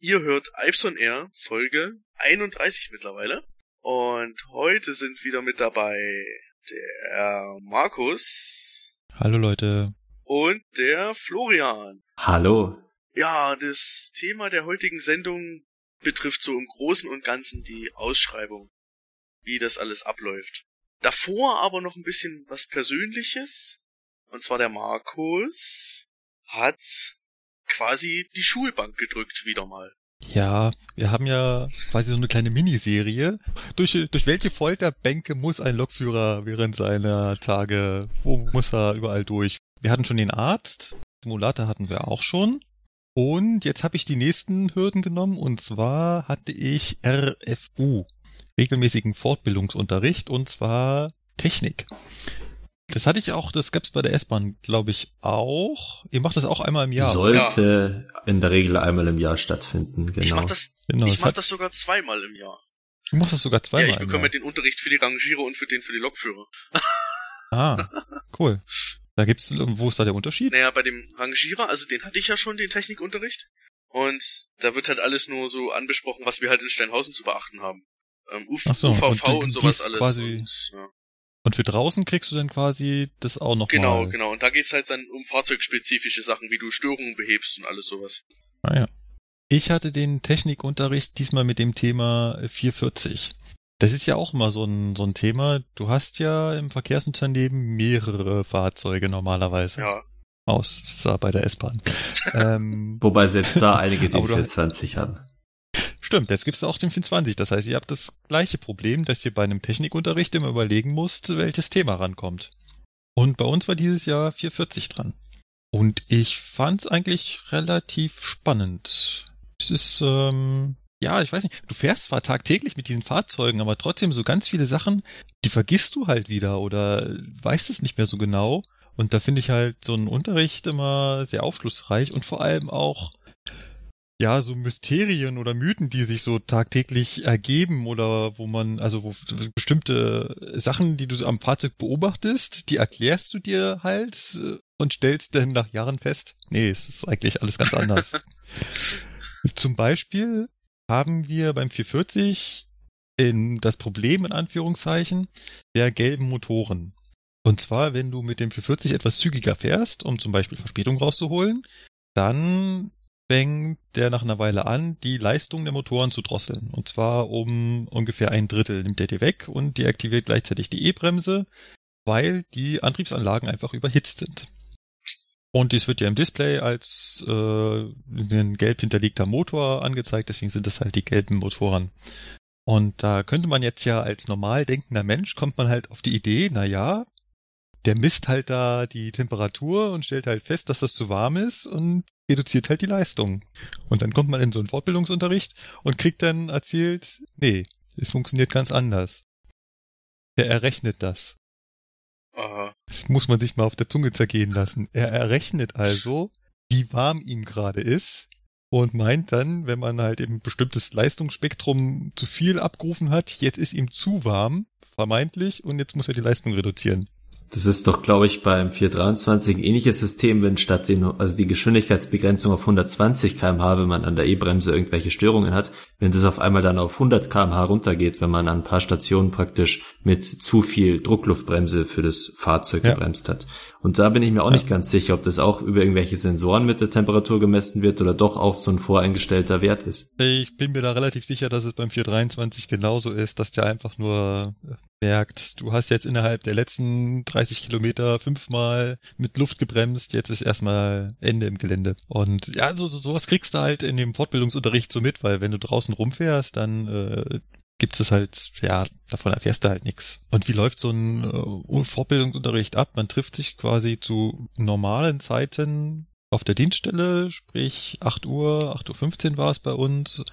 Ihr hört Ipes on Air, Folge 31 mittlerweile. Und heute sind wieder mit dabei der Markus. Hallo Leute. Und der Florian. Hallo. Ja, das Thema der heutigen Sendung betrifft so im Großen und Ganzen die Ausschreibung. Wie das alles abläuft. Davor aber noch ein bisschen was Persönliches. Und zwar der Markus hat quasi die Schulbank gedrückt wieder mal. Ja, wir haben ja quasi so eine kleine Miniserie. Durch, durch welche Folterbänke muss ein Lokführer während seiner Tage, wo muss er überall durch? Wir hatten schon den Arzt, Simulator hatten wir auch schon. Und jetzt habe ich die nächsten Hürden genommen und zwar hatte ich RFU, regelmäßigen Fortbildungsunterricht und zwar Technik. Das hatte ich auch, das gab's bei der S-Bahn, glaube ich, auch. Ihr macht das auch einmal im Jahr. Sollte ja. in der Regel einmal im Jahr stattfinden, genau. Ich mach das, genau, ich mach das sogar zweimal im Jahr. Du machst das sogar zweimal. Ja, ich bekomme den Unterricht für die Rangiere und für den für die Lokführer. ah, cool. Da gibt's, wo ist da der Unterschied? Naja, bei dem Rangierer, also den hatte ich ja schon, den Technikunterricht. Und da wird halt alles nur so anbesprochen, was wir halt in Steinhausen zu beachten haben. Ähm, Uf, so, UVV und, und sowas alles. Quasi, und, ja. Und für draußen kriegst du dann quasi das auch noch Genau, mal. genau. Und da geht's halt dann um fahrzeugspezifische Sachen, wie du Störungen behebst und alles sowas. Ah ja. Ich hatte den Technikunterricht diesmal mit dem Thema 440. Das ist ja auch immer so ein, so ein Thema. Du hast ja im Verkehrsunternehmen mehrere Fahrzeuge normalerweise. Ja. Außer bei der S-Bahn. ähm, Wobei selbst da einige die 420 haben. Stimmt, jetzt gibt's auch den 24. Das heißt, ihr habt das gleiche Problem, dass ihr bei einem Technikunterricht immer überlegen musst, welches Thema rankommt. Und bei uns war dieses Jahr 440 dran. Und ich fand's eigentlich relativ spannend. Es ist, ähm, ja, ich weiß nicht, du fährst zwar tagtäglich mit diesen Fahrzeugen, aber trotzdem so ganz viele Sachen, die vergisst du halt wieder oder weißt es nicht mehr so genau. Und da finde ich halt so einen Unterricht immer sehr aufschlussreich und vor allem auch ja, so Mysterien oder Mythen, die sich so tagtäglich ergeben oder wo man, also wo bestimmte Sachen, die du am Fahrzeug beobachtest, die erklärst du dir halt äh, und stellst dann nach Jahren fest, nee, es ist eigentlich alles ganz anders. Zum Beispiel haben wir beim 440 in das Problem in Anführungszeichen der gelben Motoren. Und zwar, wenn du mit dem 440 etwas zügiger fährst, um zum Beispiel Verspätung rauszuholen, dann fängt der nach einer Weile an, die Leistung der Motoren zu drosseln. Und zwar um ungefähr ein Drittel nimmt er die weg und deaktiviert gleichzeitig die E-Bremse, weil die Antriebsanlagen einfach überhitzt sind. Und dies wird ja im Display als äh, ein gelb hinterlegter Motor angezeigt, deswegen sind das halt die gelben Motoren. Und da könnte man jetzt ja als normal denkender Mensch, kommt man halt auf die Idee, na ja, der misst halt da die Temperatur und stellt halt fest, dass das zu warm ist und reduziert halt die Leistung. Und dann kommt man in so einen Fortbildungsunterricht und kriegt dann erzählt, nee, es funktioniert ganz anders. Er errechnet das. Aha. Das muss man sich mal auf der Zunge zergehen lassen. Er errechnet also, wie warm ihm gerade ist und meint dann, wenn man halt eben bestimmtes Leistungsspektrum zu viel abgerufen hat, jetzt ist ihm zu warm, vermeintlich, und jetzt muss er die Leistung reduzieren. Das ist doch, glaube ich, beim 423 ein ähnliches System, wenn statt den, also die Geschwindigkeitsbegrenzung auf 120 kmh, wenn man an der E-Bremse irgendwelche Störungen hat, wenn das auf einmal dann auf 100 kmh runtergeht, wenn man an ein paar Stationen praktisch mit zu viel Druckluftbremse für das Fahrzeug ja. gebremst hat. Und da bin ich mir auch ja. nicht ganz sicher, ob das auch über irgendwelche Sensoren mit der Temperatur gemessen wird oder doch auch so ein voreingestellter Wert ist. Ich bin mir da relativ sicher, dass es beim 423 genauso ist, dass der einfach nur merkt, du hast jetzt innerhalb der letzten 30 Kilometer fünfmal mit Luft gebremst, jetzt ist erstmal Ende im Gelände. Und ja, so, so sowas kriegst du halt in dem Fortbildungsunterricht so mit, weil wenn du draußen rumfährst, dann äh, gibt es halt, ja, davon erfährst du halt nichts. Und wie läuft so ein äh, Fortbildungsunterricht ab? Man trifft sich quasi zu normalen Zeiten auf der Dienststelle, sprich 8 Uhr, 8.15 Uhr war es bei uns.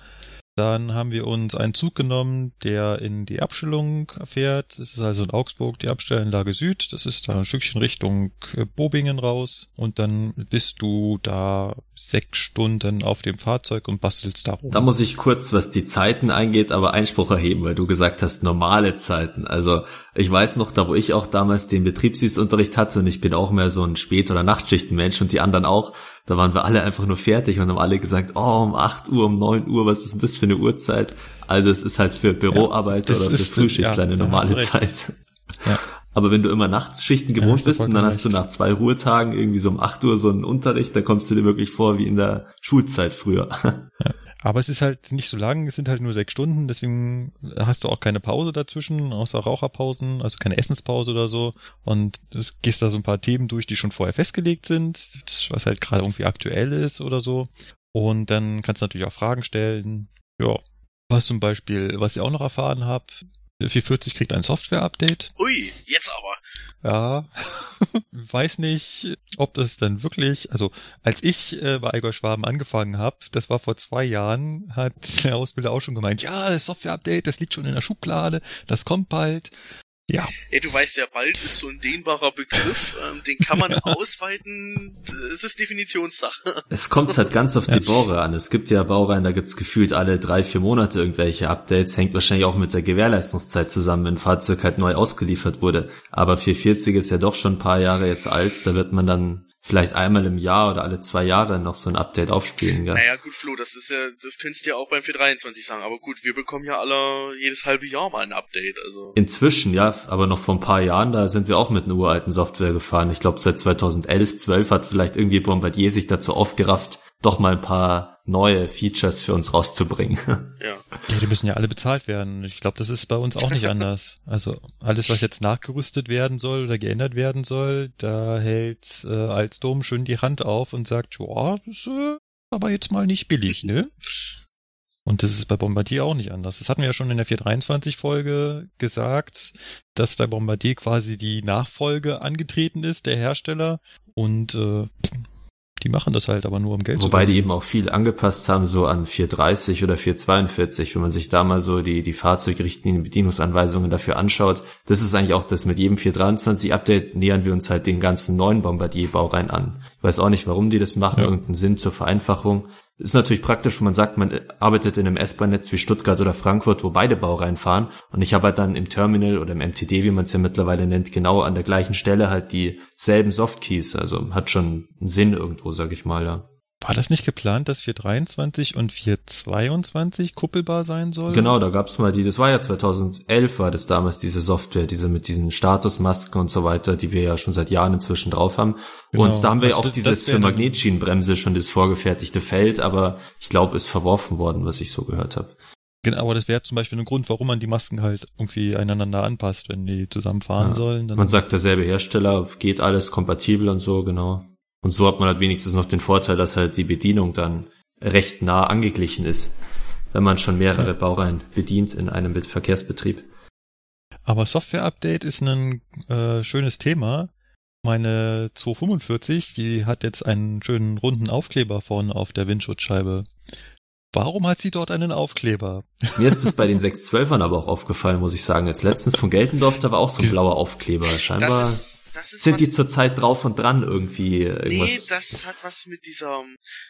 Dann haben wir uns einen Zug genommen, der in die Abstellung fährt. Das ist also in Augsburg die Abstellanlage Süd. Das ist da ein Stückchen Richtung äh, Bobingen raus. Und dann bist du da sechs Stunden auf dem Fahrzeug und bastelst da rum. Da muss ich kurz, was die Zeiten angeht, aber Einspruch erheben, weil du gesagt hast, normale Zeiten. Also ich weiß noch, da wo ich auch damals den Betriebsdienstunterricht hatte und ich bin auch mehr so ein Spät- oder Nachtschichtenmensch und die anderen auch, Da waren wir alle einfach nur fertig und haben alle gesagt, oh, um 8 Uhr, um 9 Uhr, was ist denn das für eine Uhrzeit? Also es ist halt für Büroarbeiter Ja, oder für Frühschichtler ja, eine normale. Zeit. Ja. Aber wenn du immer Nachtsschichten Ja, gewohnt bist und dann hast du nach zwei Ruhetagen irgendwie so um 8 Uhr so einen Unterricht, dann kommst du dir wirklich vor wie in der Schulzeit früher. Aber es ist halt nicht so lang, es sind halt nur sechs Stunden, deswegen hast du auch keine Pause dazwischen, außer Raucherpausen, also keine Essenspause oder so. Und du gehst da so ein paar Themen durch, die schon vorher festgelegt sind, was halt gerade irgendwie aktuell ist oder so. Und dann kannst du natürlich auch Fragen stellen. Ja. Was zum Beispiel, was ich auch noch erfahren habe, 440 kriegt ein Software-Update. Ui, jetzt aber. Ja, weiß nicht, ob das dann wirklich, also als ich äh, bei Eigor Schwaben angefangen habe, das war vor zwei Jahren, hat der Ausbilder auch schon gemeint, ja, das Software-Update, das liegt schon in der Schublade, das kommt bald. Ja, Ey, du weißt ja, bald ist so ein dehnbarer Begriff, ähm, den kann man ausweiten, es ist Definitionssache. Es kommt halt ganz auf die Ja. Bohrer an. Es gibt ja Baureihen, da gibt's gefühlt alle drei, vier Monate irgendwelche Updates. Hängt wahrscheinlich auch mit der Gewährleistungszeit zusammen, wenn ein Fahrzeug halt neu ausgeliefert wurde. Aber 440 ist ja doch schon ein paar Jahre jetzt alt. Da wird man dann vielleicht einmal im Jahr oder alle zwei Jahre noch so ein Update aufspielen. Gell? Naja, gut, Flo, das ist ja, das könntest du ja auch beim 423 sagen, aber gut, wir bekommen ja alle jedes halbe Jahr mal ein Update, also. Inzwischen, ja, aber noch vor ein paar Jahren, da sind wir auch mit einer uralten Software gefahren. Ich glaube, seit 2011, 12 hat vielleicht irgendwie Bombardier sich dazu aufgerafft, doch mal ein paar neue Features für uns rauszubringen. Ja. ja, die müssen ja alle bezahlt werden. Ich glaube, das ist bei uns auch nicht anders. Also alles, was jetzt nachgerüstet werden soll oder geändert werden soll, da hält äh, Alstom schön die Hand auf und sagt, ja, das ist äh, aber jetzt mal nicht billig, ne? Und das ist bei Bombardier auch nicht anders. Das hatten wir ja schon in der 423-Folge gesagt, dass der Bombardier quasi die Nachfolge angetreten ist, der Hersteller. Und äh, die machen das halt aber nur um Geld Wobei zu die eben auch viel angepasst haben, so an 430 oder 442, wenn man sich da mal so die, die Fahrzeugrichtlinien, Bedienungsanweisungen dafür anschaut. Das ist eigentlich auch das mit jedem 423-Update nähern wir uns halt den ganzen neuen Bombardier-Baureihen an. Ich weiß auch nicht, warum die das machen, Ja. irgendeinen Sinn zur Vereinfachung. Ist natürlich praktisch, wenn man sagt, man arbeitet in einem S-Bahn-Netz wie Stuttgart oder Frankfurt, wo beide Baureihen fahren. Und ich habe halt dann im Terminal oder im MTD, wie man es ja mittlerweile nennt, genau an der gleichen Stelle halt dieselben Softkeys. Also hat schon einen Sinn irgendwo, sag ich mal, ja. War das nicht geplant, dass 423 und 422 kuppelbar sein soll? Genau, da gab's mal die, das war ja 2011 war das damals diese Software, diese mit diesen Statusmasken und so weiter, die wir ja schon seit Jahren inzwischen drauf haben. Genau. Und da haben wir ja Also auch das- dieses das für Magnetschienenbremse schon das vorgefertigte Feld, aber ich glaube, ist verworfen worden, was ich so gehört habe. Genau, aber das wäre zum Beispiel ein Grund, warum man die Masken halt irgendwie einander anpasst, wenn die zusammen fahren Ja. sollen. Dann Man sagt derselbe Hersteller, geht alles kompatibel und so, genau. Und so hat man halt wenigstens noch den Vorteil, dass halt die Bedienung dann recht nah angeglichen ist, wenn man schon mehrere Baureihen bedient in einem Be- Verkehrsbetrieb. Aber Software-Update ist ein äh, schönes Thema. Meine 245, die hat jetzt einen schönen runden Aufkleber vorne auf der Windschutzscheibe. Warum hat sie dort einen Aufkleber? Mir ist es bei den 612ern aber auch aufgefallen, muss ich sagen. Jetzt letztens von Geltendorf, da war auch so ein blauer Aufkleber. Scheinbar Das ist, das ist sind die zurzeit drauf und dran irgendwie Nee, irgendwas. das hat was mit dieser.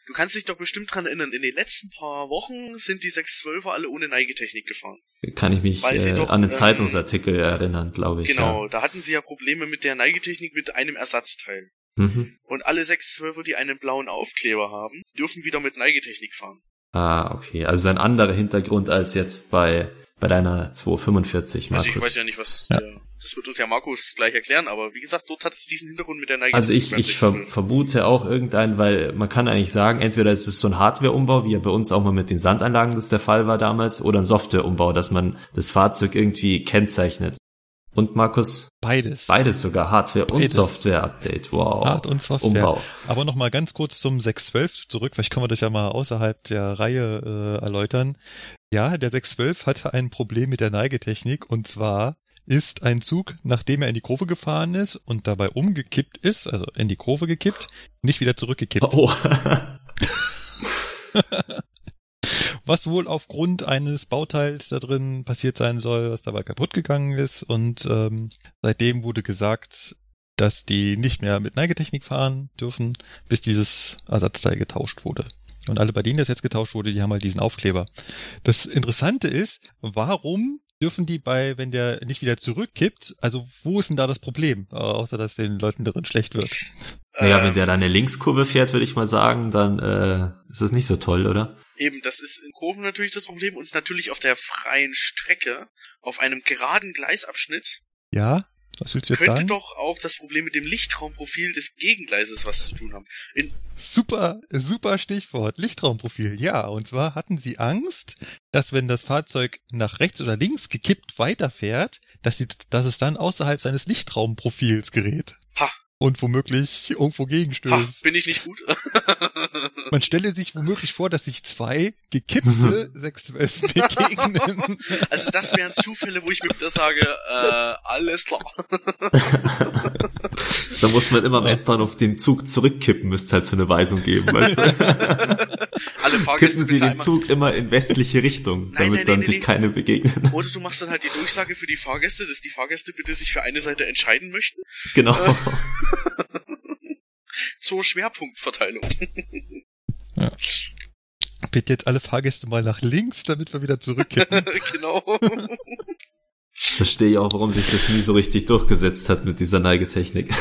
Du kannst dich doch bestimmt dran erinnern. In den letzten paar Wochen sind die 612er alle ohne Neigetechnik gefahren. kann ich mich äh, doch, an den ähm, Zeitungsartikel erinnern, glaube ich. Genau, da hatten sie ja Probleme mit der Neigetechnik mit einem Ersatzteil. Ja. Mhm. Und alle 612er, die einen blauen Aufkleber haben, dürfen wieder mit Neigetechnik fahren. Ah, okay. Also ein anderer Hintergrund als jetzt bei bei deiner 245, Markus. Also ich weiß ja nicht, was Ja. der. Das wird uns ja Markus gleich erklären, aber wie gesagt, dort hat es diesen Hintergrund mit der Neigetechnik. Also ich, ich ver 612. vermute auch irgendein, weil man kann eigentlich sagen, entweder ist es so ein Hardware-Umbau, wie ja bei uns auch mal mit den Sandanlagen das der Fall war damals, oder ein Software-Umbau, dass man das Fahrzeug irgendwie kennzeichnet. Und Markus, Beides. beides sogar, Hardware- und Beides. Software-Update. Wow. Hard- und Software. Umbau. Aber noch mal ganz kurz zum 612 zurück, vielleicht können wir das ja mal außerhalb der Reihe äh, erläutern. Ja, der 612 hatte ein Problem mit der Neigetechnik und zwar ist ein Zug, nachdem er in die Kurve gefahren ist und dabei umgekippt ist, also in die Kurve gekippt, nicht wieder zurückgekippt. Oh. Was wohl aufgrund eines Bauteils da drin passiert sein soll, was dabei kaputt gegangen ist. Und ähm, seitdem wurde gesagt, dass die nicht mehr mit Neigetechnik fahren dürfen, bis dieses Ersatzteil getauscht wurde. Und alle, bei denen das jetzt getauscht wurde, die haben halt diesen Aufkleber. Das Interessante ist, warum dürfen die bei, wenn der nicht wieder zurückkippt, also wo ist denn da das Problem? Äh, außer dass den Leuten darin schlecht wird. Naja, Ähm, wenn der da eine Linkskurve fährt, würde ich mal sagen, dann äh, ist das nicht so toll, oder? Eben, das ist in Kurven natürlich das Problem und natürlich auf der freien Strecke, auf einem geraden Gleisabschnitt, Ja? Was willst du jetzt könnte sagen? doch auch das Problem mit dem Lichtraumprofil des Gegengleises was zu tun haben. In, Super, super Stichwort. Lichtraumprofil. Ja, und zwar hatten sie Angst, dass wenn das Fahrzeug nach rechts oder links gekippt weiterfährt, dass, sie, dass es dann außerhalb seines Lichtraumprofils gerät. Und womöglich irgendwo gegenstößt. bin ich nicht gut? Man stelle sich womöglich vor, dass sich zwei gekippte 612 begegnen. also das wären Zufälle, wo ich mir wieder sage, äh, alles klar. Da muss man immer am Endbahnhof den Zug zurückkippen, müsste halt so eine Weisung geben, weißt du? Alle Fahrgäste Kippen Sie den einmal. Zug immer in westliche Richtung, Nein, damit nein, dann nein, sich nein. keine begegnen. Oder du machst dann halt die Durchsage für die Fahrgäste, dass die Fahrgäste bitte sich für eine Seite entscheiden möchten. Genau. Zur Schwerpunktverteilung. Bitte jetzt alle Fahrgäste mal nach links, damit wir wieder zurückkippen. genau. Verstehe ich auch, warum sich das nie so richtig durchgesetzt hat mit dieser Neigetechnik.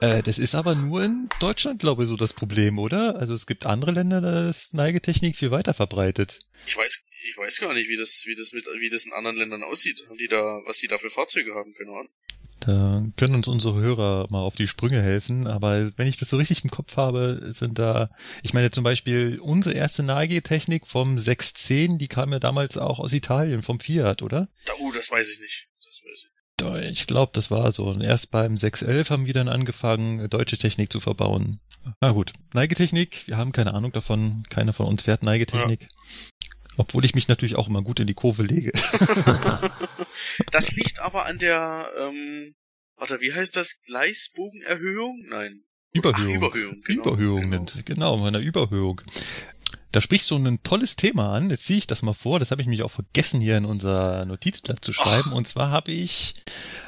Äh, das ist aber nur in Deutschland, glaube ich, so das Problem, oder? Also es gibt andere Länder, da ist Neigetechnik viel weiter verbreitet. Ich weiß, ich weiß gar nicht, wie das, wie das mit, wie das in anderen Ländern aussieht. Haben die da, was die da für Fahrzeuge haben, keine Ahnung. Da können uns unsere Hörer mal auf die Sprünge helfen, aber wenn ich das so richtig im Kopf habe, sind da, ich meine zum Beispiel unsere erste Neigetechnik vom 610, die kam ja damals auch aus Italien, vom Fiat, oder? Da, uh, das weiß ich nicht. Das weiß ich. Ich glaube, das war so. Und erst beim 611 haben wir dann angefangen, deutsche Technik zu verbauen. Na gut, Neigetechnik, wir haben keine Ahnung davon, keiner von uns fährt Neigetechnik. Obwohl ich mich natürlich auch immer gut in die Kurve lege. Das liegt aber an der, ähm, warte, wie heißt das? Gleisbogenerhöhung? Nein. Überhöhung. Ach, Überhöhung, genau. Überhöhung genau. nennt, genau, meiner Überhöhung. Da sprichst du ein tolles Thema an. Jetzt ziehe ich das mal vor. Das habe ich mich auch vergessen, hier in unser Notizblatt zu schreiben. Ach. Und zwar habe ich,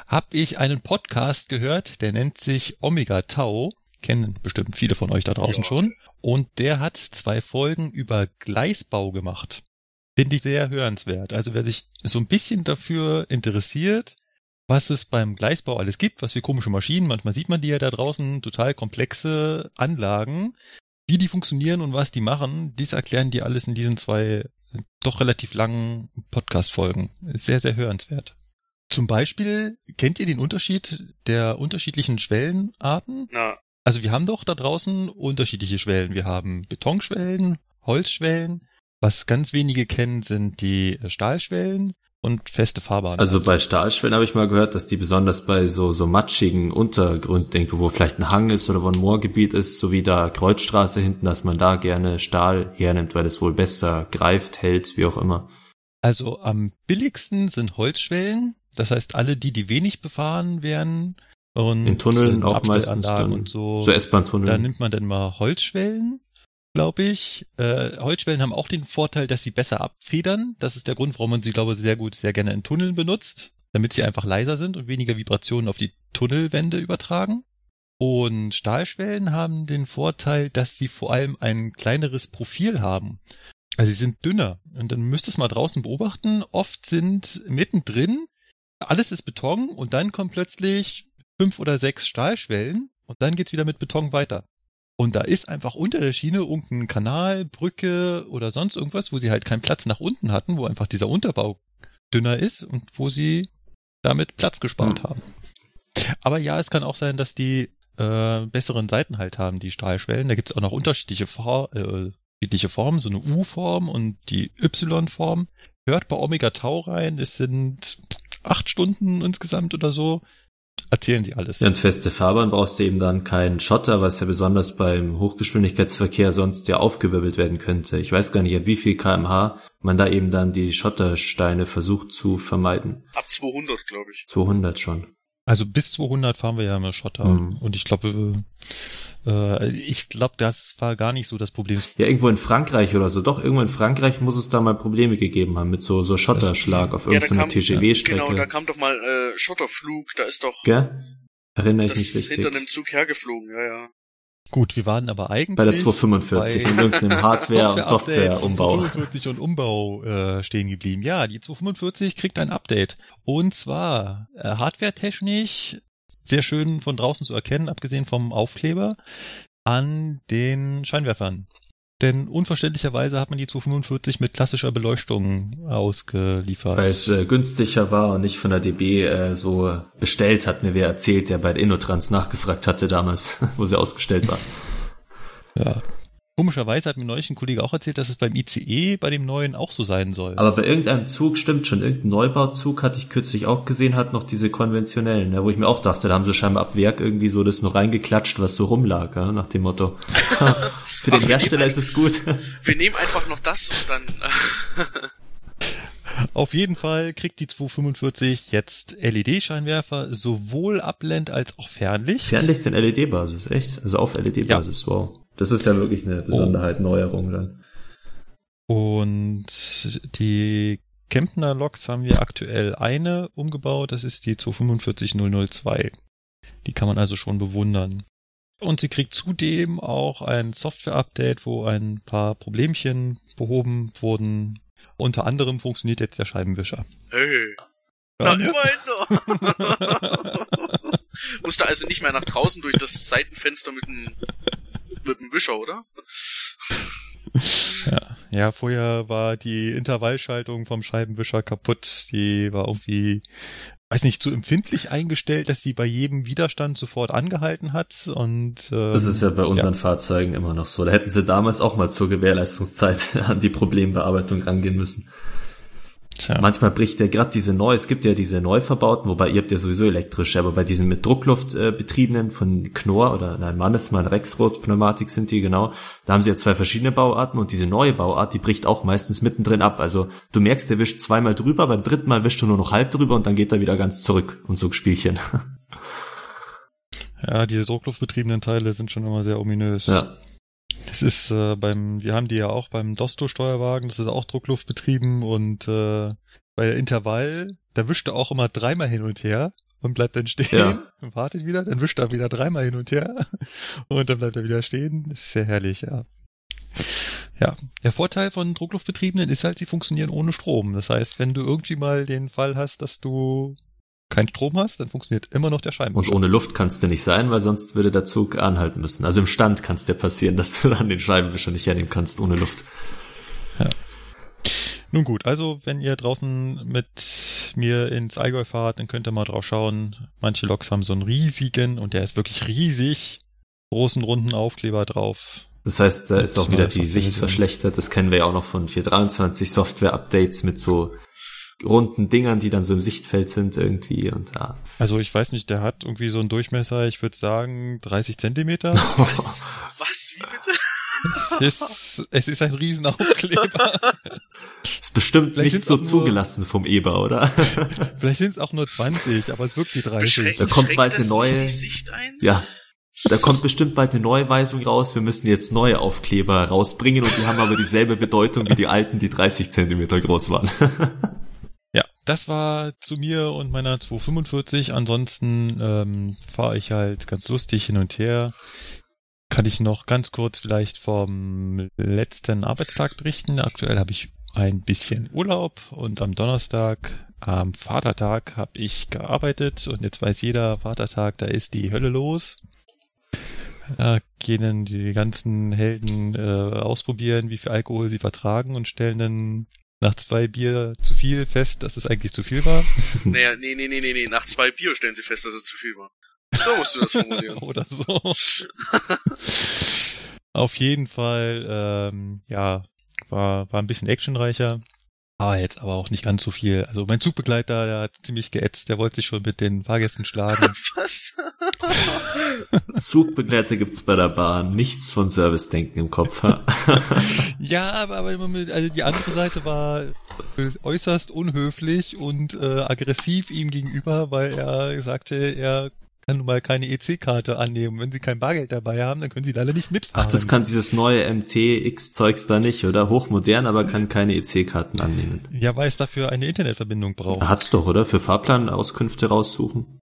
habe ich einen Podcast gehört, der nennt sich Omega Tau. Kennen bestimmt viele von euch da draußen Ja. schon. Und der hat zwei Folgen über Gleisbau gemacht. Finde ich sehr hörenswert. Also wer sich so ein bisschen dafür interessiert, was es beim Gleisbau alles gibt, was für komische Maschinen, manchmal sieht man die ja da draußen, total komplexe Anlagen, wie die funktionieren und was die machen, dies erklären die alles in diesen zwei doch relativ langen Podcast-Folgen. Sehr, sehr hörenswert. Zum Beispiel, kennt ihr den Unterschied der unterschiedlichen Schwellenarten? Na, Also wir haben doch da draußen unterschiedliche Schwellen. Wir haben Betonschwellen, Holzschwellen. Was ganz wenige kennen, sind die Stahlschwellen und feste Fahrbahnen. Also bei Stahlschwellen habe ich mal gehört, dass die besonders bei so, so matschigen Untergrund wo vielleicht ein Hang ist oder wo ein Moorgebiet ist, so wie da Kreuzstraße hinten, dass man da gerne Stahl hernimmt, weil es wohl besser greift, hält, wie auch immer. Also am billigsten sind Holzschwellen. Das heißt, alle die, die wenig befahren werden und In Tunneln auch meistens dann und so. So S-Bahn-Tunnel. Da nimmt man dann mal Holzschwellen, glaube ich. Äh, Holzschwellen haben auch den Vorteil, dass sie besser abfedern. Das ist der Grund, warum man sie, glaube ich, sehr gut, sehr gerne in Tunneln benutzt, damit sie einfach leiser sind und weniger Vibrationen auf die Tunnelwände übertragen. Und Stahlschwellen haben den Vorteil, dass sie vor allem ein kleineres Profil haben. Also sie sind dünner. Und dann müsst ihr es mal draußen beobachten. Oft sind mittendrin, alles ist Beton und dann kommen plötzlich fünf oder sechs Stahlschwellen und dann geht's wieder mit Beton weiter. Und da ist einfach unter der Schiene irgendein Kanal, Brücke oder sonst irgendwas, wo sie halt keinen Platz nach unten hatten, wo einfach dieser Unterbau dünner ist und wo sie damit Platz gespart Hm. haben. Aber ja, es kann auch sein, dass die äh, besseren Seiten halt haben, die Stahlschwellen. Da gibt's auch noch unterschiedliche, For äh, unterschiedliche Formen, so eine U-Form und die Y-Form. Hört bei Omega Tau rein, es sind acht Stunden insgesamt oder so. Erzählen sie alles. Ja, und feste Fahrbahn brauchst du eben dann keinen Schotter, was ja besonders beim Hochgeschwindigkeitsverkehr sonst ja aufgewirbelt werden könnte. Ich weiß gar nicht, ab wie viel kmh man da eben dann die Schottersteine versucht zu vermeiden. ab 200, glaube ich. 200 schon. Also bis 200 fahren wir ja immer Schotter. Mhm. Und ich glaube, äh, ich glaube, das war gar nicht so das Problem. Ja, irgendwo in Frankreich oder so. Doch, irgendwo in Frankreich muss es da mal Probleme gegeben haben mit so, so Schotterschlag auf Ja, irgendeiner kam- TGW-Strecke. Genau, da kam doch mal äh, Schotterflug, da ist doch Gell? Erinnere ich das mich richtig. hinter einem Zug hergeflogen, ja, ja. Gut, wir waren aber eigentlich bei der 245 bei in irgendeinem Hardware- und Softwareumbau. 245 und Umbau äh, stehen geblieben. Ja, die 245 kriegt ein Update. Und zwar äh, hardwaretechnisch sehr schön von draußen zu erkennen, abgesehen vom Aufkleber, an den Scheinwerfern. Denn unverständlicherweise hat man die 245 mit klassischer Beleuchtung ausgeliefert. Weil es äh, günstiger war und nicht von der DB äh, so bestellt, hat mir wer erzählt, der bei der Innotrans nachgefragt hatte damals, wo sie ausgestellt war. Ja. Komischerweise hat mir neulich ein Kollege auch erzählt, dass es beim ICE bei dem neuen auch so sein soll. Aber bei irgendeinem Zug stimmt schon, irgendein Neubauzug hatte ich kürzlich auch gesehen, hat noch diese konventionellen, ja, wo ich mir auch dachte, da haben sie scheinbar ab Werk irgendwie so das noch reingeklatscht, was so rumlag, ja, nach dem Motto. Für den Ach, Hersteller ist es gut. Wir nehmen einfach noch das und dann. Auf jeden Fall kriegt die 245 jetzt LED-Scheinwerfer, sowohl Abblend als auch Fernlicht. Fernlicht in LED-Basis, echt? Also auf LED-Basis, wow. Das ist ja wirklich eine Besonderheit, Neuerung dann. Und die Kempner Loks haben wir aktuell eine umgebaut, das ist die 245002. Die kann man also schon bewundern. Und sie kriegt zudem auch ein Software-Update, wo ein paar Problemchen behoben wurden. Unter anderem funktioniert jetzt der Scheibenwischer. Hey. Ja, Na, ne? immerhin noch. Musste also nicht mehr nach draußen durch das Seitenfenster mit dem, Wischer, oder? Ja, ja, vorher war die Intervallschaltung vom Scheibenwischer kaputt. Die war irgendwie, weiß nicht, zu empfindlich eingestellt, dass sie bei jedem Widerstand sofort angehalten hat. Und ähm, Das ist ja bei unseren Fahrzeugen immer noch so. Da hätten sie damals auch mal zur Gewährleistungszeit an die Problembearbeitung rangehen müssen. Tja, Manchmal bricht ja gerade diese neu, es gibt ja diese neu verbauten, wobei ihr habt ja sowieso elektrische, aber bei diesen mit Druckluft äh, betriebenen von Knorr oder nein, Mannesmann Rexroth Pneumatik sind die genau, da haben sie ja zwei verschiedene Bauarten und diese neue Bauart, die bricht auch meistens mittendrin ab. Also du merkst, der wischt zweimal drüber, beim dritten Mal wischt du nur noch halb drüber und dann geht er wieder ganz zurück und so Spielchen. ja, diese druckluftbetriebenen Teile sind schon immer sehr ominös. ja. Es ist äh, beim, wir haben die ja auch beim Dosto-Steuerwagen, das ist auch druckluftbetrieben und äh, bei der Intervall, da wischt er auch immer dreimal hin und her und bleibt dann stehen Ja. und wartet wieder, dann wischt er wieder dreimal hin und her und dann bleibt er wieder stehen. Das ist sehr herrlich, ja. Ja, der Vorteil von Druckluftbetriebenen ist halt, sie funktionieren ohne Strom. Das heißt, wenn du irgendwie mal den Fall hast, dass du keinen Strom hast, dann funktioniert immer noch der Und Scheibenwischer. ohne Luft kannst du nicht sein, weil sonst würde der Zug anhalten müssen. Also im Stand kann es dir passieren, dass du dann den Scheibenwischer nicht hernehmen kannst ohne Luft. Nun gut, also wenn ihr draußen mit mir ins Allgäu fahrt, dann könnt ihr mal drauf schauen. Manche Loks haben so einen riesigen, und der ist wirklich riesig, großen runden Aufkleber drauf. Das heißt, da ist auch Ja, wieder die Sicht verschlechtert. Das kennen wir ja auch noch von 423 Software-Updates mit so runden Dingern, die dann so im Sichtfeld sind irgendwie und ja. Also ich weiß nicht, der hat irgendwie so einen Durchmesser, ich würde sagen 30 Zentimeter. Was? Was? Wie bitte? es, es ist ein Riesenaufkleber. Ist bestimmt Vielleicht nicht so auch nur- zugelassen vom Eber, oder? Vielleicht sind es auch nur 20, aber es ist wirklich 30. Beschränkt, Da kommt bald eine neue- nicht die Sicht ein? ja. Da kommt bestimmt bald eine neue Weisung raus. Wir müssen jetzt neue Aufkleber rausbringen und die haben aber dieselbe Bedeutung wie die alten, die 30 Zentimeter groß waren. Das war zu mir und meiner 245. Ansonsten ähm, fahre ich halt ganz lustig hin und her. Kann ich noch ganz kurz vielleicht vom letzten Arbeitstag berichten. Aktuell habe ich ein bisschen Urlaub und am Donnerstag, am Vatertag, habe ich gearbeitet und jetzt weiß jeder, Vatertag, da ist die Hölle los. Da gehen die ganzen Helden äh, ausprobieren, wie viel Alkohol sie vertragen und stellen dann nach zwei Bier zu viel fest, dass es eigentlich zu viel war. Naja, nee, nee, nee, nee, nee. Nach zwei Bier stellen sie fest, dass es zu viel war. So musst du das formulieren. Oder so. Auf jeden Fall, ähm, ja, war, war ein bisschen actionreicher. Aber jetzt aber auch nicht ganz so viel. Also mein Zugbegleiter, der hat ziemlich geätzt, der wollte sich schon mit den Fahrgästen schlagen. Was? Zugbegleiter gibt's bei der Bahn. Nichts von Service-Denken im Kopf. ja, aber, aber also die andere Seite war äußerst unhöflich und äh, aggressiv ihm gegenüber, weil er sagte, er kann nun mal keine EC-Karte annehmen. Wenn sie kein Bargeld dabei haben, dann können sie leider nicht mitfahren. Ach, das kann dieses neue MTX-Zeugs da nicht, oder? Hochmodern, aber kann keine EC-Karten annehmen. Ja, weil es dafür eine Internetverbindung braucht. Hat's doch, oder? Für Fahrplanauskünfte raussuchen.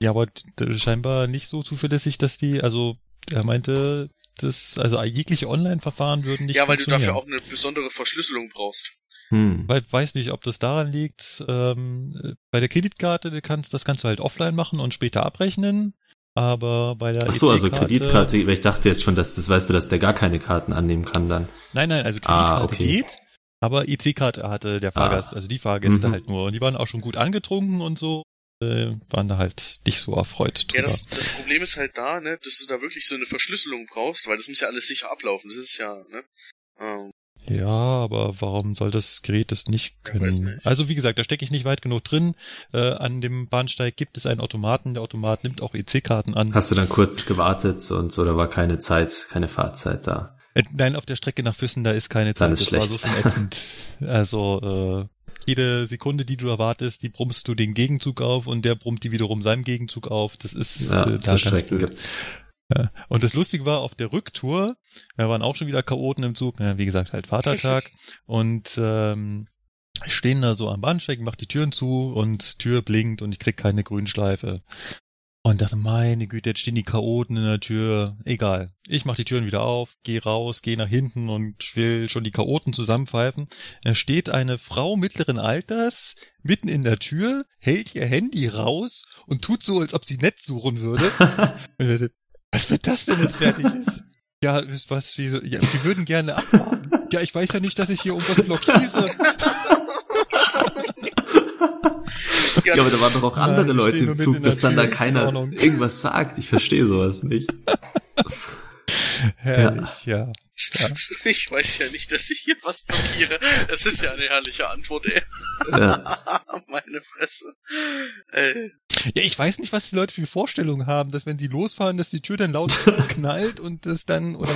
Ja, aber scheinbar nicht so zuverlässig, dass die, also er meinte, das, also jegliche Online-Verfahren würden nicht Ja, weil du dafür auch eine besondere Verschlüsselung brauchst. Hm. Weil, weiß nicht, ob das daran liegt. Ähm, bei der Kreditkarte, du kannst, das kannst du halt offline machen und später abrechnen. Aber bei der Ach so, also Kreditkarte, ich dachte jetzt schon, dass das weißt du, dass der gar keine Karten annehmen kann dann. Nein, nein, also Ah, Kreditkarte okay. geht. Aber EC-Karte hatte der Fahrgast, also die Fahrgäste Mhm. halt nur. Und die waren auch schon gut angetrunken und so. Äh, waren da halt nicht so erfreut drüber. Ja, das, das Problem ist halt da, ne, dass du da wirklich so eine Verschlüsselung brauchst, weil das muss ja alles sicher ablaufen. Das ist ja, ne? Ähm, Ja, aber warum soll das Gerät das nicht können? nicht. Also wie gesagt, da stecke ich nicht weit genug drin. Äh, an dem Bahnsteig gibt es einen Automaten. Der Automat nimmt auch EC-Karten an. Hast du dann kurz gewartet und so, da war keine Zeit, keine Fahrzeit da. Äh, Nein, auf der Strecke nach Füssen, da ist keine Dann Zeit. ist das war schlecht. so schon ätzend. Also äh, jede Sekunde, die du erwartest, die brummst du den Gegenzug auf und der brummt die wiederum seinem Gegenzug auf. Das ist Ja, äh, da so Strecken blöd. gibt's. Ja. Und das Lustige war, auf der Rücktour, da waren auch schon wieder Chaoten im Zug, ja, wie gesagt, halt Vatertag. und ähm, stehen da so am Bahnsteig, mach die Türen zu und Tür blinkt und ich krieg keine Grünschleife. Und dachte, meine Güte, jetzt stehen die Chaoten in der Tür. Egal. Ich mach die Türen wieder auf, geh raus, geh nach hinten und will schon die Chaoten zusammenpfeifen. Da steht eine Frau mittleren Alters mitten in der Tür, hält ihr Handy raus und tut so, als ob sie Netz suchen würde. Was wird das denn, wenn es fertig ist? Ja, was, wie so, ja, wir würden gerne abfahren. Ja, ich weiß ja nicht, dass ich hier irgendwas blockiere. Ja, aber da waren doch auch andere die Leute im Zug, dass dann da keiner irgendwas sagt. Ich verstehe sowas nicht. Herrlich, ja. Ja. Ich weiß ja nicht, dass ich hier was blockiere. Das ist ja eine herrliche Antwort, ey. Ja. Meine Fresse. Äh, Ja, ich weiß nicht, was die Leute für Vorstellungen haben, dass wenn sie losfahren, dass die Tür dann laut knallt und das dann, oder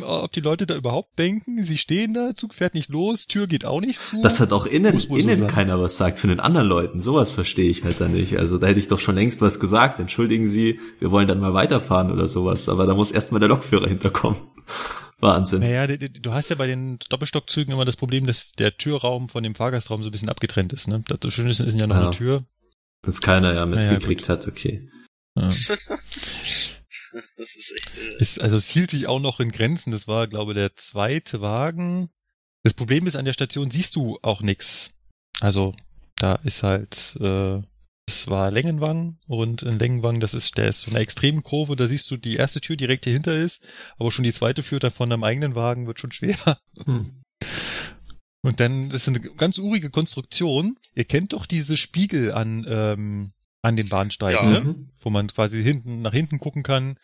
ob die Leute da überhaupt denken, sie stehen da, Zug fährt nicht los, Tür geht auch nicht zu. Dass halt auch innen, so innen sein. keiner was sagt von den anderen Leuten. Sowas verstehe ich halt dann nicht. Also da hätte ich doch schon längst was gesagt. Entschuldigen Sie, wir wollen dann mal weiterfahren oder sowas. Aber da muss erstmal der Lokführer hinterkommen. Wahnsinn. Naja, du, hast ja bei den Doppelstockzügen immer das Problem, dass der Türraum von dem Fahrgastraum so ein bisschen abgetrennt ist. Ne? Das Schöne ist, ja noch Ja. eine Tür. Wenn es keiner ja Naja, mitgekriegt hat, okay. Ja. das ist echt so. Ist, also es hielt sich auch noch in Grenzen. Das war, glaube ich, der zweite Wagen. Das Problem ist, an der Station siehst du auch nix. Also da ist halt, äh, es war Längenwang und in Längenwang, das ist, der ist so eine extreme Kurve, da siehst du die erste Tür direkt hier hinter ist, aber schon die zweite führt dann von deinem eigenen Wagen, wird schon schwer. Hm. Und dann, das ist eine ganz urige Konstruktion. Ihr kennt doch diese Spiegel an, ähm, an den Bahnsteigen, Ja. ne? Mhm. wo man quasi hinten nach hinten gucken kann.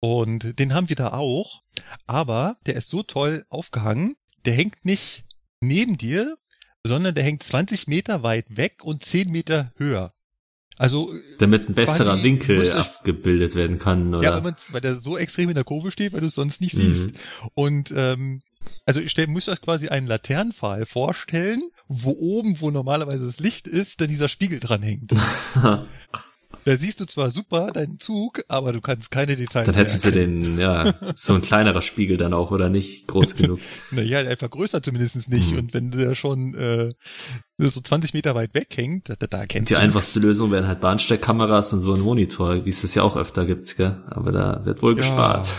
Und den haben wir da auch. Aber der ist so toll aufgehangen, der hängt nicht neben dir, sondern der hängt 20 Meter weit weg und 10 Meter höher. Also, Damit ein besserer Winkel ich- abgebildet werden kann, ja, oder? weil, man's- weil der so extrem in der Kurve steht, weil du es sonst nicht siehst. Mhm. Und ähm, also ich stell, müsst euch quasi einen Laternenpfahl vorstellen, wo oben, wo normalerweise das Licht ist, dann dieser Spiegel dran hängt. Da siehst du zwar super deinen Zug, aber du kannst keine Details Dann hätten sie den, ja, so ein kleinerer Spiegel dann auch, oder nicht? Groß genug. Naja, der vergrößert zumindest nicht. Hm. Und wenn der schon äh, so 20 Meter weit weg hängt, da, da kennst Die du einfachste Lösung wären halt Bahnsteigkameras und so ein Monitor, wie es das ja auch öfter gibt, gell? Aber da wird wohl Ja. gespart.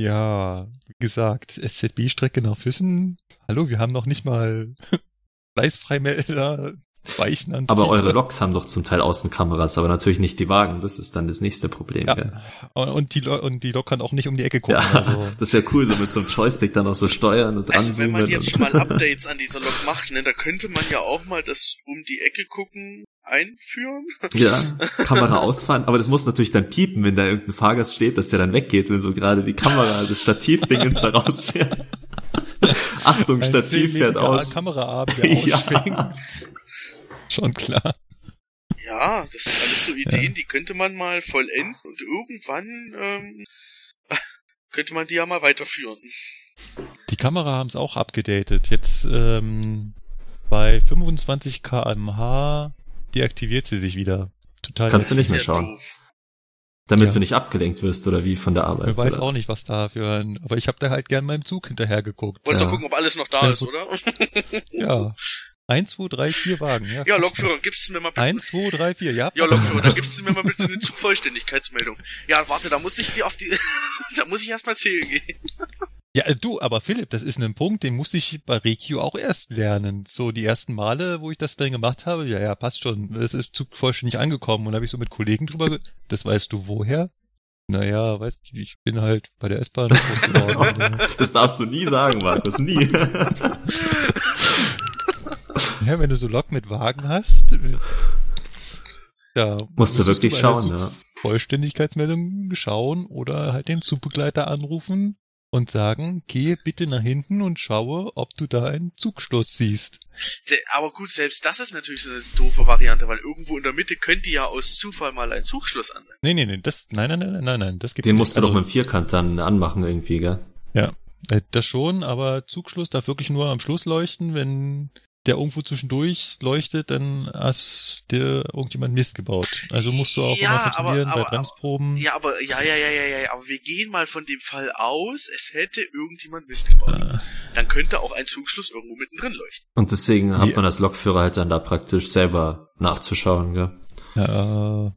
Ja, wie gesagt, SZB-Strecke nach Füssen. Hallo, wir haben noch nicht mal Gleisfreimelder, Weichenantrieb. Aber eure Loks haben doch zum Teil Außenkameras, aber natürlich nicht die Wagen. Das ist dann das nächste Problem, gell? Ja, und die, Lo- und die Lok kann auch nicht um die Ecke gucken. Ja, Also, das wäre cool, so mit so einem Joystick dann auch so steuern und Also wenn man jetzt schon mal Updates an dieser Lok macht, ne, da könnte man ja auch mal das um die Ecke gucken einführen. ja, Kamera ausfahren, aber das muss natürlich dann piepen, wenn da irgendein Fahrgast steht, dass der dann weggeht, wenn so gerade die Kamera, das Stativdingens da rausfährt. Achtung, ein Stativ fährt 10-metriger aus. Kameraarm, der Ja. ausschwingt. Schon klar. Ja, das sind alles so Ideen, die könnte man mal vollenden und irgendwann ähm, könnte man die ja mal weiterführen. Die Kamera haben es auch abgedatet. Jetzt ähm, bei 25 kmh deaktiviert sie sich wieder. Total Kannst du nicht mehr schauen. doof. Damit Ja. du nicht abgelenkt wirst oder wie von der Arbeit. Ich weiß oder? auch nicht, was da für ein, aber ich habe da halt gern meinem Zug hinterher geguckt. Wolltest Ja. du gucken, ob alles noch da Ja, ist, oder? Ja. 1, 2, 3, 4 Wagen. Ja, Ja, Lokführer, gibst du mir mal bitte... 1, 2, 3, 4, ja. Ja, Lokführer, dann gibst du mir mal bitte eine Zugvollständigkeitsmeldung. Ja, warte, da muss ich dir auf die... da muss ich erstmal zählen gehen. Ja, du, aber Philipp, das ist ein Punkt, den musste ich bei Regio auch erst lernen. So die ersten Male, wo ich das dann gemacht habe, ja, ja, passt schon. Es ist Zug vollständig angekommen und habe ich so mit Kollegen drüber, das weißt du woher? Naja, weißt du, ich bin halt bei der S-Bahn groß geworden. Das darfst du nie sagen, Markus, nie. ja, wenn du so Lok mit Wagen hast, da Musst du wirklich schauen, ja. Vollständigkeitsmeldung schauen oder halt den Zugbegleiter anrufen und sagen, gehe bitte nach hinten und schaue, ob du da einen Zugschluss siehst. Aber gut, selbst das ist natürlich so eine doofe Variante, weil irgendwo in der Mitte könnte ja aus Zufall mal ein Zugschluss an sein. Nee, nee, nee, das, nein, nein, nein, nein, nein, das gibt's Den nicht. musst du Also, doch mit dem Vierkant dann anmachen irgendwie, gell? Ja, äh, das schon, aber Zugschluss darf wirklich nur am Schluss leuchten, wenn der irgendwo zwischendurch leuchtet, dann hast dir irgendjemand Mist gebaut. Also musst du auch Ja, immer kontrollieren aber- bei aber- Bremsproben. Ja, aber, ja, ja, ja, ja, ja, ja, aber wir gehen mal von dem Fall aus, es hätte irgendjemand Mist gebaut. Äh, Dann könnte auch ein Zugschluss irgendwo mittendrin leuchten. Und deswegen hat Ja. man als Lokführer halt dann da praktisch selber nachzuschauen, gell? Ja,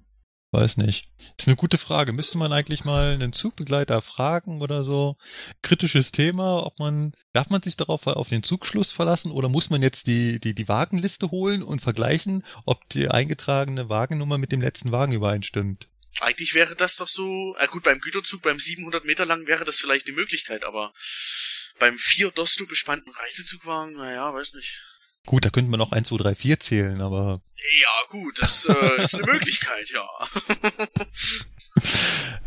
weiß nicht. Ist eine gute Frage. Müsste man eigentlich mal einen Zugbegleiter fragen oder so? Kritisches Thema, ob man, darf man sich darauf auf den Zugschluss verlassen oder muss man jetzt die, die, die Wagenliste holen und vergleichen, ob die eingetragene Wagennummer mit dem letzten Wagen übereinstimmt? Eigentlich wäre das doch so, äh gut, beim Güterzug, beim 700 Meter lang wäre das vielleicht die Möglichkeit, aber beim vier Dosto bespannten Reisezugwagen, naja, weiß nicht. Gut, da könnte man noch 1, 2, 3, 4 zählen, aber Ja, gut, das äh, ist eine Möglichkeit,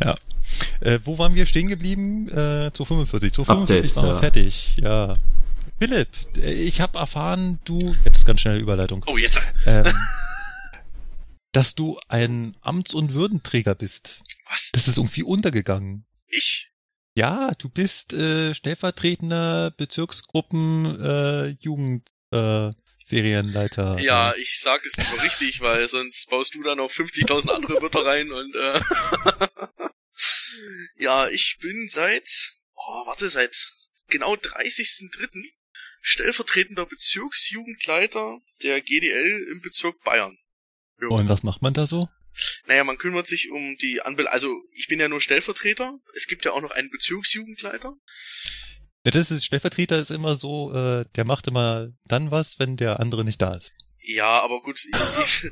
ja. Äh, wo waren wir stehen geblieben? Äh, 245. 245 Updates, waren wir ja. fertig, ja. Philipp, äh, ich habe erfahren, du, jetzt ganz schnelle Überleitung, Oh, jetzt. ähm, dass du ein Amts- und Würdenträger bist. Was? Das ist irgendwie untergegangen. Ich? Ja, du bist äh, stellvertretender Bezirksgruppen äh, Jugend äh, Ferienleiter. Ja, ich sag es mal richtig, weil sonst baust du da noch 50.000 andere Wörter rein und äh, ja, ich bin seit, oh, warte, seit genau 30.03. stellvertretender Bezirksjugendleiter der GDL im Bezirk Bayern. Ja. Und was macht man da so? Naja, man kümmert sich um die Anbel also ich bin ja nur Stellvertreter. Es gibt ja auch noch einen Bezirksjugendleiter. Ja, das ist Stellvertreter ist immer so, äh, der macht immer dann was, wenn der andere nicht da ist. Ja, aber gut, ich,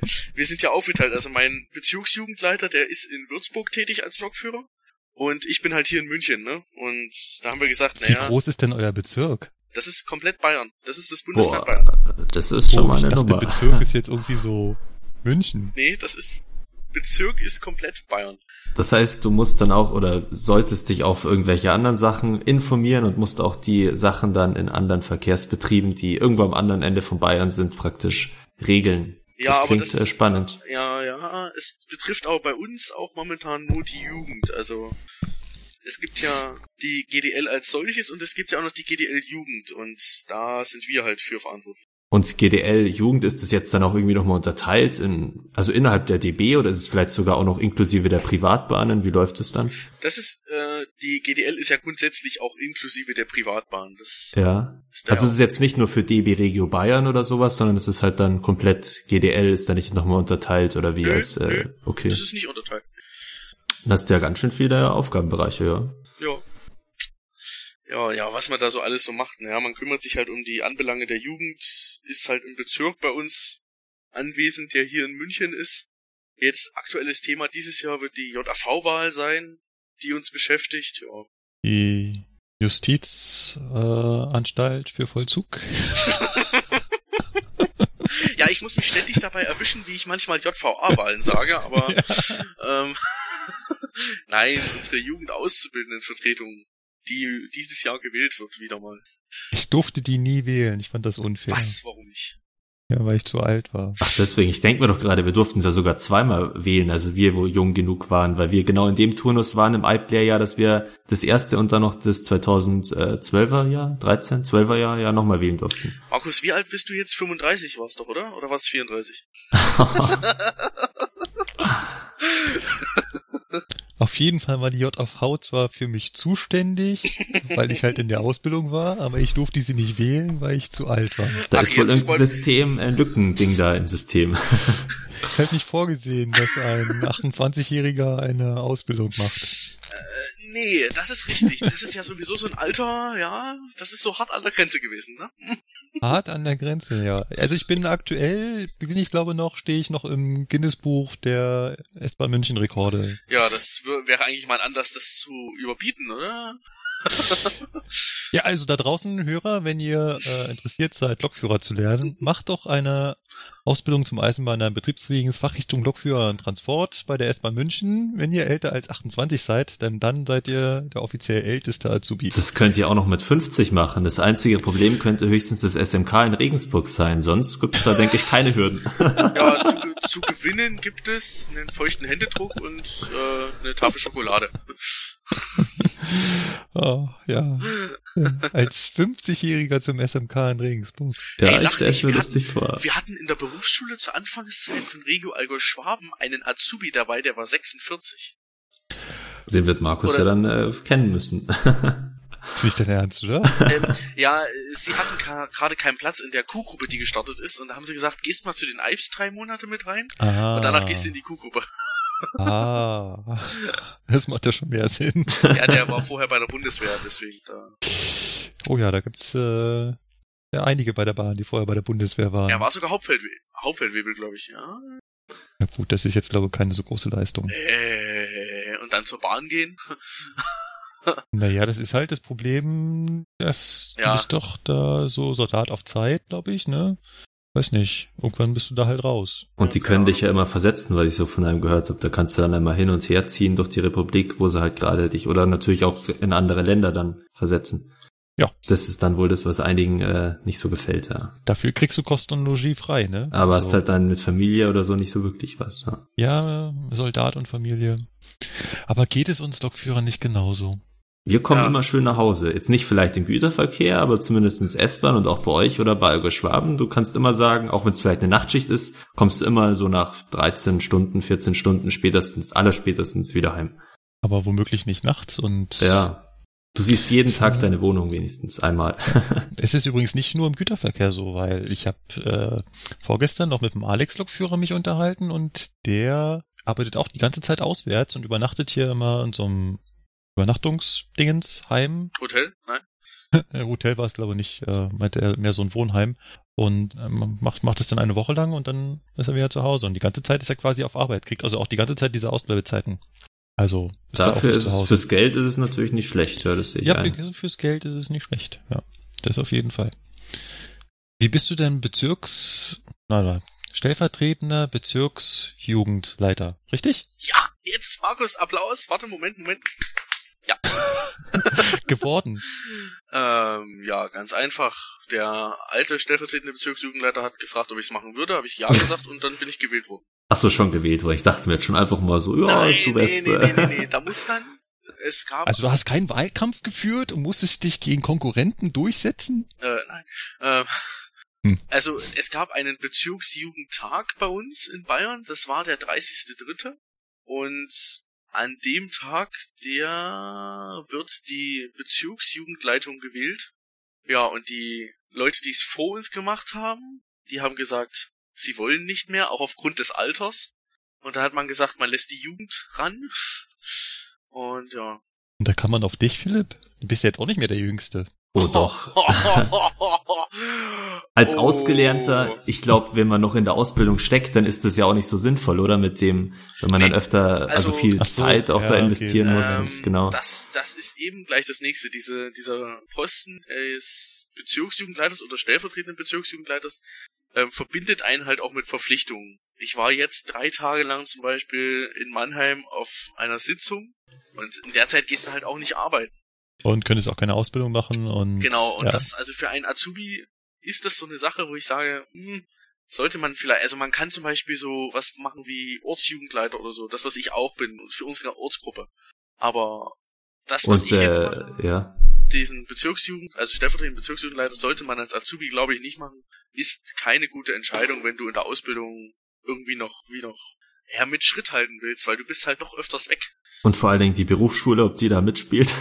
ich, wir sind ja aufgeteilt. Also mein Bezirksjugendleiter, der ist in Würzburg tätig als Lokführer. Und ich bin halt hier in München, ne? Und da haben wir gesagt, Wie naja, groß ist denn euer Bezirk? das ist komplett Bayern. Das ist das Bundesland Boah, Bayern. das ist schon Oh, mal ich eine dachte, Nummer. Bezirk ist jetzt irgendwie so München. Nee, das ist, Bezirk ist komplett Bayern. Das heißt, du musst dann auch oder solltest dich auf irgendwelche anderen Sachen informieren und musst auch die Sachen dann in anderen Verkehrsbetrieben, die irgendwo am anderen Ende von Bayern sind, praktisch regeln. Ja, das aber klingt das äh, spannend. Ja, ja, es betrifft aber bei uns auch momentan nur die Jugend. Also es gibt ja die GDL als solches und es gibt ja auch noch die GDL Jugend und da sind wir halt für verantwortlich. Und GDL Jugend ist das jetzt dann auch irgendwie nochmal unterteilt in, also innerhalb der DB oder ist es vielleicht sogar auch noch inklusive der Privatbahnen? Wie läuft es dann? Das ist, äh, die GDL ist ja grundsätzlich auch inklusive der Privatbahn. Das Ja. ist Also es ist jetzt nicht nur für DB Regio Bayern oder sowas, sondern es ist halt dann komplett GDL ist da nicht nochmal unterteilt oder wie Nö, als, äh, nö. okay. das ist nicht unterteilt. Das ist ja ganz schön viele Aufgabenbereiche, ja. Ja. Ja, ja, was man da so alles so macht. Naja, man kümmert sich halt um die Anbelange der Jugend, ist halt im Bezirk bei uns anwesend, der hier in München ist. Jetzt aktuelles Thema dieses Jahr wird die JAV-Wahl sein, die uns beschäftigt. Ja. Die Justizanstalt äh, für Vollzug. ja, ich muss mich ständig dabei erwischen, wie ich manchmal JVA-Wahlen sage, aber ähm, nein, unsere Jugendauszubildendenvertretung, die dieses Jahr gewählt wird, wieder mal. Ich durfte die nie wählen. Ich fand das unfair. Was? Warum nicht? Ja, weil ich zu alt war. Ach, deswegen, ich denke mir doch gerade, wir durften es ja sogar zweimal wählen, also wir, wo jung genug waren, weil wir genau in dem Turnus waren im Altlehrjahr, dass wir das erste und dann noch das 2012er Jahr, 13, 12er Jahr ja nochmal wählen durften. Markus, wie alt bist du jetzt? 35 warst doch, oder? Oder warst 34? Auf jeden Fall war die JV zwar für mich zuständig, weil ich halt in der Ausbildung war, aber ich durfte sie nicht wählen, weil ich zu alt war. Da Ach, ist wohl irgendein System, ein Lückending da im System. Es ist halt nicht vorgesehen, dass ein 28-Jähriger eine Ausbildung macht. Äh, nee, das ist richtig. Das ist ja sowieso so ein Alter, ja, das ist so hart an der Grenze gewesen, ne? Hart an der Grenze, ja. Also ich bin aktuell, bin ich glaube noch, stehe ich noch im Guinness-Buch der S-Bahn München Rekorde. Ja, das wär- wäre eigentlich mal ein Anlass, das zu überbieten, oder? Ja, also da draußen, Hörer, wenn ihr äh, interessiert seid, Lokführer zu lernen, macht doch eine Ausbildung zum Eisenbahner betriebsfähiges Fachrichtung Lokführer und Transport bei der S-Bahn München. Wenn ihr älter als 28 seid, denn dann seid ihr der offiziell älteste Azubi. Das könnt ihr auch noch mit 50 machen. Das einzige Problem könnte höchstens das SMK in Regensburg sein. Sonst gibt es da, denke ich, keine Hürden. Ja, zu, ge- zu gewinnen gibt es einen feuchten Händedruck und äh, eine Tafel Schokolade. Oh, ja. Als 50-Jähriger zum SMK in Regensburg. Ja, Ey, ich stelle nicht, mir wir lustig vor. Wir hatten in der Berufsschule zur Anfangszeit von Regio Allgäu Schwaben einen Azubi dabei, der war 46. Den wird Markus Oder- ja dann äh, kennen müssen. Ist nicht dein Ernst, oder? ähm, ja, sie hatten gerade keinen Platz in der Q-Gruppe, die gestartet ist, und da haben sie gesagt, gehst mal zu den Alps drei Monate mit rein, Ah. und danach gehst du in die Q-Gruppe. Ah. Das macht ja schon mehr Sinn. ja, der war vorher bei der Bundeswehr, deswegen da. Oh ja, da gibt's äh, ja, einige bei der Bahn, die vorher bei der Bundeswehr waren. Er war sogar Hauptfeldwe Hauptfeldwebel, glaube ich, ja. Na gut, das ist jetzt, glaube ich, keine so große Leistung. Äh, und dann zur Bahn gehen. Naja, das ist halt das Problem, dass Ja. du bist doch da so Soldat auf Zeit, glaube ich, ne? Weiß nicht. Irgendwann bist du da halt raus. Und die können dich ja immer versetzen, weil ich so von einem gehört habe. Da kannst du dann einmal hin und her ziehen durch die Republik, wo sie halt gerade dich, oder natürlich auch in andere Länder dann versetzen. Ja. Das ist dann wohl das, was einigen äh, nicht so gefällt, ja. Dafür kriegst du Kosten und Logis frei, ne? Aber Also, hast halt dann mit Familie oder so nicht so wirklich was. Ja. Ja, Soldat und Familie. Aber geht es uns Lokführern nicht genauso? Wir kommen Ja. immer schön nach Hause. Jetzt nicht vielleicht im Güterverkehr, aber zumindest ins S-Bahn und auch bei euch oder bei Allgäu Schwaben. Du kannst immer sagen, auch wenn es vielleicht eine Nachtschicht ist, kommst du immer so nach 13 Stunden, 14 Stunden spätestens, allerspätestens wieder heim. Aber womöglich nicht nachts und Ja. Du siehst jeden Tag deine Wohnung wenigstens einmal. Es ist übrigens nicht nur im Güterverkehr so, weil ich habe äh, vorgestern noch mit dem Alex-Lokführer mich unterhalten und der arbeitet auch die ganze Zeit auswärts und übernachtet hier immer in so einem Übernachtungsdingens, Heim. Hotel? Nein? Äh, Hotel war es glaube ich nicht, äh, meinte er mehr so ein Wohnheim. Und ähm, macht, macht es dann eine Woche lang und dann ist er wieder zu Hause. Und die ganze Zeit ist er quasi auf Arbeit, kriegt also auch die ganze Zeit diese Ausbleibezeiten. Also ist Dafür ist es, fürs Geld ist es natürlich nicht schlecht, ja, das sehe ich Ja, ein. für, fürs Geld ist es nicht schlecht. Ja, das auf jeden Fall. Wie bist du denn Bezirks, nein, nein, stellvertretender Bezirksjugendleiter, richtig? Ja, jetzt Markus, Applaus. Warte, Moment, Moment. Geworden. Ähm, ja, ganz einfach. Der alte stellvertretende Bezirksjugendleiter hat gefragt, ob ich es machen würde, habe ich ja gesagt und dann bin ich gewählt worden. Ach so, schon gewählt, weil ich dachte mir jetzt schon einfach mal so, ja, nein, du nee, wärst, nee, äh, nee, nee, nee, da muss dann, es gab, Also du hast keinen Wahlkampf geführt und musstest dich gegen Konkurrenten durchsetzen? äh, nein, ähm, Hm. also es gab einen Bezirksjugendtag bei uns in Bayern, das war der 30.3. und an dem Tag, der wird die Bezirksjugendleitung gewählt. Ja, und die Leute, die es vor uns gemacht haben, die haben gesagt, sie wollen nicht mehr, auch aufgrund des Alters. Und da hat man gesagt, man lässt die Jugend ran. Und ja. Und da kann man auf dich, Philipp. Du bist ja jetzt auch nicht mehr der Jüngste. Oh doch. Als Oh. Ausgelernter, ich glaube, wenn man noch in der Ausbildung steckt, dann ist das ja auch nicht so sinnvoll, oder? Mit dem, wenn man Nee, dann öfter, also, also- viel so, Zeit auch ja, da okay. investieren muss. Ähm, genau. Das, das ist eben gleich das nächste. Diese, dieser Posten des Bezirksjugendleiters oder stellvertretenden Bezirksjugendleiters ähm, verbindet einen halt auch mit Verpflichtungen. Ich war jetzt drei Tage lang zum Beispiel in Mannheim auf einer Sitzung und in der Zeit gehst du halt auch nicht arbeiten. Und könntest auch keine Ausbildung machen und. Genau, und ja. das, also für einen Azubi ist das so eine Sache, wo ich sage, hm, sollte man vielleicht, also man kann zum Beispiel so was machen wie Ortsjugendleiter oder so, das was ich auch bin, für unsere Ortsgruppe. Aber das, was Und ich jetzt mache, äh, ja, diesen Bezirksjugend, also stellvertretenden Bezirksjugendleiter, sollte man als Azubi, glaube ich, nicht machen, ist keine gute Entscheidung, wenn du in der Ausbildung irgendwie noch, wie noch ja, mit Schritt halten willst, weil du bist halt doch öfters weg. Und vor allen Dingen die Berufsschule, ob die da mitspielt,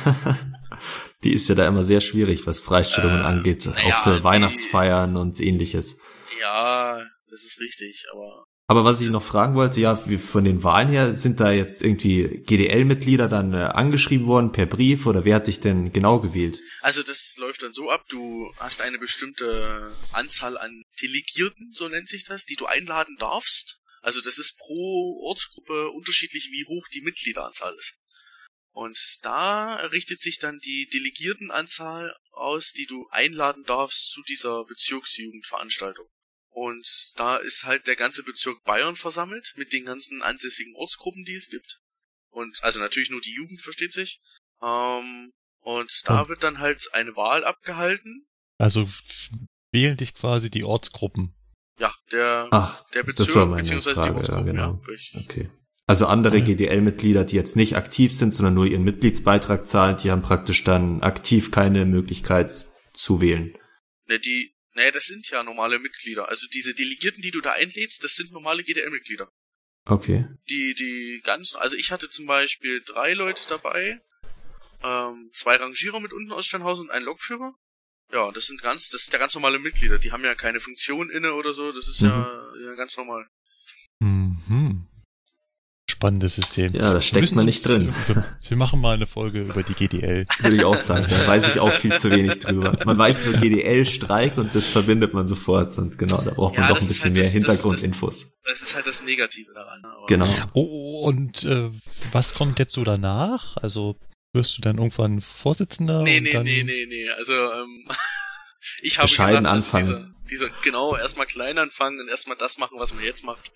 die ist ja da immer sehr schwierig, was Freistellungen Äh, angeht, naja, auch für die- Weihnachtsfeiern und ähnliches. Ja, das ist richtig, aber Aber was ich noch fragen wollte, ja, wie von den Wahlen her, sind da jetzt irgendwie GDL-Mitglieder dann äh, angeschrieben worden per Brief oder wer hat dich denn genau gewählt? Also das läuft dann so ab, du hast eine bestimmte Anzahl an Delegierten, so nennt sich das, die du einladen darfst. Also das ist pro Ortsgruppe unterschiedlich, wie hoch die Mitgliederanzahl ist. Und da richtet sich dann die Delegiertenanzahl aus, die du einladen darfst zu dieser Bezirksjugendveranstaltung. Und da ist halt der ganze Bezirk Bayern versammelt mit den ganzen ansässigen Ortsgruppen, die es gibt. Und also natürlich nur die Jugend versteht sich. Ähm, und da wird dann halt eine Wahl abgehalten. Also wählen dich quasi die Ortsgruppen. Ja, der, Ach, der Bezirk beziehungsweise die Frage, ja, Ortsgruppen, ja. genau. richtig. okay. Also andere Ja. GDL-Mitglieder, die jetzt nicht aktiv sind, sondern nur ihren Mitgliedsbeitrag zahlen, die haben praktisch dann aktiv keine Möglichkeit zu wählen. Ne, die, ne, das sind ja normale Mitglieder. Also diese Delegierten, die du da einlädst, das sind normale GDL-Mitglieder. Okay. Die, die ganz, also ich hatte zum Beispiel drei Leute dabei, ähm, zwei Rangierer mit unten aus Steinhausen und einen Lokführer. Ja, das sind ganz, das sind ja ganz normale Mitglieder. Die haben ja keine Funktion inne oder so. Das ist ja, ja ganz normal. Mhm. Spannendes System. Ja, da Wir steckt man nicht drin. Wir, wir machen mal eine Folge über die GDL. Würde ich auch sagen. Da weiß ich auch viel zu wenig drüber. Man weiß nur GDL-Streik und das verbindet man sofort. Und genau, da braucht man Ja, doch das ein bisschen halt mehr das- das- Hintergrundinfos. Das ist halt das Negative daran. Aber Genau. Oh, und äh, was kommt jetzt so danach? Also wirst du dann irgendwann Vorsitzender? Nee, und nee, dann, nee, nee, nee. Also, ähm, ich habe Bescheiden gesagt, also anfangen. dieser, dieser, genau, erstmal klein anfangen und erstmal das machen, was man jetzt macht.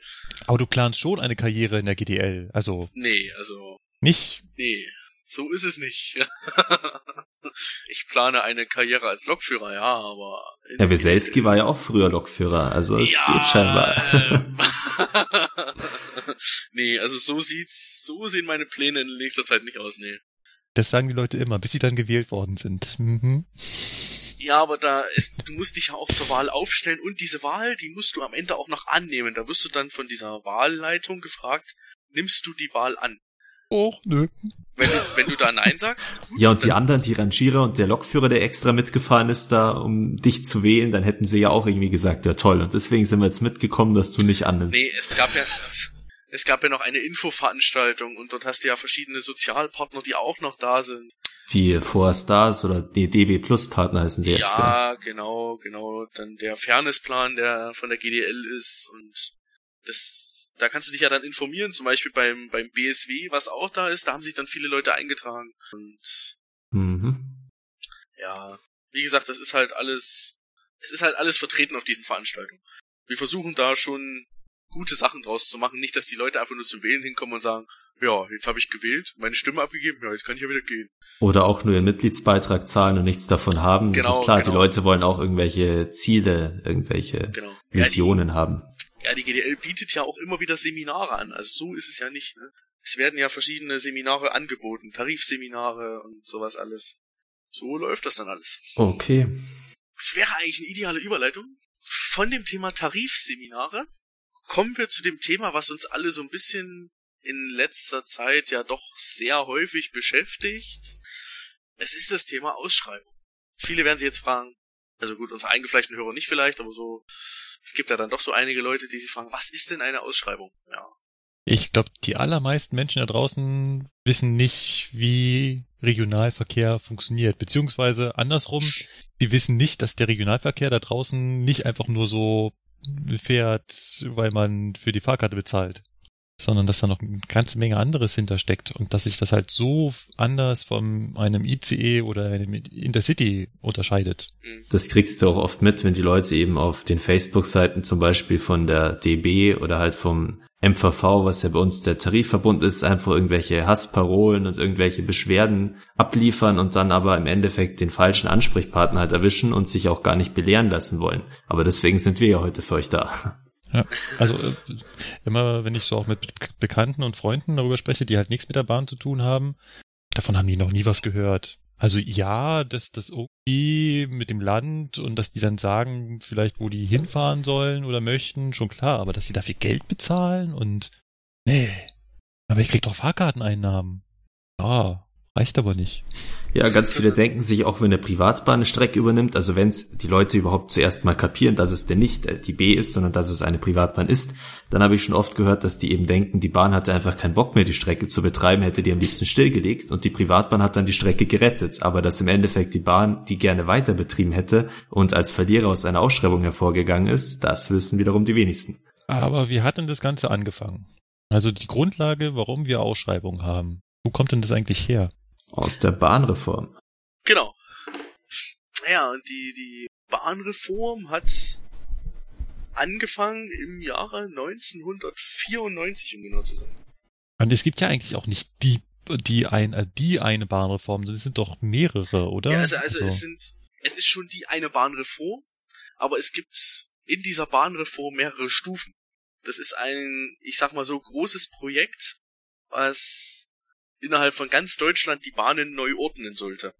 Aber du planst schon eine Karriere in der GDL. Also Nee, also, nicht. nee, so ist es nicht. ich plane eine Karriere als Lokführer, ja, aber. Herr Weselski war ja auch früher Lokführer, also es geht scheinbar. ähm, nee, also so sieht's, so sehen meine Pläne in nächster Zeit nicht aus, nee. Das sagen die Leute immer, bis sie dann gewählt worden sind. Mhm. Ja, aber da ist, du musst dich ja auch zur Wahl aufstellen und diese Wahl, die musst du am Ende auch noch annehmen. Da wirst du dann von dieser Wahlleitung gefragt, nimmst du die Wahl an? Och, nö. Wenn du, wenn du da Nein sagst, gut, Ja, und die anderen, die Rangierer und der Lokführer, der extra mitgefahren ist, da, um dich zu wählen, dann hätten sie ja auch irgendwie gesagt, ja toll. Und deswegen sind wir jetzt mitgekommen, dass du nicht annimmst. Nee, es gab ja, es, es gab ja noch eine Infoveranstaltung und dort hast du ja verschiedene Sozialpartner, die auch noch da sind. Die Four Stars oder die DB Plus Partner heißen sie jetzt. gell? Ja, genau, genau. Dann der Fairnessplan, der von der GDL ist und das, da kannst du dich ja dann informieren, zum Beispiel beim, beim BSW, was auch da ist, da haben sich dann viele Leute eingetragen. Und Mhm. ja, wie gesagt, das ist halt alles, es ist halt alles vertreten auf diesen Veranstaltungen. Wir versuchen da schon gute Sachen draus zu machen, nicht, dass die Leute einfach nur zum Wählen hinkommen und sagen, ja, jetzt habe ich gewählt, meine Stimme abgegeben, ja, jetzt kann ich ja wieder gehen. Oder auch nur ihren Mitgliedsbeitrag zahlen und nichts davon haben. Das Genau, ist klar, genau. die Leute wollen auch irgendwelche Ziele, irgendwelche Genau. Ja, die, Visionen haben. ja, die GDL bietet ja auch immer wieder Seminare an, also so ist es ja nicht, ne? Es werden ja verschiedene Seminare angeboten, Tarifseminare und sowas alles. So läuft das dann alles. Okay. Es wäre eigentlich eine ideale Überleitung. Von dem Thema Tarifseminare kommen wir zu dem Thema, was uns alle so ein bisschen in letzter Zeit ja doch sehr häufig beschäftigt. Es ist das Thema Ausschreibung. Viele werden sich jetzt fragen, also gut, unsere eingefleischten Hörer nicht vielleicht, aber so, es gibt ja dann doch so einige Leute, die sich fragen, was ist denn eine Ausschreibung? Ja. Ich glaube, die allermeisten Menschen da draußen wissen nicht, wie Regionalverkehr funktioniert. Beziehungsweise andersrum, die wissen nicht, dass der Regionalverkehr da draußen nicht einfach nur so fährt, weil man für die Fahrkarte bezahlt. Sondern dass da noch eine ganze Menge anderes hintersteckt und dass sich das halt so anders von einem ICE oder einem Intercity unterscheidet. Das kriegst du auch oft mit, wenn die Leute eben auf den Facebook-Seiten zum Beispiel von der DB oder halt vom MVV, was ja bei uns der Tarifverbund ist, einfach irgendwelche Hassparolen und irgendwelche Beschwerden abliefern und dann aber im Endeffekt den falschen Ansprechpartner halt erwischen und sich auch gar nicht belehren lassen wollen. Aber deswegen sind wir ja heute für euch da. Ja, also äh, immer wenn ich so auch mit Be- Bekannten und Freunden darüber spreche, die halt nichts mit der Bahn zu tun haben, davon haben die noch nie was gehört. Also ja, dass das irgendwie mit dem Land und dass die dann sagen, vielleicht wo die hinfahren sollen oder möchten, schon klar, aber dass sie dafür Geld bezahlen und Nee. Aber ich krieg doch Fahrkarteneinnahmen. Ja, reicht aber nicht. Ja, ganz viele denken sich, auch wenn eine Privatbahn eine Strecke übernimmt, also wenn es die Leute überhaupt zuerst mal kapieren, dass es denn nicht äh, die B ist, sondern dass es eine Privatbahn ist, dann habe ich schon oft gehört, dass die eben denken, die Bahn hatte einfach keinen Bock mehr, die Strecke zu betreiben, hätte die am liebsten stillgelegt und die Privatbahn hat dann die Strecke gerettet. Aber dass im Endeffekt die Bahn die gerne weiter betrieben hätte und als Verlierer aus einer Ausschreibung hervorgegangen ist, das wissen wiederum die wenigsten. Aber wie hat denn das Ganze angefangen? Also die Grundlage, warum wir Ausschreibungen haben. Wo kommt denn das eigentlich her? Aus der Bahnreform. Genau. Ja, und die, die Bahnreform hat angefangen im Jahre 1994, um genau zu sein. Und es gibt ja eigentlich auch nicht die, die, ein, äh, die eine Bahnreform, es sind doch mehrere, oder? Ja, also, also es sind, es ist schon die eine Bahnreform, aber es gibt in dieser Bahnreform mehrere Stufen. Das ist ein, ich sag mal so, großes Projekt, was innerhalb von ganz Deutschland die Bahnen neu ordnen sollte.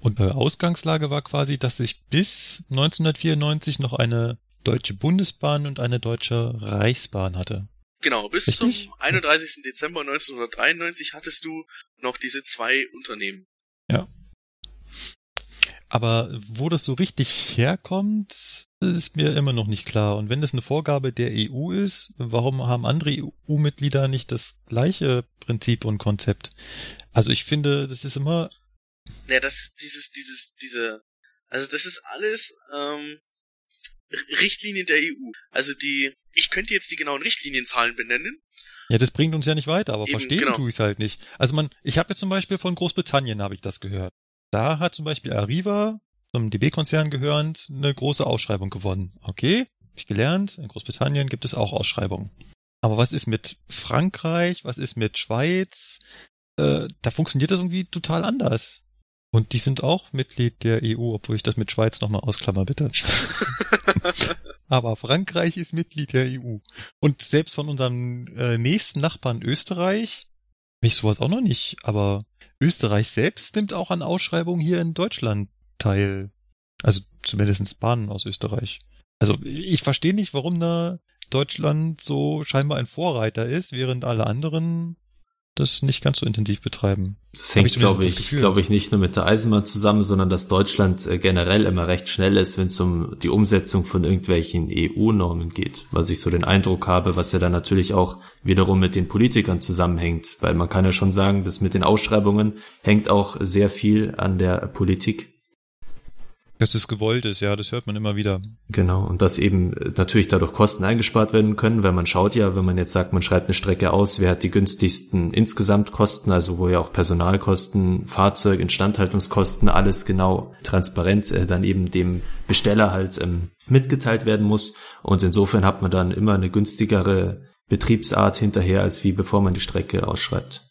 Und die Ausgangslage war quasi, dass sich bis 1994 noch eine deutsche Bundesbahn und eine deutsche Reichsbahn hatte. Genau, bis Richtig? zum 31. Dezember 1993 hattest du noch diese zwei Unternehmen. Aber wo das so richtig herkommt, ist mir immer noch nicht klar. Und wenn das eine Vorgabe der EU ist, warum haben andere EU-Mitglieder nicht das gleiche Prinzip und Konzept? Also ich finde, das ist immer, Ja, das dieses, dieses, diese, also das ist alles ähm, Richtlinien der EU. Also die, ich könnte jetzt die genauen Richtlinienzahlen benennen. ja, das bringt uns ja nicht weiter, aber Eben, verstehen genau. tue ich es halt nicht. Also man, ich habe jetzt zum Beispiel von Großbritannien habe ich das gehört. Da hat zum Beispiel Arriva, zum DB-Konzern gehörend, eine große Ausschreibung gewonnen. Okay, hab ich gelernt, in Großbritannien gibt es auch Ausschreibungen. Aber was ist mit Frankreich, was ist mit Schweiz? Äh, da funktioniert das irgendwie total anders. Und die sind auch Mitglied der EU, obwohl ich das mit Schweiz nochmal ausklammer, bitte. Aber Frankreich ist Mitglied der EU. Und selbst von unserem äh, nächsten Nachbarn Österreich habe ich sowas auch noch nicht. Aber Österreich selbst nimmt auch an Ausschreibungen hier in Deutschland teil. Also zumindest Bahnen aus Österreich. Also ich verstehe nicht, warum da Deutschland so scheinbar ein Vorreiter ist, während alle anderen das nicht ganz so intensiv betreiben. Das hängt, ich glaube ich, glaube ich, nicht nur mit der Eisenbahn zusammen, sondern dass Deutschland äh, generell immer recht schnell ist, wenn es um die Umsetzung von irgendwelchen EU-Normen geht. Was ich so den Eindruck habe, was ja dann natürlich auch wiederum mit den Politikern zusammenhängt. Weil man kann ja schon sagen, dass mit den Ausschreibungen hängt auch sehr viel an der Politik. Dass es gewollt ist, ja, das hört man immer wieder. Genau, und dass eben äh, natürlich dadurch Kosten eingespart werden können, weil man schaut ja, wenn man jetzt sagt, man schreibt eine Strecke aus, wer hat die günstigsten Insgesamtkosten, also wo ja auch Personalkosten, Fahrzeug, Instandhaltungskosten, alles genau transparent äh, dann eben dem Besteller halt ähm, mitgeteilt werden muss. Und insofern hat man dann immer eine günstigere Betriebsart hinterher, als wie bevor man die Strecke ausschreibt.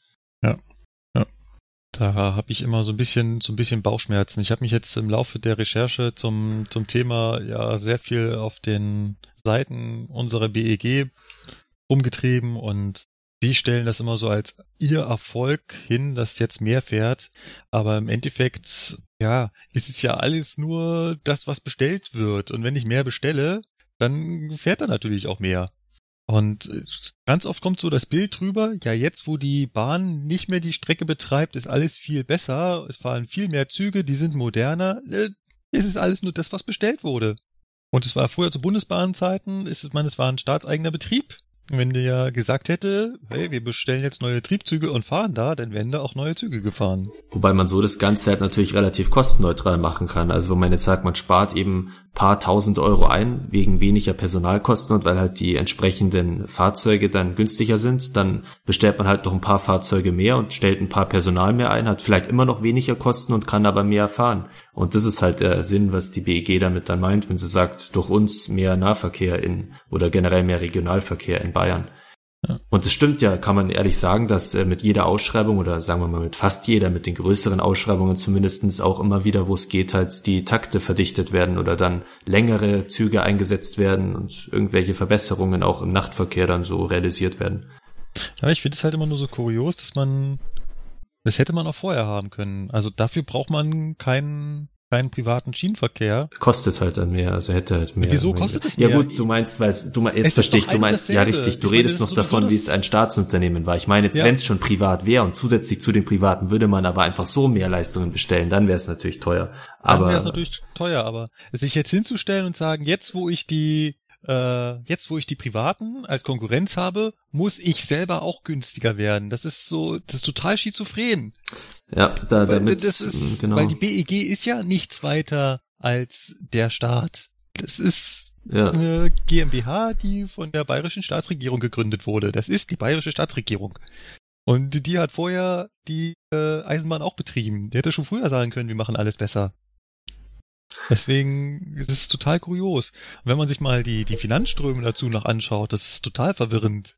Da habe ich immer so ein bisschen, so ein bisschen Bauchschmerzen. Ich habe mich jetzt im Laufe der Recherche zum, zum Thema ja sehr viel auf den Seiten unserer BEG rumgetrieben und die stellen das immer so als ihr Erfolg hin, dass jetzt mehr fährt. Aber im Endeffekt, ja, ist es ja alles nur das, was bestellt wird. Und wenn ich mehr bestelle, dann fährt er natürlich auch mehr. Und äh, ganz oft kommt so das Bild drüber, ja jetzt, wo die Bahn nicht mehr die Strecke betreibt, ist alles viel besser, es fahren viel mehr Züge, die sind moderner, äh, es ist alles nur das, was bestellt wurde. Und es war früher zu Bundesbahnzeiten, ist es, man, es war ein staatseigener Betrieb. Wenn der ja gesagt hätte, hey, wir bestellen jetzt neue Triebzüge und fahren da, dann wären da auch neue Züge gefahren. Wobei man so das Ganze halt natürlich relativ kostenneutral machen kann. Also wenn man jetzt sagt, man spart eben paar tausend Euro ein wegen weniger Personalkosten und weil halt die entsprechenden Fahrzeuge dann günstiger sind, dann bestellt man halt noch ein paar Fahrzeuge mehr und stellt ein paar Personal mehr ein, hat vielleicht immer noch weniger Kosten und kann aber mehr fahren. Und das ist halt der Sinn, was die BEG damit dann meint, wenn sie sagt, durch uns mehr Nahverkehr in oder generell mehr Regionalverkehr in Bayern. Und es stimmt ja, kann man ehrlich sagen, dass äh, mit jeder Ausschreibung oder sagen wir mal mit fast jeder, mit den größeren Ausschreibungen zumindestens auch immer wieder, wo es geht, halt die Takte verdichtet werden oder dann längere Züge eingesetzt werden und irgendwelche Verbesserungen auch im Nachtverkehr dann so realisiert werden. Ja, ich finde es halt immer nur so kurios, dass man, das hätte man auch vorher haben können. Also dafür braucht man keinen keinen privaten Schienenverkehr. Kostet halt dann mehr, also hätte halt mehr. Wieso kostet es mehr? Ja gut, du meinst, weil du jetzt verstehe ich, du ein meinst, ja dasselbe. richtig, du Ich meine, redest das noch davon, wie es ein Staatsunternehmen war. Ich meine jetzt, Ja. wenn es schon privat wäre und zusätzlich zu den privaten würde man aber einfach so mehr Leistungen bestellen, dann wäre es natürlich teuer. Dann Aber wäre es natürlich teuer, aber sich jetzt hinzustellen und sagen, jetzt wo ich die äh, jetzt wo ich die Privaten als Konkurrenz habe, muss ich selber auch günstiger werden. Das ist so, das ist total schizophren. ja, da, Weil damit, das ist, genau. weil die BEG ist ja nichts weiter als der Staat. Das ist ja. eine GmbH, die von der bayerischen Staatsregierung gegründet wurde. Das ist die bayerische Staatsregierung. Und die hat vorher die äh, Eisenbahn auch betrieben. Die hätte schon früher sagen können, wir machen alles besser. Deswegen ist es total kurios. Und wenn man sich mal die, die Finanzströme dazu noch anschaut, das ist total verwirrend.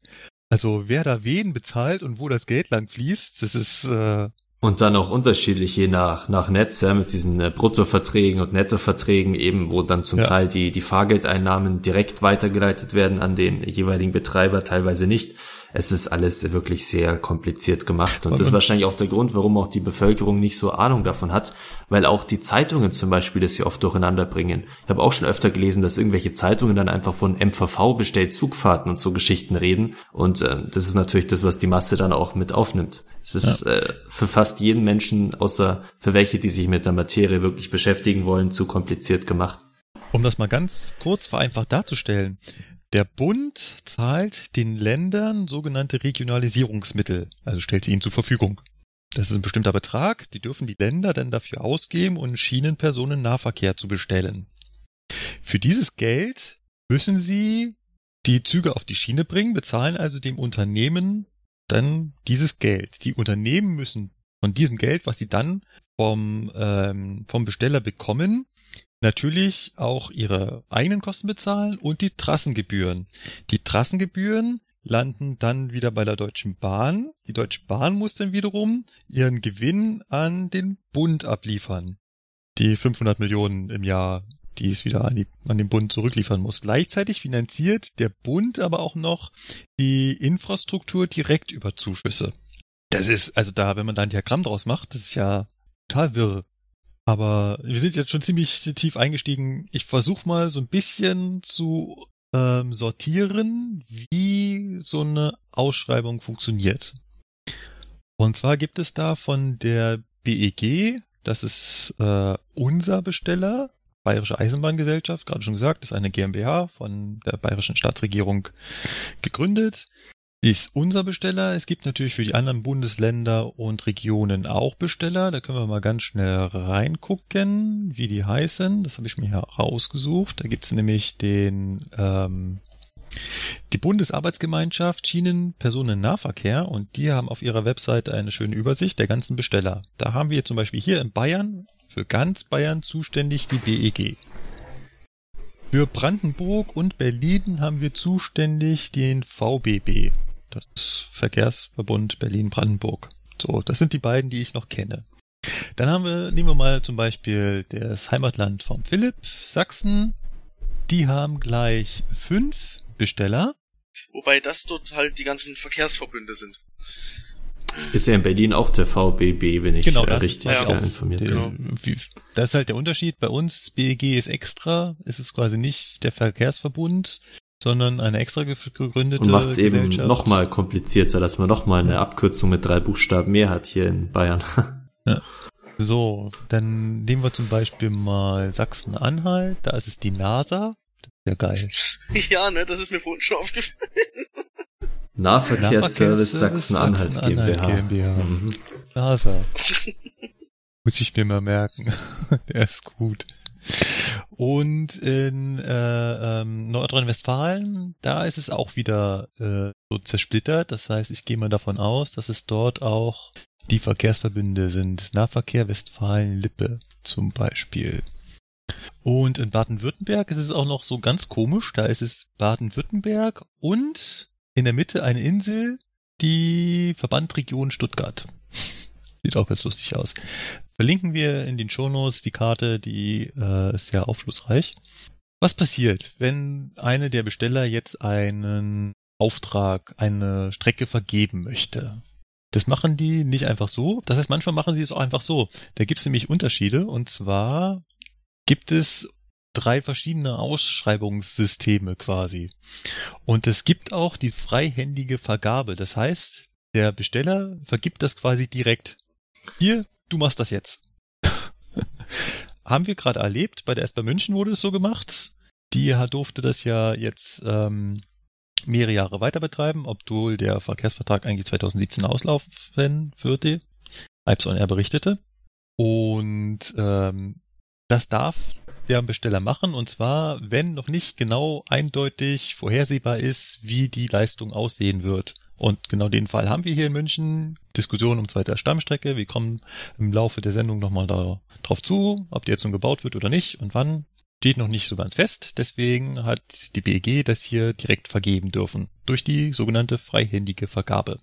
Also wer da wen bezahlt und wo das Geld lang fließt, das ist äh, Und dann auch unterschiedlich je nach, nach Netz, ja, mit diesen äh, Bruttoverträgen und Nettoverträgen eben, wo dann zum Ja. Teil die, die Fahrgeldeinnahmen direkt weitergeleitet werden an den jeweiligen Betreiber, teilweise nicht. Es ist alles wirklich sehr kompliziert gemacht und das ist wahrscheinlich auch der Grund, warum auch die Bevölkerung nicht so Ahnung davon hat, weil auch die Zeitungen zum Beispiel das hier oft durcheinander bringen. Ich habe auch schon öfter gelesen, dass irgendwelche Zeitungen dann einfach von MVV bestellt Zugfahrten und so Geschichten reden und äh, das ist natürlich das, was die Masse dann auch mit aufnimmt. Es ist äh, für fast jeden Menschen, außer für welche, die sich mit der Materie wirklich beschäftigen wollen, zu kompliziert gemacht. Um das mal ganz kurz vereinfacht darzustellen. Der Bund zahlt den Ländern sogenannte Regionalisierungsmittel, also stellt sie ihnen zur Verfügung. Das ist ein bestimmter Betrag, die dürfen die Länder dann dafür ausgeben, um Schienenpersonennahverkehr zu bestellen. Für dieses Geld müssen sie die Züge auf die Schiene bringen, bezahlen also dem Unternehmen dann dieses Geld. Die Unternehmen müssen von diesem Geld, was sie dann vom, ähm, vom Besteller bekommen, natürlich auch ihre eigenen Kosten bezahlen und die Trassengebühren. Die Trassengebühren landen dann wieder bei der Deutschen Bahn. Die Deutsche Bahn muss dann wiederum ihren Gewinn an den Bund abliefern. Die 500 Millionen im Jahr, die es wieder an, die, an den Bund zurückliefern muss. Gleichzeitig finanziert der Bund aber auch noch die Infrastruktur direkt über Zuschüsse. Das ist, also da, wenn man da ein Diagramm draus macht, das ist ja total wirr. Aber wir sind jetzt schon ziemlich tief eingestiegen. Ich versuche mal so ein bisschen zu ähm, sortieren, wie so eine Ausschreibung funktioniert. Und zwar gibt es da von der BEG, das ist äh, unser Besteller, Bayerische Eisenbahngesellschaft, gerade schon gesagt, ist eine GmbH von der bayerischen Staatsregierung gegründet ist unser Besteller. Es gibt natürlich für die anderen Bundesländer und Regionen auch Besteller. Da können wir mal ganz schnell reingucken, wie die heißen. Das habe ich mir hier rausgesucht. Da gibt's nämlich den ähm, die Bundesarbeitsgemeinschaft Schienenpersonennahverkehr und die haben auf ihrer Webseite eine schöne Übersicht der ganzen Besteller. Da haben wir zum Beispiel hier in Bayern für ganz Bayern zuständig die BEG. Für Brandenburg und Berlin haben wir zuständig den VBB. Das Verkehrsverbund Berlin-Brandenburg. So, das sind die beiden, die ich noch kenne. Dann haben wir, nehmen wir mal zum Beispiel das Heimatland vom Philipp, Sachsen. Die haben gleich fünf Besteller. Wobei das dort halt die ganzen Verkehrsverbünde sind. Ist ja in Berlin auch der VBB, wenn ich Genau, das richtig ja informiert bin. wie- Das ist halt der Unterschied. Bei uns, BEG ist extra, es ist quasi nicht der Verkehrsverbund, sondern eine extra ge- gegründete Und macht es eben nochmal komplizierter, dass man nochmal eine Abkürzung mit drei Buchstaben mehr hat hier in Bayern. So, dann nehmen wir zum Beispiel mal Sachsen-Anhalt. Da ist es die NASA. Das ist ja geil. ja, ne, das ist mir vorhin schon aufgefallen. Nahverkehrsservice Sachsen-Anhalt GmbH. GmbH. Mhm. NASA. Muss ich mir mal merken. Der ist gut. Und in äh, ähm, Nordrhein-Westfalen, da ist es auch wieder äh, so zersplittert. Das heißt, ich gehe mal davon aus, dass es dort auch die Verkehrsverbünde sind. Nahverkehr Westfalen-Lippe zum Beispiel. Und in Baden-Württemberg ist es auch noch so ganz komisch. Da ist es Baden-Württemberg und in der Mitte eine Insel, die Verbandregion Stuttgart. Sieht auch ganz lustig aus. Verlinken wir in den Shownotes die Karte, die äh, ist sehr aufschlussreich. Was passiert, wenn eine der Besteller jetzt einen Auftrag, eine Strecke vergeben möchte? Das machen die nicht einfach so. Das heißt, manchmal machen sie es auch einfach so. Da gibt es nämlich Unterschiede. Und zwar gibt es drei verschiedene Ausschreibungssysteme quasi. Und es gibt auch die freihändige Vergabe. Das heißt, der Besteller vergibt das quasi direkt. Hier, du machst das jetzt. Haben wir gerade erlebt, bei der S-Bahn München wurde es so gemacht. Die durfte das ja jetzt ähm, mehrere Jahre weiter betreiben, obwohl der Verkehrsvertrag eigentlich 2017 auslaufen würde. Alps on Air berichtete. Und ähm, das darf der Besteller machen, und zwar, wenn noch nicht genau eindeutig vorhersehbar ist, wie die Leistung aussehen wird. Und genau den Fall haben wir hier in München. Diskussion um zweiter Stammstrecke. Wir kommen im Laufe der Sendung nochmal da, drauf zu, ob die jetzt nun gebaut wird oder nicht und wann. Steht noch nicht so ganz fest. Deswegen hat die BEG das hier direkt vergeben dürfen. Durch die sogenannte freihändige Vergabe.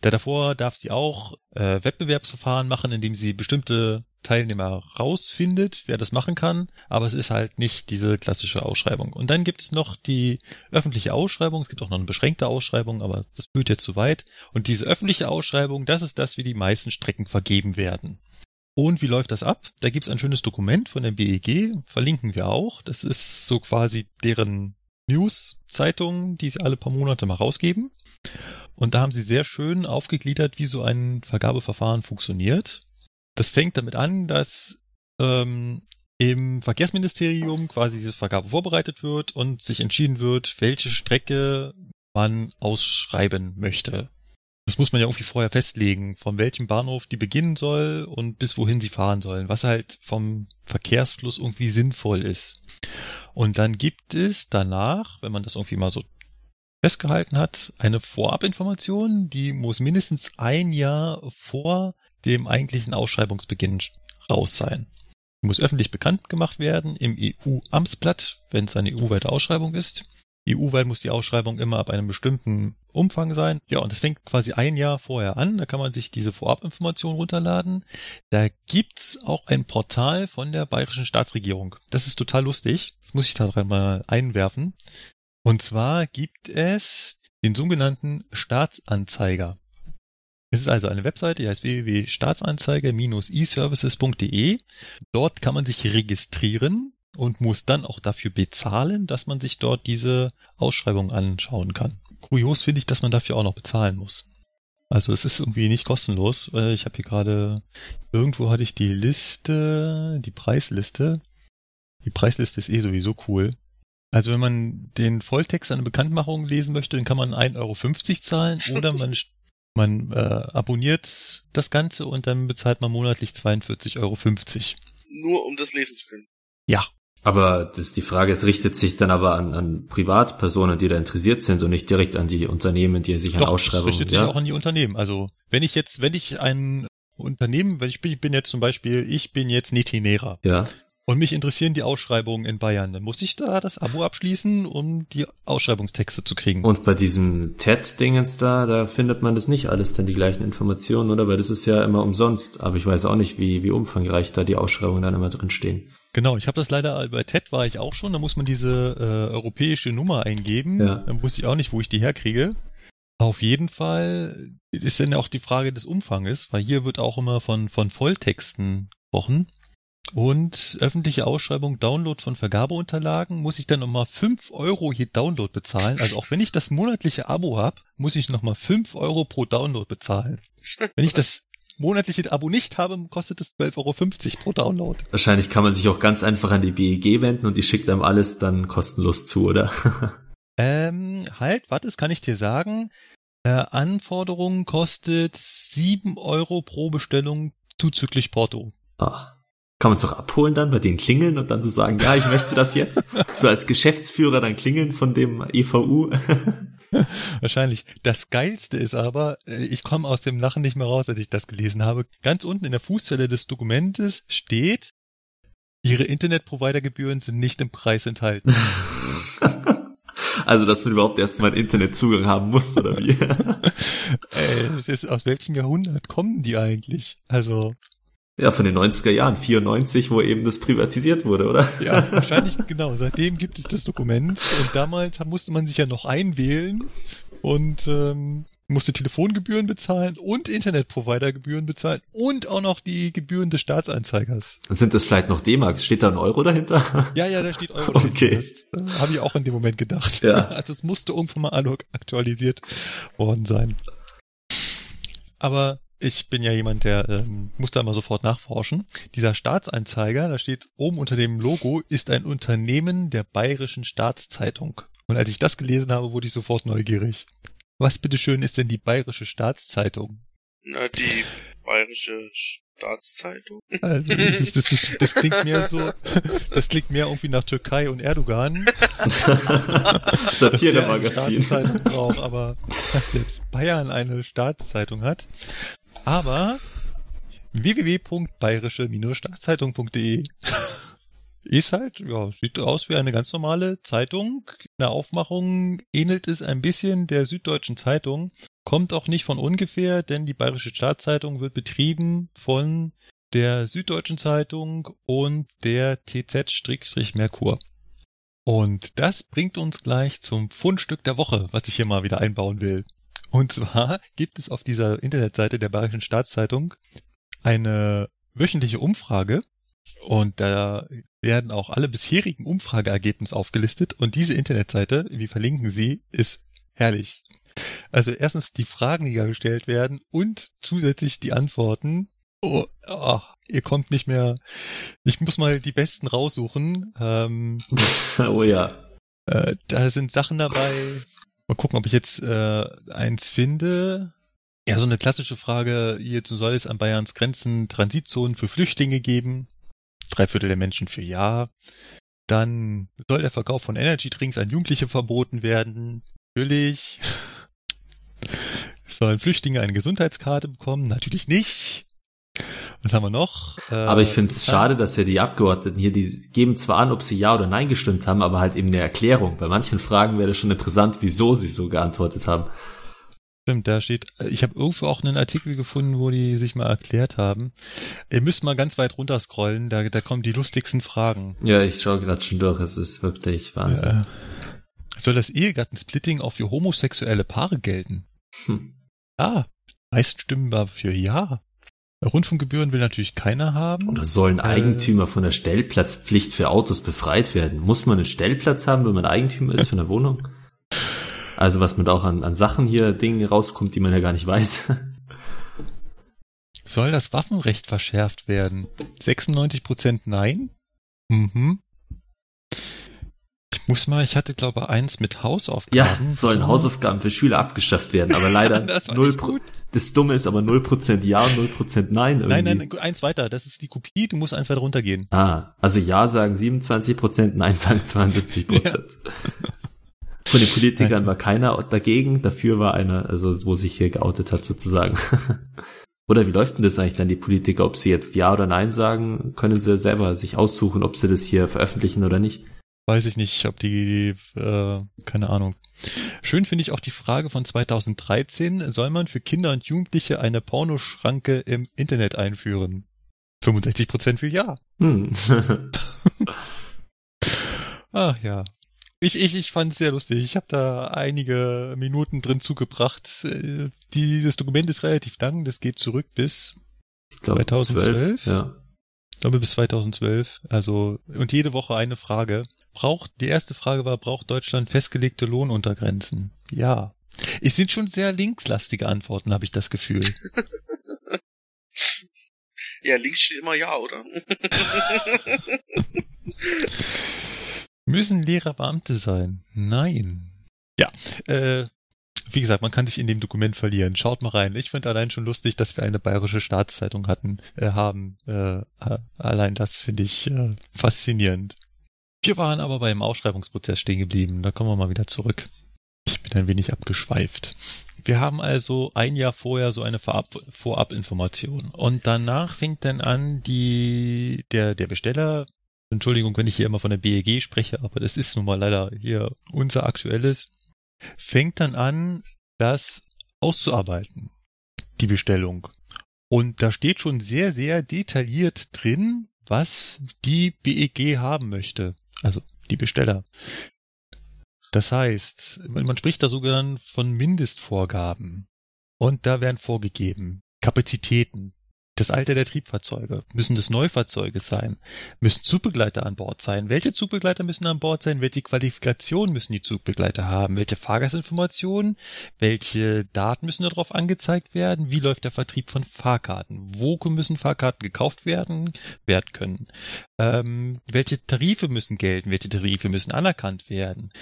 Da davor darf sie auch äh, Wettbewerbsverfahren machen, indem sie bestimmte Teilnehmer rausfindet, wer das machen kann, aber es ist halt nicht diese klassische Ausschreibung. Und dann gibt es noch die öffentliche Ausschreibung, es gibt auch noch eine beschränkte Ausschreibung, aber das führt jetzt zu weit. Und diese öffentliche Ausschreibung, das ist das, wie die meisten Strecken vergeben werden. Und wie läuft das ab? Da gibt es ein schönes Dokument von der BEG, verlinken wir auch. Das ist so quasi deren News-Zeitung, die sie alle paar Monate mal rausgeben. Und da haben sie sehr schön aufgegliedert, wie so ein Vergabeverfahren funktioniert. Das fängt damit an, dass ähm, im Verkehrsministerium quasi diese Vergabe vorbereitet wird und sich entschieden wird, welche Strecke man ausschreiben möchte. Das muss man ja irgendwie vorher festlegen, von welchem Bahnhof die beginnen soll und bis wohin sie fahren sollen, was halt vom Verkehrsfluss irgendwie sinnvoll ist. Und dann gibt es danach, wenn man das irgendwie mal so festgehalten hat, eine Vorabinformation, die muss mindestens ein Jahr vor dem eigentlichen Ausschreibungsbeginn raus sein. Muss öffentlich bekannt gemacht werden im EU-Amtsblatt, wenn es eine EU-weite Ausschreibung ist. EU-weit muss die Ausschreibung immer ab einem bestimmten Umfang sein. Ja, und das fängt quasi ein Jahr vorher an. Da kann man sich diese Vorabinformation runterladen. Da gibt's auch ein Portal von der bayerischen Staatsregierung. Das ist total lustig. Das muss ich da dran mal einwerfen. Und zwar gibt es den sogenannten Staatsanzeiger. Es ist also eine Webseite, die heißt www.staatsanzeiger-eservices.de. Dort kann man sich registrieren und muss dann auch dafür bezahlen, dass man sich dort diese Ausschreibung anschauen kann. Kurios finde ich, dass man dafür auch noch bezahlen muss. Also es ist irgendwie nicht kostenlos. Ich habe hier gerade, irgendwo hatte ich die Liste, die Preisliste. Die Preisliste ist eh sowieso cool. Also wenn man den Volltext einer Bekanntmachung lesen möchte, dann kann man 1,50 Euro zahlen oder man man äh, abonniert das Ganze und dann bezahlt man monatlich 42,50 Euro. Nur um das lesen zu können. Ja. Aber das, die Frage ist, richtet sich dann aber an, an Privatpersonen, die da interessiert sind und nicht direkt an die Unternehmen, die sich an Doch, Ausschreibungen... Richtet ja? sich auch an die Unternehmen. Also wenn ich jetzt, wenn ich ein Unternehmen, wenn ich bin, ich bin jetzt zum Beispiel, ich bin jetzt Netinera. Ja und mich interessieren die Ausschreibungen in Bayern, dann muss ich da das Abo abschließen, um die Ausschreibungstexte zu kriegen. Und bei diesem TED-Dingens da, da findet man das nicht alles dann die gleichen Informationen, oder? Weil das ist ja immer umsonst. Aber ich weiß auch nicht, wie, wie umfangreich da die Ausschreibungen dann immer drin stehen. Genau, ich habe das leider bei TED war ich auch schon, da muss man diese äh, europäische Nummer eingeben. Ja. Dann wusste ich auch nicht, wo ich die herkriege. Auf jeden Fall ist dann auch die Frage des Umfanges, weil hier wird auch immer von, von Volltexten gesprochen. Und öffentliche Ausschreibung, Download von Vergabeunterlagen, muss ich dann nochmal fünf Euro je Download bezahlen. Also auch wenn ich das monatliche Abo habe, muss ich nochmal fünf Euro pro Download bezahlen. Wenn ich das monatliche Abo nicht habe, kostet es 12,50 Euro pro Download. Wahrscheinlich kann man sich auch ganz einfach an die BEG wenden und die schickt einem alles dann kostenlos zu, oder? ähm, halt, warte, das kann ich dir sagen. Äh, Anforderungen kostet sieben Euro pro Bestellung zuzüglich Porto. Ach. Kann man es doch abholen dann, bei denen klingeln und dann so sagen, ja, ich möchte das jetzt. so als Geschäftsführer dann klingeln von dem EVU. Wahrscheinlich. Das Geilste ist aber, äh, ich komme aus dem Lachen nicht mehr raus, als ich das gelesen habe. Ganz unten in der Fußzelle des Dokumentes steht, Ihre Internetprovidergebühren sind nicht im Preis enthalten. Also, dass man überhaupt erstmal einen Internetzugang haben muss, oder wie? Ey, ist, aus welchem Jahrhundert kommen die eigentlich? Also. Ja, von den 90er Jahren, 94, wo eben das privatisiert wurde, oder? Ja, wahrscheinlich genau. Seitdem gibt es das Dokument und damals musste man sich ja noch einwählen und ähm, musste Telefongebühren bezahlen und Internetprovidergebühren bezahlen und auch noch die Gebühren des Staatsanzeigers. Und sind das vielleicht noch D-Mark? Steht da ein Euro dahinter? Ja, ja, da steht Euro. Okay. Das äh, habe ich auch in dem Moment gedacht. Ja. Also es musste irgendwann mal aktualisiert worden sein. Aber ich bin ja jemand, der ähm, muss da mal sofort nachforschen. Dieser Staatsanzeiger, da steht oben unter dem Logo, ist ein Unternehmen der Bayerischen Staatszeitung. Und als ich das gelesen habe, wurde ich sofort neugierig. Was bitteschön ist denn die Bayerische Staatszeitung? Na, die Bayerische Staatszeitung? Also, das, das, das, das klingt mehr so, das klingt mehr irgendwie nach Türkei und Erdogan. Satire-Magazin. Staatszeitung braucht, aber dass jetzt Bayern eine Staatszeitung hat. Aber www.bayerische-staatszeitung.de ist halt, ja, sieht aus wie eine ganz normale Zeitung. In der Aufmachung ähnelt es ein bisschen der Süddeutschen Zeitung. Kommt auch nicht von ungefähr, denn die Bayerische Staatszeitung wird betrieben von der Süddeutschen Zeitung und der TZ-Merkur. Und das bringt uns gleich zum Fundstück der Woche, was ich hier mal wieder einbauen will. Und zwar gibt es auf dieser Internetseite der Bayerischen Staatszeitung eine wöchentliche Umfrage und da werden auch alle bisherigen Umfrageergebnisse aufgelistet und diese Internetseite, wir verlinken sie, ist herrlich. Also erstens die Fragen, die da gestellt werden und zusätzlich die Antworten. Oh, oh, ihr kommt nicht mehr. Ich muss mal die besten raussuchen. Ähm, oh ja. äh, da sind Sachen dabei. Mal gucken, ob ich jetzt äh, eins finde. Ja, so eine klassische Frage, hierzu soll es an Bayerns Grenzen Transitzonen für Flüchtlinge geben. Drei Viertel der Menschen für Ja. Dann soll der Verkauf von Energy Drinks an Jugendliche verboten werden. Natürlich. Sollen Flüchtlinge eine Gesundheitskarte bekommen? Natürlich nicht. Was haben wir noch? Äh, Aber ich finde es schade, dass ja die Abgeordneten hier, die geben zwar an, ob sie Ja oder Nein gestimmt haben, aber halt eben eine Erklärung. Bei manchen Fragen wäre das schon interessant, wieso sie so geantwortet haben. Stimmt, da steht, ich habe irgendwo auch einen Artikel gefunden, wo die sich mal erklärt haben. Ihr müsst mal ganz weit runter scrollen, da, da kommen die lustigsten Fragen. Ja, ich schaue gerade schon durch, es ist wirklich Wahnsinn. Äh, soll das Ehegattensplitting auch für homosexuelle Paare gelten? Hm. Ja, meisten stimmen dafür ja. Rundfunkgebühren will natürlich keiner haben. Oder sollen Äh, Eigentümer von der Stellplatzpflicht für Autos befreit werden? Muss man einen Stellplatz haben, wenn man Eigentümer ist von der Wohnung? Also was mit auch an, an Sachen hier, Dingen rauskommt, die man ja gar nicht weiß. Soll das Waffenrecht verschärft werden? 96% nein? Mhm. Muss mal, ich hatte glaube eins mit Ja, Hausaufgaben. sollen Hausaufgaben für Schüler abgeschafft werden, aber leider Das null Pro. Das Dumme ist aber 0% Ja und 0% Nein irgendwie. Nein, nein, eins weiter. Das ist die Kopie. Du musst eins weiter runtergehen. Ah, also Ja sagen 27%, Nein sagen 72%. Von den Politikern Nein. war keiner dagegen, dafür war einer, also wo sich hier geoutet hat sozusagen. Oder wie läuft denn das eigentlich dann, die Politiker? Ob sie jetzt Ja oder Nein sagen, können sie selber sich aussuchen, ob sie das hier veröffentlichen oder nicht. Weiß ich nicht, ob die, äh, keine Ahnung. Schön finde ich auch die Frage von 2013. Soll man für Kinder und Jugendliche eine Pornoschranke im Internet einführen? 65% für Ja. Hm. Ach ja. Ich, ich, ich fand es sehr lustig. Ich habe da einige Minuten drin zugebracht. Die, das Dokument ist relativ lang. Das geht zurück bis, Ich glaube 2012? Ja. ich glaube, bis 2012. Also, und jede Woche eine Frage. Braucht, die erste Frage war, braucht Deutschland festgelegte Lohnuntergrenzen? Ja. Es sind schon sehr linkslastige Antworten, habe ich das Gefühl. Ja, links steht immer ja, oder? Müssen Lehrer Beamte sein? Nein. Ja, äh, wie gesagt, man kann sich in dem Dokument verlieren. Schaut mal rein. Ich finde allein schon lustig, dass wir eine bayerische Staatszeitung hatten, äh, haben. Äh, allein das finde ich äh, faszinierend. Wir waren aber beim Ausschreibungsprozess stehen geblieben. Da kommen wir mal wieder zurück. Ich bin ein wenig abgeschweift. Wir haben also ein Jahr vorher so eine Vorab Vorabinformation. Und danach fängt dann an, die, der, der Besteller Entschuldigung, wenn ich hier immer von der BEG spreche, aber das ist nun mal leider hier unser aktuelles, fängt dann an, das auszuarbeiten, die Bestellung. Und da steht schon sehr, sehr detailliert drin, was die BEG haben möchte. Also die Besteller. Das heißt, man spricht da sogar von Mindestvorgaben. Und da werden vorgegeben Kapazitäten, das Alter der Triebfahrzeuge, müssen das Neufahrzeuge sein, müssen Zugbegleiter an Bord sein, welche Zugbegleiter müssen an Bord sein, welche Qualifikationen müssen die Zugbegleiter haben, welche Fahrgastinformationen, welche Daten müssen darauf angezeigt werden, wie läuft der Vertrieb von Fahrkarten, wo müssen Fahrkarten gekauft werden, werden können, ähm, welche Tarife müssen gelten, welche Tarife müssen anerkannt werden,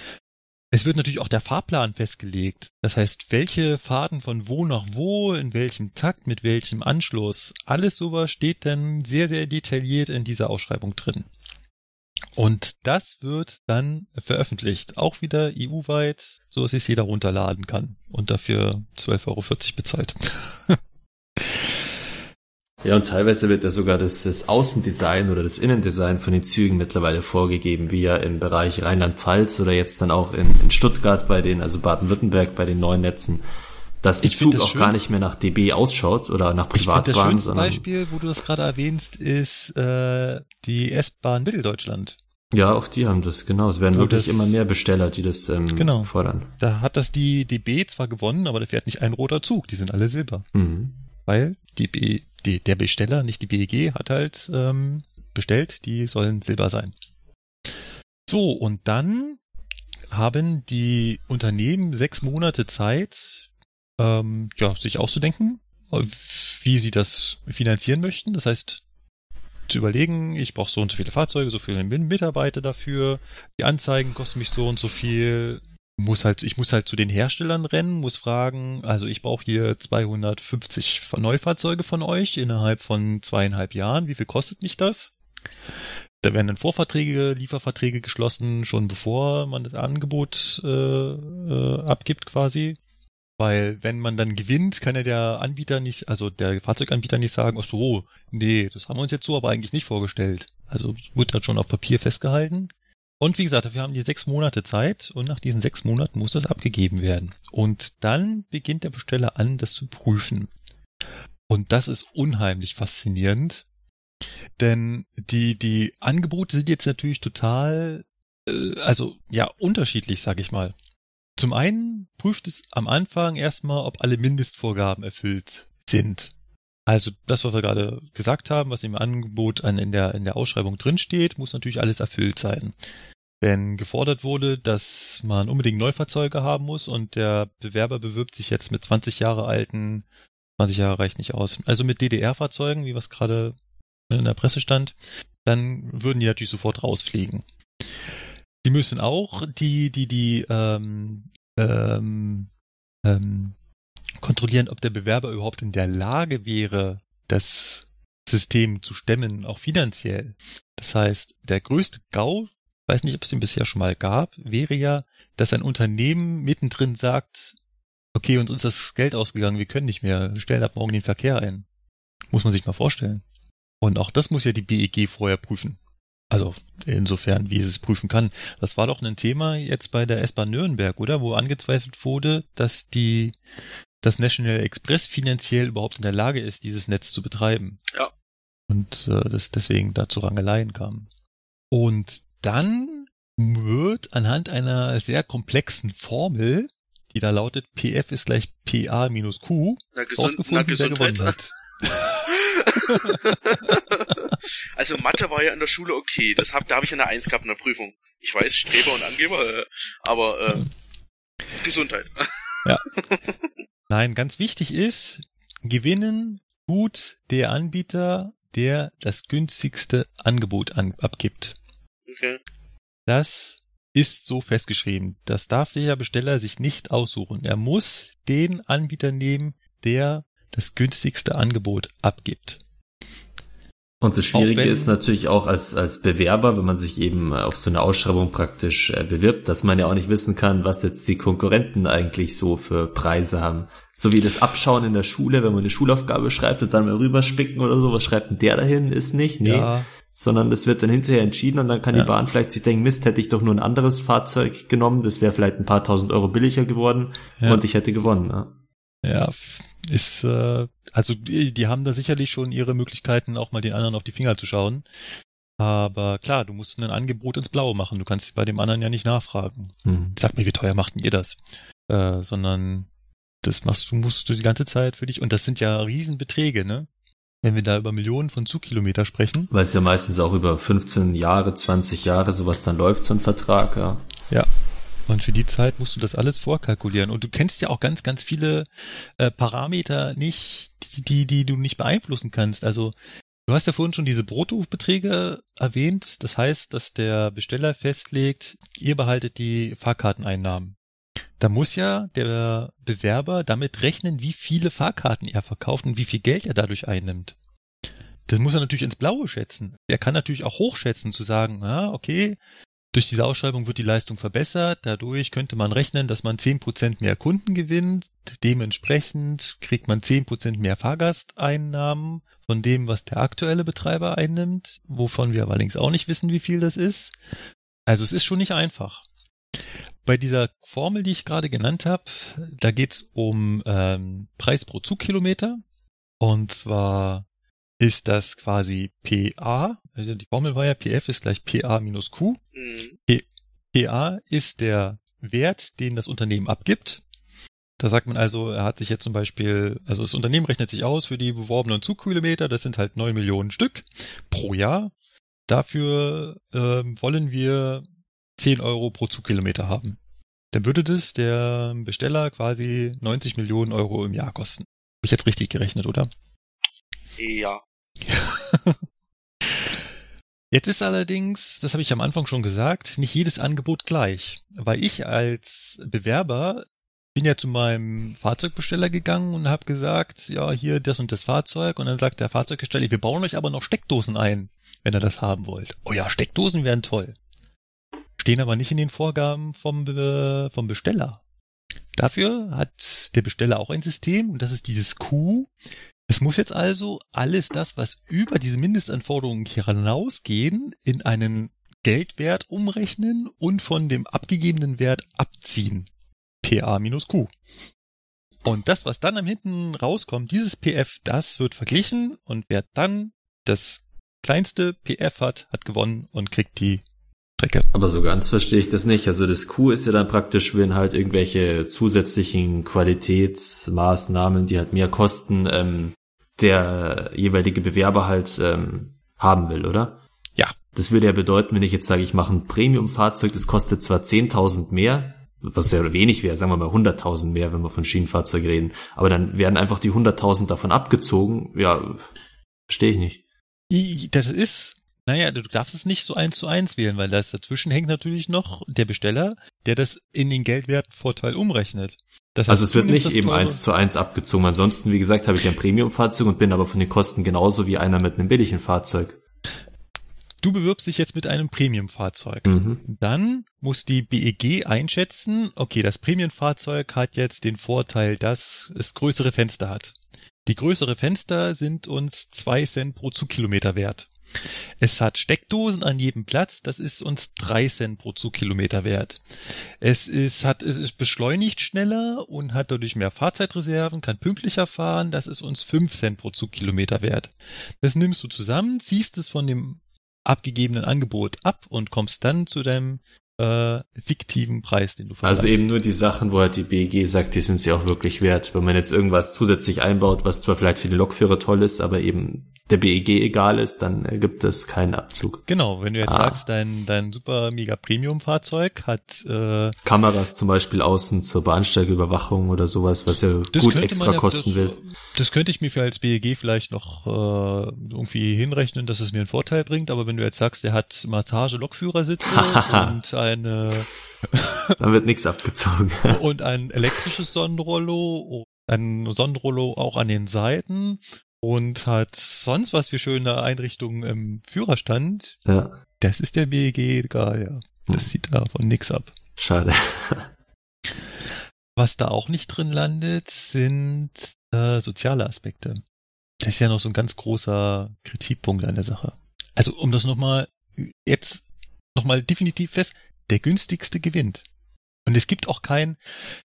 es wird natürlich auch der Fahrplan festgelegt. Das heißt, welche Fahrten von wo nach wo, in welchem Takt, mit welchem Anschluss, alles sowas steht dann sehr, sehr detailliert in dieser Ausschreibung drin. Und das wird dann veröffentlicht, auch wieder EU-weit, so dass es jeder runterladen kann und dafür 12,40 Euro bezahlt. Ja, und teilweise wird ja sogar das, das Außendesign oder das Innendesign von den Zügen mittlerweile vorgegeben, wie ja im Bereich Rheinland-Pfalz oder jetzt dann auch in, in Stuttgart bei den, also Baden-Württemberg bei den neuen Netzen, dass der Zug auch gar nicht mehr nach DB ausschaut oder nach Privatbahn. Ich das schönste Beispiel, wo du das gerade erwähnst, ist äh, die S-Bahn Mitteldeutschland. Ja, auch die haben das, genau. Es werden wirklich das, immer mehr Besteller, die das ähm, genau. fordern. Da hat das die DB zwar gewonnen, aber da fährt nicht ein roter Zug, die sind alle Silber. Mhm. Weil die B die, der Besteller, nicht die BEG, hat halt ähm, bestellt, die sollen Silber sein. So, und dann haben die Unternehmen sechs Monate Zeit, ähm, ja, sich auszudenken, wie sie das finanzieren möchten. Das heißt, zu überlegen, ich brauche so und so viele Fahrzeuge, so viele Mitarbeiter dafür, die Anzeigen kosten mich so und so viel, muss halt, ich muss halt zu den Herstellern rennen, muss fragen, also ich brauche hier 250 Neufahrzeuge von euch innerhalb von zweieinhalb Jahren. Wie viel kostet mich das? Da werden dann Vorverträge, Lieferverträge geschlossen, schon bevor man das Angebot äh, äh, abgibt quasi. Weil wenn man dann gewinnt, kann ja der Anbieter nicht, also der Fahrzeuganbieter nicht sagen, ach so, nee, das haben wir uns jetzt so aber eigentlich nicht vorgestellt. Also wird halt schon auf Papier festgehalten. Und wie gesagt, wir haben die sechs Monate Zeit und nach diesen sechs Monaten muss das abgegeben werden. Und dann beginnt der Besteller an, das zu prüfen. Und das ist unheimlich faszinierend, denn die, die Angebote sind jetzt natürlich total, äh, also ja, unterschiedlich, sag ich mal. Zum einen prüft es am Anfang erstmal, ob alle Mindestvorgaben erfüllt sind. Also das, was wir gerade gesagt haben, was im Angebot an, in, der, in der Ausschreibung drinsteht, muss natürlich alles erfüllt sein. Wenn gefordert wurde, dass man unbedingt Neufahrzeuge haben muss und der Bewerber bewirbt sich jetzt mit 20 Jahre alten, 20 Jahre reicht nicht aus, also mit DDR-Fahrzeugen, wie was gerade in der Presse stand, dann würden die natürlich sofort rausfliegen. Sie müssen auch die, die, die ähm, ähm, ähm, kontrollieren, ob der Bewerber überhaupt in der Lage wäre, das System zu stemmen, auch finanziell. Das heißt, der größte GAU, weiß nicht, ob es den bisher schon mal gab, wäre ja, dass ein Unternehmen mittendrin sagt, okay, uns ist das Geld ausgegangen, wir können nicht mehr, stellen ab morgen den Verkehr ein. Muss man sich mal vorstellen. Und auch das muss ja die BEG vorher prüfen. Also insofern, wie es es prüfen kann. Das war doch ein Thema jetzt bei der S-Bahn Nürnberg, oder? Wo angezweifelt wurde, dass die dass National Express finanziell überhaupt in der Lage ist, dieses Netz zu betreiben. Ja. Und äh, das deswegen dazu Rangeleien kam. Und dann wird anhand einer sehr komplexen Formel, die da lautet PF ist gleich PA minus Q, na, gesund, na, Gesundheit. hat. also Mathe war ja in der Schule okay. Das hab, da habe ich eine Eins gehabt in der Prüfung. Ich weiß, Streber und Angeber, äh, aber äh, hm. Gesundheit. ja. Nein, ganz wichtig ist, gewinnen tut der Anbieter, der das günstigste Angebot an, abgibt. Okay. Das ist so festgeschrieben. Das darf sich der Besteller sich nicht aussuchen. Er muss den Anbieter nehmen, der das günstigste Angebot abgibt. Und das Schwierige wenn, ist natürlich auch als, als Bewerber, wenn man sich eben auf so eine Ausschreibung praktisch äh, bewirbt, dass man ja auch nicht wissen kann, was jetzt die Konkurrenten eigentlich so für Preise haben. So wie das Abschauen in der Schule, wenn man eine Schulaufgabe schreibt und dann mal rüberspicken oder so, was schreibt denn der dahin? Ist nicht, nee. Ja. Sondern das wird dann hinterher entschieden und dann kann ja. die Bahn vielleicht sich denken, Mist, hätte ich doch nur ein anderes Fahrzeug genommen, das wäre vielleicht ein paar tausend Euro billiger geworden ja. und ich hätte gewonnen. Ja. Ja, ist, äh, also die, die haben da sicherlich schon ihre Möglichkeiten, auch mal den anderen auf die Finger zu schauen. Aber klar, du musst ein Angebot ins Blaue machen. Du kannst bei dem anderen ja nicht nachfragen. Hm. Sag mir, wie teuer macht denn ihr das? Äh, sondern das machst du, musst du die ganze Zeit für dich, und das sind ja Riesenbeträge, ne? Wenn wir da über Millionen von Zugkilometer sprechen. Weil es ja meistens auch über 15 Jahre, 20 Jahre sowas dann läuft, so ein Vertrag, ja. Ja. Und für die Zeit musst du das alles vorkalkulieren. Und du kennst ja auch ganz, ganz viele äh, Parameter nicht, die, die, du nicht beeinflussen kannst. Also du hast ja vorhin schon diese Bruttobeträge erwähnt. Das heißt, dass der Besteller festlegt, ihr behaltet die Fahrkarteneinnahmen. Da muss ja der Bewerber damit rechnen, wie viele Fahrkarten er verkauft und wie viel Geld er dadurch einnimmt. Das muss er natürlich ins Blaue schätzen. Er kann natürlich auch hochschätzen, zu sagen, ah, okay, durch diese Ausschreibung wird die Leistung verbessert. Dadurch könnte man rechnen, dass man zehn Prozent mehr Kunden gewinnt. Dementsprechend kriegt man zehn Prozent mehr Fahrgasteinnahmen von dem, was der aktuelle Betreiber einnimmt, wovon wir allerdings auch nicht wissen, wie viel das ist. Also es ist schon nicht einfach. Bei dieser Formel, die ich gerade genannt habe, da geht's um ähm, Preis pro Zugkilometer. Und zwar ist das quasi PA, also die Formel war ja PF ist gleich PA minus Q. Mhm. PA ist der Wert, den das Unternehmen abgibt. Da sagt man also, er hat sich jetzt zum Beispiel, also das Unternehmen rechnet sich aus für die beworbenen Zugkilometer, das sind halt neun Millionen Stück pro Jahr. Dafür ähm, wollen wir 10 Euro pro Zugkilometer haben. Dann würde das der Besteller quasi 90 Millionen Euro im Jahr kosten. Habe ich jetzt richtig gerechnet, oder? Ja. Jetzt ist allerdings, das habe ich am Anfang schon gesagt, nicht jedes Angebot gleich. Weil ich als Bewerber bin ja zu meinem Fahrzeugbesteller gegangen und habe gesagt, ja, hier das und das Fahrzeug. Und dann sagt der Fahrzeughersteller, wir bauen euch aber noch Steckdosen ein, wenn ihr das haben wollt. Oh ja, Steckdosen wären toll stehen aber nicht in den Vorgaben vom, Be vom Besteller. Dafür hat der Besteller auch ein System und das ist dieses Q. Es muss jetzt also alles das, was über diese Mindestanforderungen hinausgehen, in einen Geldwert umrechnen und von dem abgegebenen Wert abziehen. PA minus Q. Und das, was dann am hinten rauskommt, dieses PF, das wird verglichen und wer dann das kleinste PF hat, hat gewonnen und kriegt die Strecke. Aber so ganz verstehe ich das nicht. Also das Q ist ja dann praktisch, wenn halt irgendwelche zusätzlichen Qualitätsmaßnahmen, die halt mehr kosten, ähm, der jeweilige Bewerber halt ähm, haben will, oder? Ja. Das würde ja bedeuten, wenn ich jetzt sage, ich mache ein Premium-Fahrzeug, das kostet zwar 10.000 mehr, was ja wenig wäre, sagen wir mal 100.000 mehr, wenn wir von Schienenfahrzeug reden, aber dann werden einfach die 100.000 davon abgezogen. Ja, verstehe ich nicht. Das ist naja, du darfst es nicht so eins zu eins wählen, weil das dazwischen hängt natürlich noch der Besteller, der das in den Geldwertvorteil umrechnet. Das heißt, also es wird nicht eben eins zu eins abgezogen. Ansonsten, wie gesagt, habe ich ein Premium-Fahrzeug und bin aber von den Kosten genauso wie einer mit einem billigen Fahrzeug. Du bewirbst dich jetzt mit einem Premium-Fahrzeug. Mhm. Dann muss die BEG einschätzen, okay, das Premium-Fahrzeug hat jetzt den Vorteil, dass es größere Fenster hat. Die größere Fenster sind uns zwei Cent pro Zugkilometer wert. Es hat Steckdosen an jedem Platz, das ist uns drei Cent pro Zugkilometer wert. Es ist, hat, es ist beschleunigt schneller und hat dadurch mehr Fahrzeitreserven, kann pünktlicher fahren, das ist uns fünf Cent pro Zugkilometer wert. Das nimmst du zusammen, ziehst es von dem abgegebenen Angebot ab und kommst dann zu deinem äh, fiktiven Preis, den du vergleichst. Also eben nur die Sachen, wo halt die BEG sagt, die sind sie auch wirklich wert. Wenn man jetzt irgendwas zusätzlich einbaut, was zwar vielleicht für die Lokführer toll ist, aber eben der BEG egal ist, dann gibt es keinen Abzug. Genau, wenn du jetzt ah. sagst, dein, dein super mega Premium-Fahrzeug hat äh, Kameras zum Beispiel außen zur Bahnsteigüberwachung oder sowas, was ja gut extra ja, kosten das, will. Das könnte ich mir für als BEG vielleicht noch äh, irgendwie hinrechnen, dass es mir einen Vorteil bringt, aber wenn du jetzt sagst, der hat Massage-Lokführersitze und eine dann wird nichts abgezogen. und ein elektrisches Sonnenrollo, ein Sonnenrollo auch an den Seiten und hat sonst was für schöne Einrichtungen im Führerstand. Ja. Das ist der BEG egal, ja. Das hm. sieht davon nix ab. Schade. Was da auch nicht drin landet, sind äh, soziale Aspekte. Das ist ja noch so ein ganz großer Kritikpunkt an der Sache. Also um das nochmal jetzt nochmal definitiv fest, der günstigste gewinnt. Und es gibt auch kein,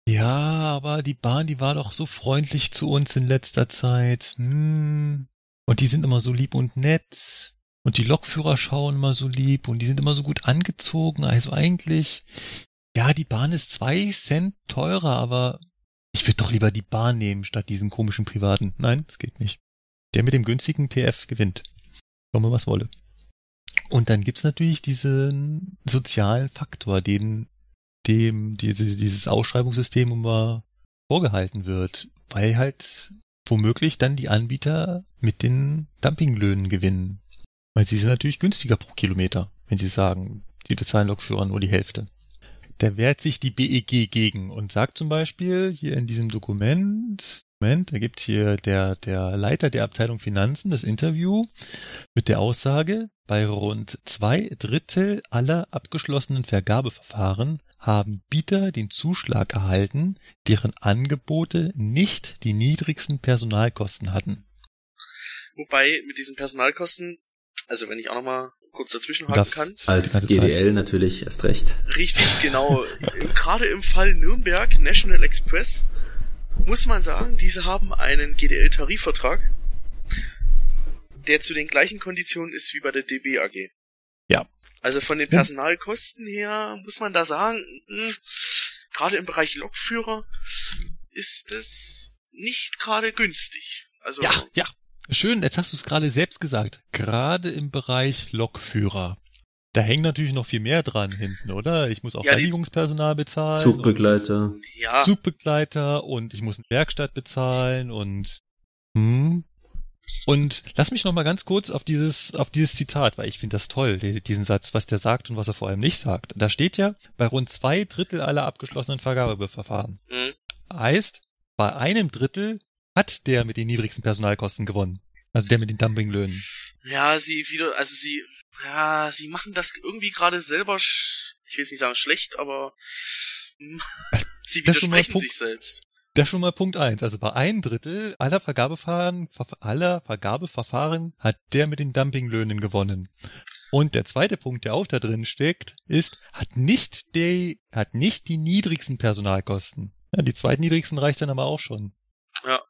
ja, aber die Bahn, die war doch so freundlich zu uns in letzter Zeit. Hm. Und die sind immer so lieb und nett. Und die Lokführer schauen immer so lieb und die sind immer so gut angezogen. Also eigentlich, ja, die Bahn ist zwei Cent teurer, aber ich würde doch lieber die Bahn nehmen statt diesen komischen privaten. Nein, das geht nicht. Der mit dem günstigen PF gewinnt. Komme was wolle. Und dann gibt's natürlich diesen sozialen Faktor, den dem diese, dieses Ausschreibungssystem immer vorgehalten wird, weil halt womöglich dann die Anbieter mit den Dumpinglöhnen gewinnen. Weil sie sind natürlich günstiger pro Kilometer, wenn sie sagen, sie bezahlen Lokführer nur die Hälfte. Da wehrt sich die BEG gegen und sagt zum Beispiel hier in diesem Dokument, Moment, da gibt hier der, der Leiter der Abteilung Finanzen das Interview mit der Aussage, bei rund zwei Drittel aller abgeschlossenen Vergabeverfahren haben Bieter den Zuschlag erhalten, deren Angebote nicht die niedrigsten Personalkosten hatten. Wobei mit diesen Personalkosten, also wenn ich auch nochmal kurz dazwischenhaken kann. Als GDL natürlich erst recht. Richtig, genau. Gerade im Fall Nürnberg, National Express, muss man sagen, diese haben einen GDL-Tarifvertrag, der zu den gleichen Konditionen ist wie bei der DB AG. Also von den Personalkosten her muss man da sagen, mh, hm, gerade im Bereich Lokführer ist es nicht gerade günstig. Also ja, ja. Schön, jetzt hast du es gerade selbst gesagt. Gerade im Bereich Lokführer. Da hängt natürlich noch viel mehr dran hinten, oder? Ich muss auch ja, Reinigungspersonal bezahlen. Zugbegleiter. Ja. Zugbegleiter und ich muss eine Werkstatt bezahlen und hm, und lass mich noch mal ganz kurz auf dieses, auf dieses Zitat, weil ich finde das toll, diesen Satz, was der sagt und was er vor allem nicht sagt. Da steht ja, bei rund zwei Drittel aller abgeschlossenen Vergabeverfahren. Mhm. Heißt, bei einem Drittel hat der mit den niedrigsten Personalkosten gewonnen. Also der mit den Dumpinglöhnen. Ja, sie wieder, also sie, ja, sie machen das irgendwie gerade selber, ich will es nicht sagen schlecht, aber sie widersprechen sich selbst. Das schon mal Punkt eins. Also bei ein Drittel aller Vergabeverfahren, aller Vergabeverfahren hat der mit den Dumpinglöhnen gewonnen. Und der zweite Punkt, der auch da drin steckt, ist, hat nicht die, hat nicht die niedrigsten Personalkosten. Ja, die zweitniedrigsten reicht dann aber auch schon. Ja.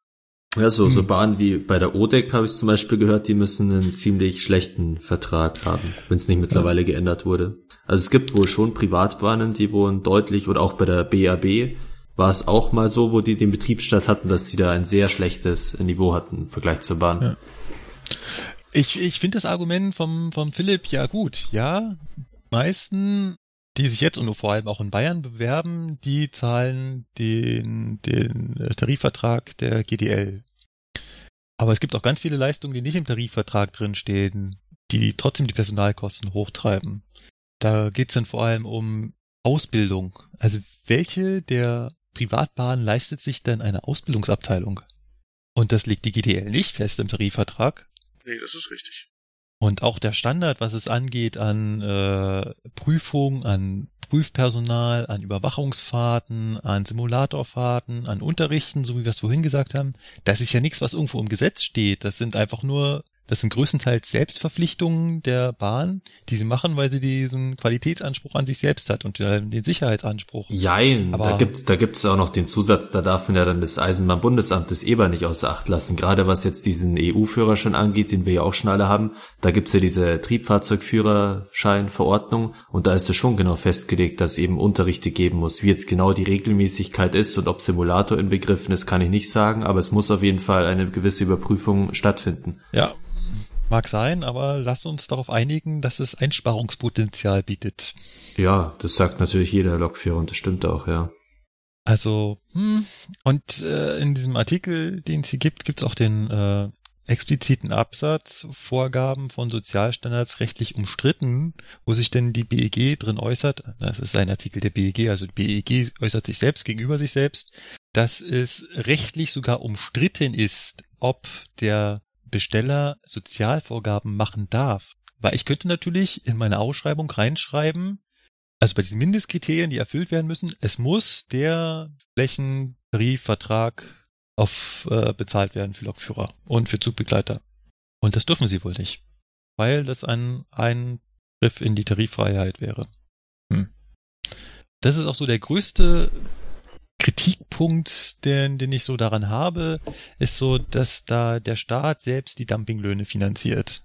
Ja, so, hm. so Bahnen wie bei der ODEC habe ich zum Beispiel gehört, die müssen einen ziemlich schlechten Vertrag haben, wenn es nicht mittlerweile ja. geändert wurde. Also es gibt wohl schon Privatbahnen, die wohl deutlich, oder auch bei der BAB, war es auch mal so, wo die den Betriebsstadt hatten, dass sie da ein sehr schlechtes Niveau hatten im Vergleich zur Bahn. Ja. Ich, ich finde das Argument vom, vom Philipp ja gut. Ja, meisten, die sich jetzt und vor allem auch in Bayern bewerben, die zahlen den, den Tarifvertrag der GDL. Aber es gibt auch ganz viele Leistungen, die nicht im Tarifvertrag drinstehen, die trotzdem die Personalkosten hochtreiben. Da geht's dann vor allem um Ausbildung. Also welche der Privatbahn leistet sich denn eine Ausbildungsabteilung. Und das legt die GDL nicht fest im Tarifvertrag. Nee, das ist richtig. Und auch der Standard, was es angeht an äh, Prüfung, an Prüfpersonal, an Überwachungsfahrten, an Simulatorfahrten, an Unterrichten, so wie wir es vorhin gesagt haben, das ist ja nichts, was irgendwo im Gesetz steht. Das sind einfach nur das sind größtenteils Selbstverpflichtungen der Bahn, die sie machen, weil sie diesen Qualitätsanspruch an sich selbst hat und den Sicherheitsanspruch. Jein, Aber da gibt da gibt's auch noch den Zusatz, da darf man ja dann das Eisenbahnbundesamt des EBA nicht außer Acht lassen. Gerade was jetzt diesen EU-Führerschein angeht, den wir ja auch schon alle haben, da gibt's ja diese Triebfahrzeugführerscheinverordnung und da ist es schon genau festgelegt, dass eben Unterrichte geben muss. Wie jetzt genau die Regelmäßigkeit ist und ob Simulator inbegriffen ist, kann ich nicht sagen, aber es muss auf jeden Fall eine gewisse Überprüfung stattfinden. Ja, Mag sein, aber lass uns darauf einigen, dass es Einsparungspotenzial bietet. Ja, das sagt natürlich jeder Lokführer und das stimmt auch, ja. Also, hm, und äh, in diesem Artikel, den es hier gibt, gibt es auch den äh, expliziten Absatz Vorgaben von Sozialstandards rechtlich umstritten, wo sich denn die BEG drin äußert, das ist ein Artikel der BEG, also die BEG äußert sich selbst gegenüber sich selbst, dass es rechtlich sogar umstritten ist, ob der Besteller Sozialvorgaben machen darf. Weil ich könnte natürlich in meine Ausschreibung reinschreiben, also bei diesen Mindestkriterien, die erfüllt werden müssen, es muss der Flächentarifvertrag auf äh, bezahlt werden für Lokführer und für Zugbegleiter. Und das dürfen sie wohl nicht, weil das ein Eingriff in die Tariffreiheit wäre. Hm. Das ist auch so der größte Kritikpunkt, den, den ich so daran habe, ist so, dass da der Staat selbst die Dumpinglöhne finanziert.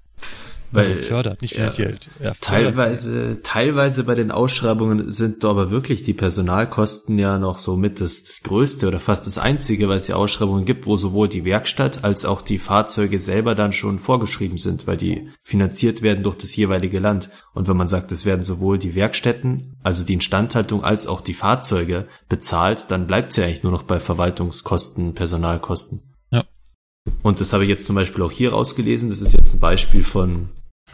Weil, also fördert, nicht finanziell. Ja, teilweise, teilweise bei den Ausschreibungen sind da aber wirklich die Personalkosten ja noch so mit das, das Größte oder fast das Einzige, weil es ja Ausschreibungen gibt, wo sowohl die Werkstatt als auch die Fahrzeuge selber dann schon vorgeschrieben sind, weil die finanziert werden durch das jeweilige Land. Und wenn man sagt, es werden sowohl die Werkstätten, also die Instandhaltung, als auch die Fahrzeuge bezahlt, dann bleibt es ja eigentlich nur noch bei Verwaltungskosten, Personalkosten. Und das habe ich jetzt zum Beispiel auch hier rausgelesen. Das ist jetzt ein Beispiel von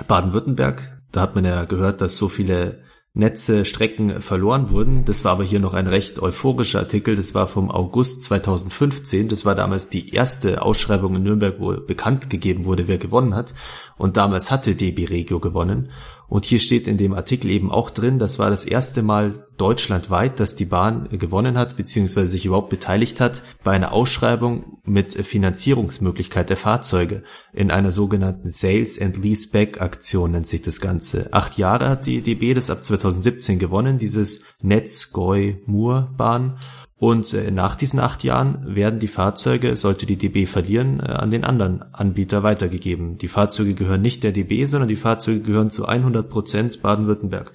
Baden-Württemberg. Da hat man ja gehört, dass so viele Netze, Strecken verloren wurden. Das war aber hier noch ein recht euphorischer Artikel. Das war vom August 2015. Das war damals die erste Ausschreibung in Nürnberg, wo bekannt gegeben wurde, wer gewonnen hat. Und damals hatte DB Regio gewonnen. Und hier steht in dem Artikel eben auch drin, das war das erste Mal deutschlandweit, dass die Bahn gewonnen hat, beziehungsweise sich überhaupt beteiligt hat bei einer Ausschreibung mit Finanzierungsmöglichkeit der Fahrzeuge in einer sogenannten Sales and Leaseback Aktion nennt sich das Ganze. Acht Jahre hat die DB das ab 2017 gewonnen, dieses Netz Goi Mur Bahn und äh, nach diesen acht Jahren werden die Fahrzeuge, sollte die DB verlieren, äh, an den anderen Anbieter weitergegeben. Die Fahrzeuge gehören nicht der DB, sondern die Fahrzeuge gehören zu 100 Prozent Baden-Württemberg.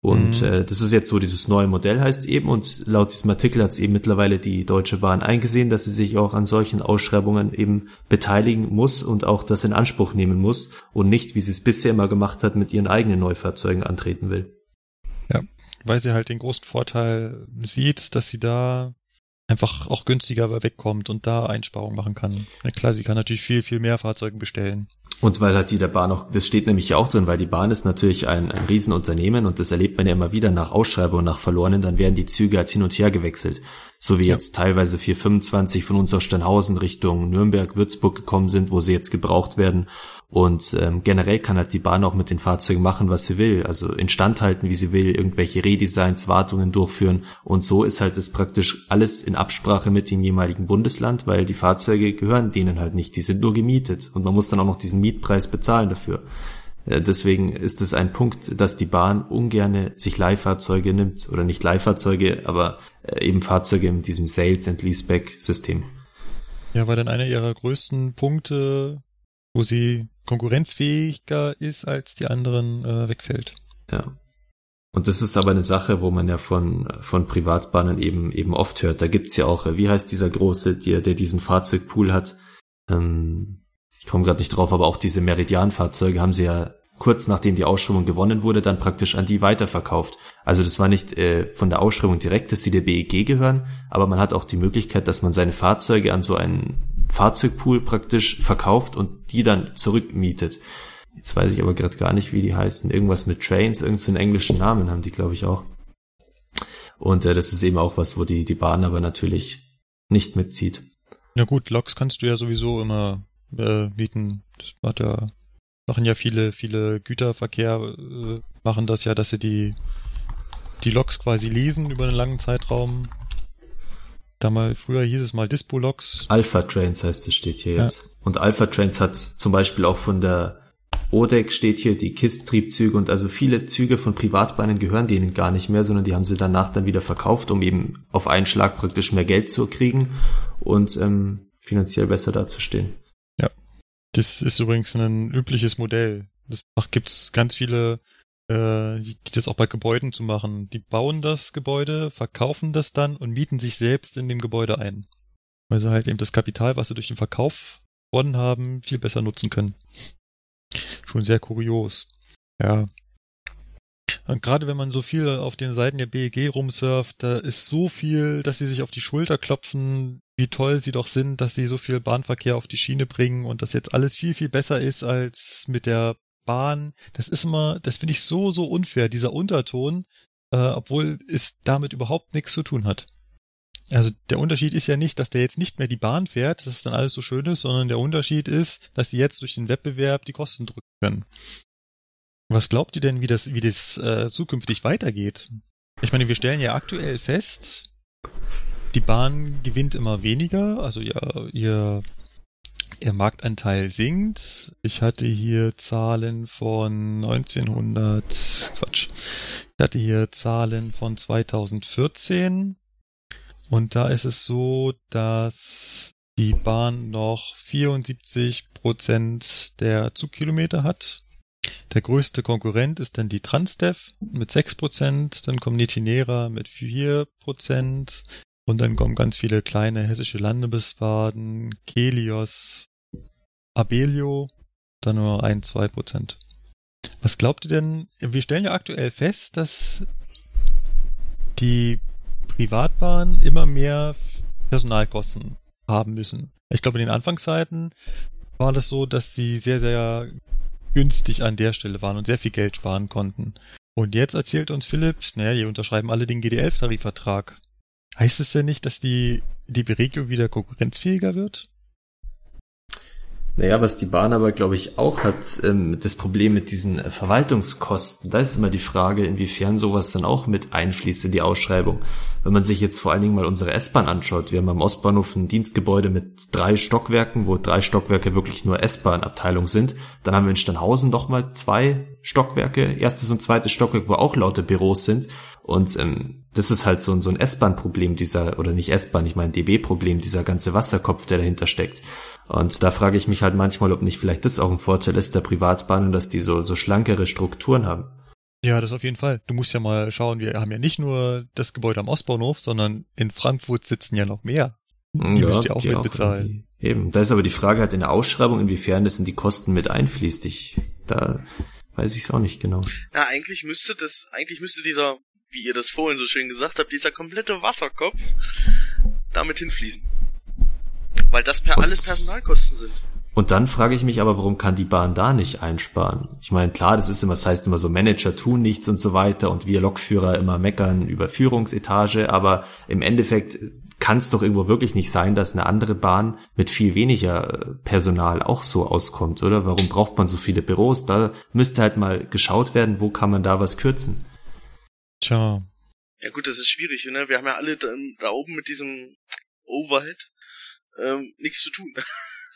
Und mhm. äh, das ist jetzt so dieses neue Modell heißt eben und laut diesem Artikel hat es eben mittlerweile die Deutsche Bahn eingesehen, dass sie sich auch an solchen Ausschreibungen eben beteiligen muss und auch das in Anspruch nehmen muss und nicht, wie sie es bisher immer gemacht hat, mit ihren eigenen Neufahrzeugen antreten will. Weil sie halt den großen Vorteil sieht, dass sie da einfach auch günstiger wegkommt und da Einsparungen machen kann. Na klar, sie kann natürlich viel, viel mehr Fahrzeugen bestellen. Und weil halt die der Bahn auch, das steht nämlich ja auch drin, weil die Bahn ist natürlich ein, ein Riesenunternehmen und das erlebt man ja immer wieder nach Ausschreibungen, nach Verlorenen, dann werden die Züge als hin und her gewechselt. So wie ja. jetzt teilweise 425 von uns aus Steinhausen Richtung Nürnberg, Würzburg gekommen sind, wo sie jetzt gebraucht werden. Und ähm, generell kann halt die Bahn auch mit den Fahrzeugen machen, was sie will. Also instand halten, wie sie will, irgendwelche Redesigns, Wartungen durchführen. Und so ist halt das praktisch alles in Absprache mit dem jeweiligen Bundesland, weil die Fahrzeuge gehören denen halt nicht. Die sind nur gemietet. Und man muss dann auch noch diesen Mietpreis bezahlen dafür. Äh, deswegen ist es ein Punkt, dass die Bahn ungerne sich Leihfahrzeuge nimmt. Oder nicht Leihfahrzeuge, aber äh, eben Fahrzeuge in diesem Sales and Leaseback System. Ja, weil dann einer ihrer größten Punkte, wo sie konkurrenzfähiger ist als die anderen, äh, wegfällt. Ja. Und das ist aber eine Sache, wo man ja von, von Privatbahnen eben, eben oft hört. Da gibt's ja auch, äh, wie heißt dieser große, der, der diesen Fahrzeugpool hat? Ähm, ich komme gerade nicht drauf, aber auch diese Meridian-Fahrzeuge haben sie ja kurz nachdem die Ausschreibung gewonnen wurde, dann praktisch an die weiterverkauft. Also das war nicht äh, von der Ausschreibung direkt, dass sie der BEG gehören, aber man hat auch die Möglichkeit, dass man seine Fahrzeuge an so einen Fahrzeugpool praktisch verkauft und die dann zurückmietet. Jetzt weiß ich aber gerade gar nicht, wie die heißen. Irgendwas mit Trains, irgendeinen so englischen Namen haben die, glaube ich, auch. Und äh, das ist eben auch was, wo die, die Bahn aber natürlich nicht mitzieht. Na gut, Loks kannst du ja sowieso immer äh, mieten. Das hat ja, machen ja viele, viele Güterverkehr, äh, machen das ja, dass sie die, die Loks quasi lesen über einen langen Zeitraum da mal, früher hieß es mal Dispolox. Alpha Trains heißt es, steht hier jetzt. Ja. Und Alpha Trains hat zum Beispiel auch von der Odec steht hier die KISS-Triebzüge und also viele Züge von Privatbahnen gehören denen gar nicht mehr, sondern die haben sie danach dann wieder verkauft, um eben auf einen Schlag praktisch mehr Geld zu kriegen und ähm, finanziell besser dazustehen. Ja, das ist übrigens ein übliches Modell. Das gibt's ganz viele äh, die, die das auch bei Gebäuden zu machen. Die bauen das Gebäude, verkaufen das dann und mieten sich selbst in dem Gebäude ein. Weil sie halt eben das Kapital, was sie durch den Verkauf gewonnen haben, viel besser nutzen können. Schon sehr kurios. Ja. Und gerade wenn man so viel auf den Seiten der BEG rumsurft, da ist so viel, dass sie sich auf die Schulter klopfen, wie toll sie doch sind, dass sie so viel Bahnverkehr auf die Schiene bringen und dass jetzt alles viel, viel besser ist als mit der Bahn, das ist immer, das finde ich so, so unfair, dieser Unterton, äh, obwohl es damit überhaupt nichts zu tun hat. Also der Unterschied ist ja nicht, dass der jetzt nicht mehr die Bahn fährt, dass es dann alles so schön ist, sondern der Unterschied ist, dass die jetzt durch den Wettbewerb die Kosten drücken können. Was glaubt ihr denn, wie das, wie das äh, zukünftig weitergeht? Ich meine, wir stellen ja aktuell fest, die Bahn gewinnt immer weniger, also ja, ihr Ihr Marktanteil sinkt. Ich hatte hier Zahlen von 1900, Quatsch. Ich hatte hier Zahlen von 2014. Und da ist es so, dass die Bahn noch 74 Prozent der Zugkilometer hat. Der größte Konkurrent ist dann die Transdev mit 6%, dann kommt Netinera mit 4% und dann kommen ganz viele kleine hessische Landebesbaden, Kelios, Abelio, dann nur ein, zwei Prozent. Was glaubt ihr denn? Wir stellen ja aktuell fest, dass die Privatbahnen immer mehr Personalkosten haben müssen. Ich glaube, in den Anfangszeiten war das so, dass sie sehr, sehr günstig an der Stelle waren und sehr viel Geld sparen konnten. Und jetzt erzählt uns Philipp, naja, die unterschreiben alle den GD11-Tarifvertrag. Heißt es denn nicht, dass die, die Beregion wieder konkurrenzfähiger wird? Naja, was die Bahn aber, glaube ich, auch hat, ähm, das Problem mit diesen äh, Verwaltungskosten. Da ist immer die Frage, inwiefern sowas dann auch mit einfließt in die Ausschreibung. Wenn man sich jetzt vor allen Dingen mal unsere S-Bahn anschaut, wir haben am Ostbahnhof ein Dienstgebäude mit drei Stockwerken, wo drei Stockwerke wirklich nur S-Bahn-Abteilung sind. Dann haben wir in Steinhausen nochmal zwei Stockwerke, erstes und zweites Stockwerk, wo auch lauter Büros sind. Und ähm, das ist halt so, ein so ein S-Bahn-Problem, dieser, oder nicht S-Bahn, ich meine DB-Problem, dieser ganze Wasserkopf, der dahinter steckt. Und da frage ich mich halt manchmal, ob nicht vielleicht das auch ein Vorteil ist der Privatbahnen, dass die so, so schlankere Strukturen haben. Ja, das auf jeden Fall. Du musst ja mal schauen, wir haben ja nicht nur das Gebäude am Ostbahnhof, sondern in Frankfurt sitzen ja noch mehr. Die ja, müsst ihr auch mit bezahlen. Eben. Da ist aber die Frage halt in der Ausschreibung, inwiefern das in die Kosten mit einfließt. Ich, da weiß ich es auch nicht genau. Ja, eigentlich müsste das, eigentlich müsste dieser, wie ihr das vorhin so schön gesagt habt, dieser komplette Wasserkopf damit hinfließen. Weil das per alles Personalkosten sind. Und dann frage ich mich aber, warum kann die Bahn da nicht einsparen? Ich meine, klar, das ist immer, das heißt immer so, Manager tun nichts und so weiter und wir Lokführer immer meckern über Führungsetage, aber im Endeffekt kann es doch irgendwo wirklich nicht sein, dass eine andere Bahn mit viel weniger äh, Personal auch so auskommt, oder? Warum braucht man so viele Büros? Da müsste halt mal geschaut werden, wo kann man da was kürzen. Tja. Ja gut, das ist schwierig, ne? Wir haben ja alle da, da oben mit diesem Overhead ähm, nichts zu tun.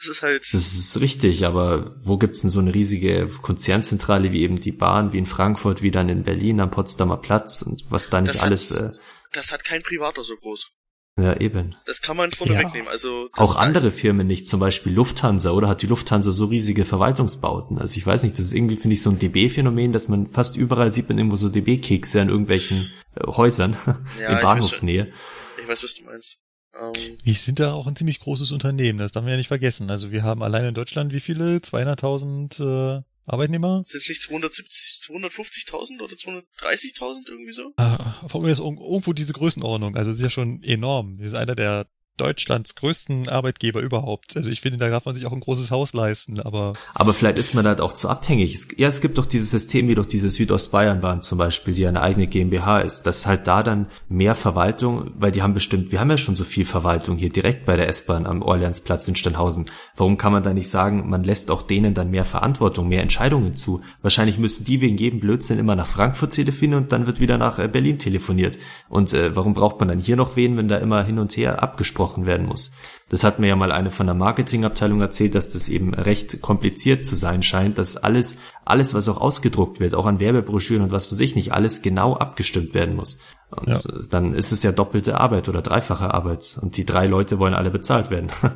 Das ist halt. Das ist richtig, aber wo gibt's denn so eine riesige Konzernzentrale wie eben die Bahn, wie in Frankfurt, wie dann in Berlin am Potsdamer Platz und was da nicht das alles. Hat, äh, das hat kein Privater so groß. Ja, eben. Das kann man vorne ja. wegnehmen. Also auch andere Firmen nicht, zum Beispiel Lufthansa oder hat die Lufthansa so riesige Verwaltungsbauten. Also ich weiß nicht, das ist irgendwie finde ich so ein DB-Phänomen, dass man fast überall sieht man irgendwo so DB-Kekse in irgendwelchen äh, Häusern ja, in Bahnhofsnähe. Ich weiß, ich weiß, was du meinst. Ähm, wir sind da auch ein ziemlich großes Unternehmen, das darf man ja nicht vergessen. Also wir haben allein in Deutschland wie viele? 200.000 äh, Arbeitnehmer? Sind es nicht 270, 250.000 oder 230.000 irgendwie so? Ah, irgendwo diese Größenordnung. Also das ist ja schon enorm. Wir sind einer der Deutschlands größten Arbeitgeber überhaupt. Also ich finde, da darf man sich auch ein großes Haus leisten, aber. Aber vielleicht ist man halt auch zu abhängig. Es, ja, es gibt doch dieses System, wie doch diese Südostbayernbahn zum Beispiel, die eine eigene GmbH ist, dass halt da dann mehr Verwaltung, weil die haben bestimmt, wir haben ja schon so viel Verwaltung hier direkt bei der S-Bahn am Orleansplatz in Steinhausen. Warum kann man da nicht sagen, man lässt auch denen dann mehr Verantwortung, mehr Entscheidungen zu? Wahrscheinlich müssen die wegen jedem Blödsinn immer nach Frankfurt telefonieren und dann wird wieder nach äh, Berlin telefoniert. Und äh, warum braucht man dann hier noch wen, wenn da immer hin und her abgesprochen gesprochen werden muss. Das hat mir ja mal eine von der Marketingabteilung erzählt, dass das eben recht kompliziert zu sein scheint, dass alles, alles, was auch ausgedruckt wird, auch an Werbebroschüren und was für sich nicht, alles genau abgestimmt werden muss. Und ja. dann ist es ja doppelte Arbeit oder dreifache Arbeit. Und die drei Leute wollen alle bezahlt werden.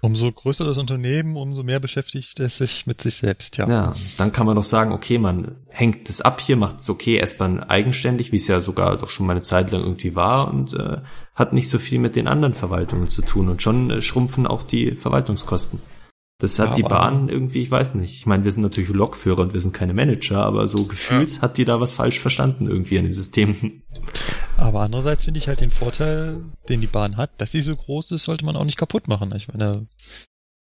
Umso größer das Unternehmen, umso mehr beschäftigt es sich mit sich selbst, ja. Ja, dann kann man doch sagen, okay, man hängt es ab hier, macht es okay, S-Bahn eigenständig, wie es ja sogar doch schon mal eine Zeit lang irgendwie war und äh, hat nicht so viel mit den anderen Verwaltungen zu tun und schon äh, schrumpfen auch die Verwaltungskosten. Das hat ja, die Bahn irgendwie, ich weiß nicht. Ich meine, wir sind natürlich Lokführer und wir sind keine Manager, aber so gefühlt ja. hat die da was falsch verstanden irgendwie in dem System. Aber andererseits finde ich halt den Vorteil, den die Bahn hat, dass sie so groß ist, sollte man auch nicht kaputt machen. Ich meine,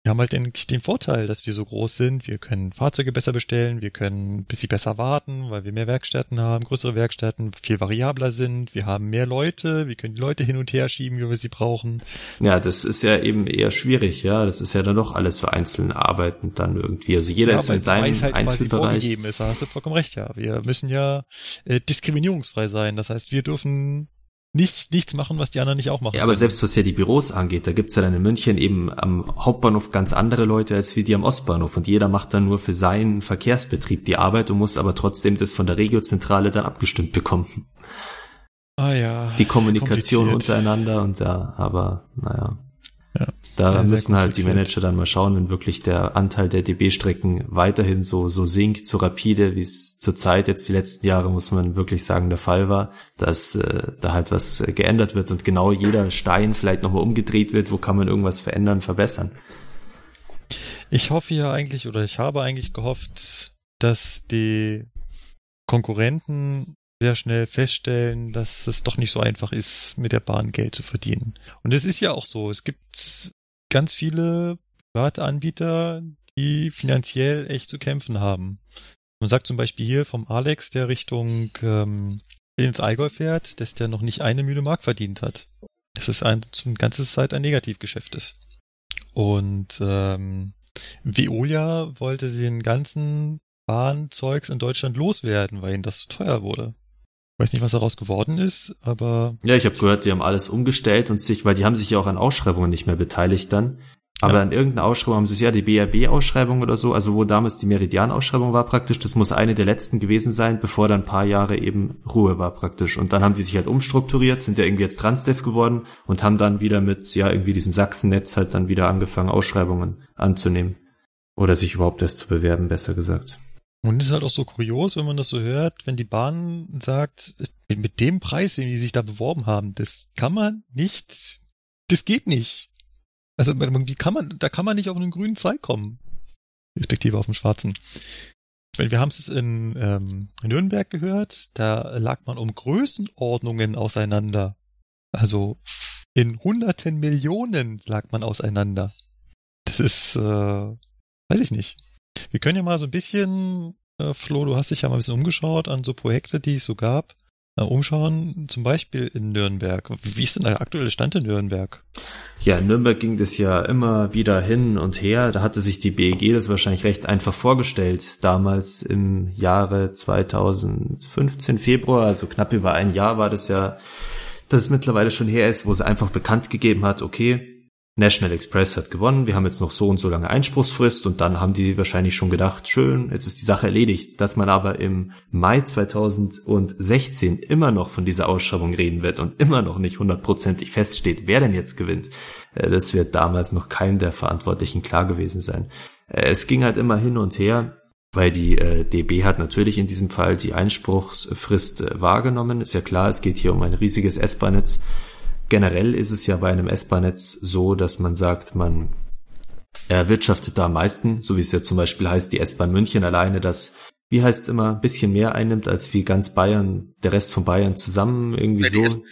wir haben halt den, den Vorteil, dass wir so groß sind. Wir können Fahrzeuge besser bestellen, wir können ein bisschen besser warten, weil wir mehr Werkstätten haben, größere Werkstätten, viel variabler sind. Wir haben mehr Leute, wir können die Leute hin und her schieben, wie wir sie brauchen. Ja, das ist ja eben eher schwierig, ja. Das ist ja dann doch alles für einzelne Arbeiten dann irgendwie. Also jeder ja, ist in seinem halt Einzelbereich. Ist, da hast du vollkommen recht, ja. Wir müssen ja äh, diskriminierungsfrei sein. Das heißt, wir dürfen nicht, nichts machen, was die anderen nicht auch machen. Ja, aber selbst was ja die Büros angeht, da gibt's ja dann in München eben am Hauptbahnhof ganz andere Leute als wie die am Ostbahnhof und jeder macht dann nur für seinen Verkehrsbetrieb die Arbeit und muss aber trotzdem das von der Regiozentrale dann abgestimmt bekommen. Ah ja. Die Kommunikation untereinander und ja, aber naja. Ja. Da Sehr, sehr müssen halt die. Manager dann mal schauen, wenn wirklich der Anteil der DB-Strecken weiterhin so, so sinkt, so rapide, wie es zurzeit jetzt die letzten Jahre, muss man wirklich sagen, der Fall war, dass äh, da halt was äh, geändert wird und genau jeder Stein vielleicht nochmal umgedreht wird, wo kann man irgendwas verändern, verbessern. Ich hoffe ja eigentlich, oder ich habe eigentlich gehofft, dass die Konkurrenten sehr schnell feststellen, dass es doch nicht so einfach ist, mit der Bahn Geld zu verdienen. Und es ist ja auch so. Es gibt ganz viele private Anbieter, die finanziell echt zu kämpfen haben. Man sagt zum Beispiel hier vom Alex, der Richtung ähm, ins Allgäu fährt, dass der noch nicht eine Mühle Mark verdient hat. Das ist ein, eine ganze Zeit ein Negativgeschäft ist. Und ähm, Veolia wollte den ganzen Bahnzeugs in Deutschland loswerden, weil ihnen das zu teuer wurde. Weiß nicht, was daraus geworden ist, aber Ja, ich habe gehört, die haben alles umgestellt und sich, weil die haben sich ja auch an Ausschreibungen nicht mehr beteiligt dann. Aber Ja. an irgendeiner Ausschreibung haben sie es ja, die BRB-Ausschreibung oder so, also wo damals die Meridian-Ausschreibung war praktisch, das muss eine der letzten gewesen sein, bevor dann ein paar Jahre eben Ruhe war praktisch. Und dann haben die sich halt umstrukturiert, sind ja irgendwie jetzt Transdev geworden und haben dann wieder mit, ja, irgendwie diesem Sachsennetz halt dann wieder angefangen, Ausschreibungen anzunehmen. Oder sich überhaupt erst zu bewerben, besser gesagt. Und es ist halt auch so kurios, wenn man das so hört, wenn die Bahn sagt, mit dem Preis, den die sich da beworben haben, das kann man nicht, das geht nicht. Also wie kann man, da kann man nicht auf einen grünen Zweig kommen. Respektive auf den schwarzen. Wir haben es in ähm, Nürnberg gehört, da lag man um Größenordnungen auseinander. Also in hunderten Millionen lag man auseinander. Das ist, äh, weiß ich nicht. Wir können ja mal so ein bisschen, äh, Flo, du hast dich ja mal ein bisschen umgeschaut an so Projekte, die es so gab. Äh, umschauen, zum Beispiel in Nürnberg. Wie ist denn der aktuelle Stand in Nürnberg? Ja, in Nürnberg ging das ja immer wieder hin und her. Da hatte sich die BEG das wahrscheinlich recht einfach vorgestellt. Damals im Jahre 2015, Februar, also knapp über ein Jahr war das ja, dass es mittlerweile schon her ist, wo sie einfach bekannt gegeben hat, okay, National Express hat gewonnen, wir haben jetzt noch so und so lange Einspruchsfrist und dann haben die wahrscheinlich schon gedacht, schön, jetzt ist die Sache erledigt. Dass man aber im Mai 2016 immer noch von dieser Ausschreibung reden wird und immer noch nicht hundertprozentig feststeht, wer denn jetzt gewinnt, äh, das wird damals noch keinem der Verantwortlichen klar gewesen sein. Äh, Es ging halt immer hin und her, weil die äh, DB hat natürlich in diesem Fall die Einspruchsfrist wahrgenommen. Ist ja klar, es geht hier um ein riesiges S-Bahn-Netz. Generell ist es ja bei einem S-Bahn-Netz so, dass man sagt, man erwirtschaftet da am meisten, so wie es ja zum Beispiel heißt, die S-Bahn München alleine, das, wie heißt es immer, ein bisschen mehr einnimmt, als wie ganz Bayern, der Rest von Bayern zusammen irgendwie die so.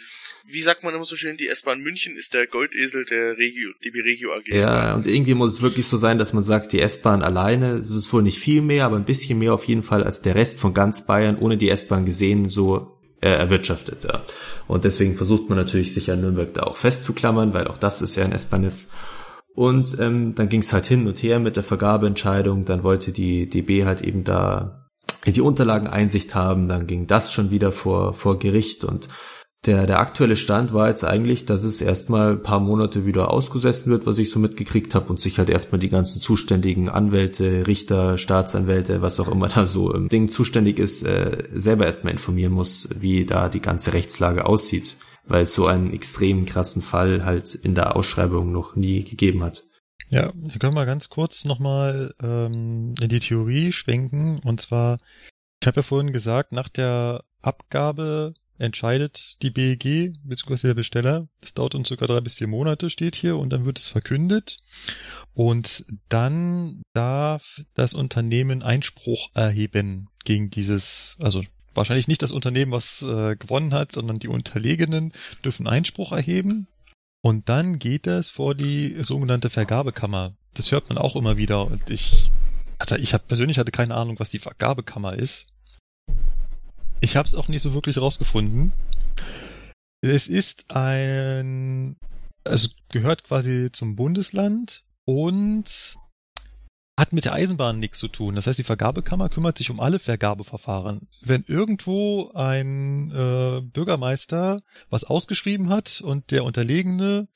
Wie sagt man immer so schön, die S-Bahn München ist der Goldesel der Regio, DB Regio AG. Ja, und irgendwie muss es wirklich so sein, dass man sagt, die S-Bahn alleine, es ist wohl nicht viel mehr, aber ein bisschen mehr auf jeden Fall als der Rest von ganz Bayern, ohne die S-Bahn gesehen, so äh, erwirtschaftet. Ja. Und deswegen versucht man natürlich, sich an Nürnberg da auch festzuklammern, weil auch das ist ja ein S-Bahn-Netz. Und ähm, dann ging es halt hin und her mit der Vergabeentscheidung. Dann wollte die DB halt eben da in die Unterlagen Einsicht haben. Dann ging das schon wieder vor, vor Gericht und der, der aktuelle Stand war jetzt eigentlich, dass es erstmal ein paar Monate wieder ausgesessen wird, was ich so mitgekriegt habe, und sich halt erstmal die ganzen zuständigen Anwälte, Richter, Staatsanwälte, was auch immer da so im Ding zuständig ist, äh, selber erstmal informieren muss, wie da die ganze Rechtslage aussieht, weil es so einen extrem krassen Fall halt in der Ausschreibung noch nie gegeben hat. Ja, wir können mal ganz kurz nochmal ähm, in die Theorie schwenken. Und zwar, ich habe ja vorhin gesagt, nach der Abgabe entscheidet die BEG bzw. der Besteller. Das dauert uns circa drei bis vier Monate, steht hier, und dann wird es verkündet. Und dann darf das Unternehmen Einspruch erheben gegen dieses, also wahrscheinlich nicht das Unternehmen, was äh, gewonnen hat, sondern die Unterlegenen dürfen Einspruch erheben. Und dann geht das vor die sogenannte Vergabekammer. Das hört man auch immer wieder. Und ich hatte, ich habe persönlich hatte keine Ahnung, was die Vergabekammer ist. Ich habe es auch nicht so wirklich rausgefunden. Es ist ein, also gehört quasi zum Bundesland und hat mit der Eisenbahn nichts zu tun. Das heißt, die Vergabekammer kümmert sich um alle Vergabeverfahren. Wenn irgendwo ein äh, Bürgermeister was ausgeschrieben hat und der Unterlegene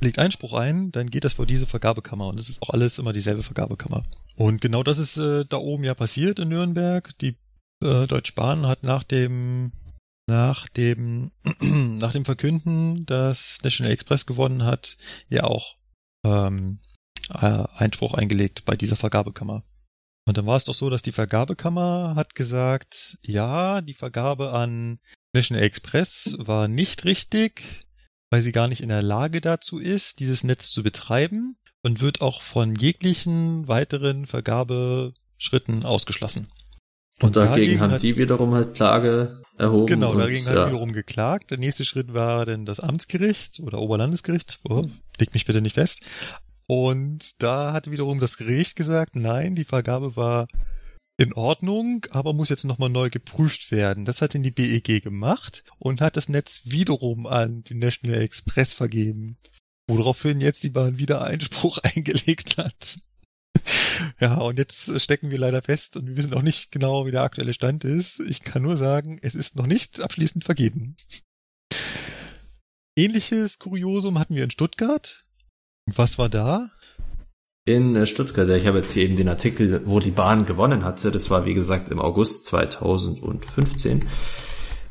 legt Einspruch ein, dann geht das vor diese Vergabekammer und das ist auch alles immer dieselbe Vergabekammer. Und genau das ist äh, da oben ja passiert in Nürnberg. Die äh, Deutsche Bahn hat nach dem nach dem nach dem Verkünden, dass National Express gewonnen hat, ja auch ähm, äh, Einspruch eingelegt bei dieser Vergabekammer. Und dann war es doch so, dass die Vergabekammer hat gesagt, ja, die Vergabe an National Express war nicht richtig, weil sie gar nicht in der Lage dazu ist, dieses Netz zu betreiben und wird auch von jeglichen weiteren Vergabeschritten ausgeschlossen. Und, dagegen, dagegen haben hat, die wiederum halt Klage erhoben. Genau, dagegen und, hat ja. wiederum geklagt. Der nächste Schritt war dann das Amtsgericht oder Oberlandesgericht. Oh, legt mich bitte nicht fest. Und da hat wiederum das Gericht gesagt, nein, die Vergabe war in Ordnung, aber muss jetzt nochmal neu geprüft werden. Das hat denn die BEG gemacht und hat das Netz wiederum an die National Express vergeben. Woraufhin jetzt die Bahn wieder Einspruch eingelegt hat. ja, und jetzt stecken wir leider fest und wir wissen auch nicht genau, wie der aktuelle Stand ist. Ich kann nur sagen, es ist noch nicht abschließend vergeben. Ähnliches Kuriosum hatten wir in Stuttgart. Was war da? In äh, Stuttgart, ja, ich habe jetzt hier eben den Artikel, wo die Bahn gewonnen hatte. Das war, wie gesagt, im August 2015.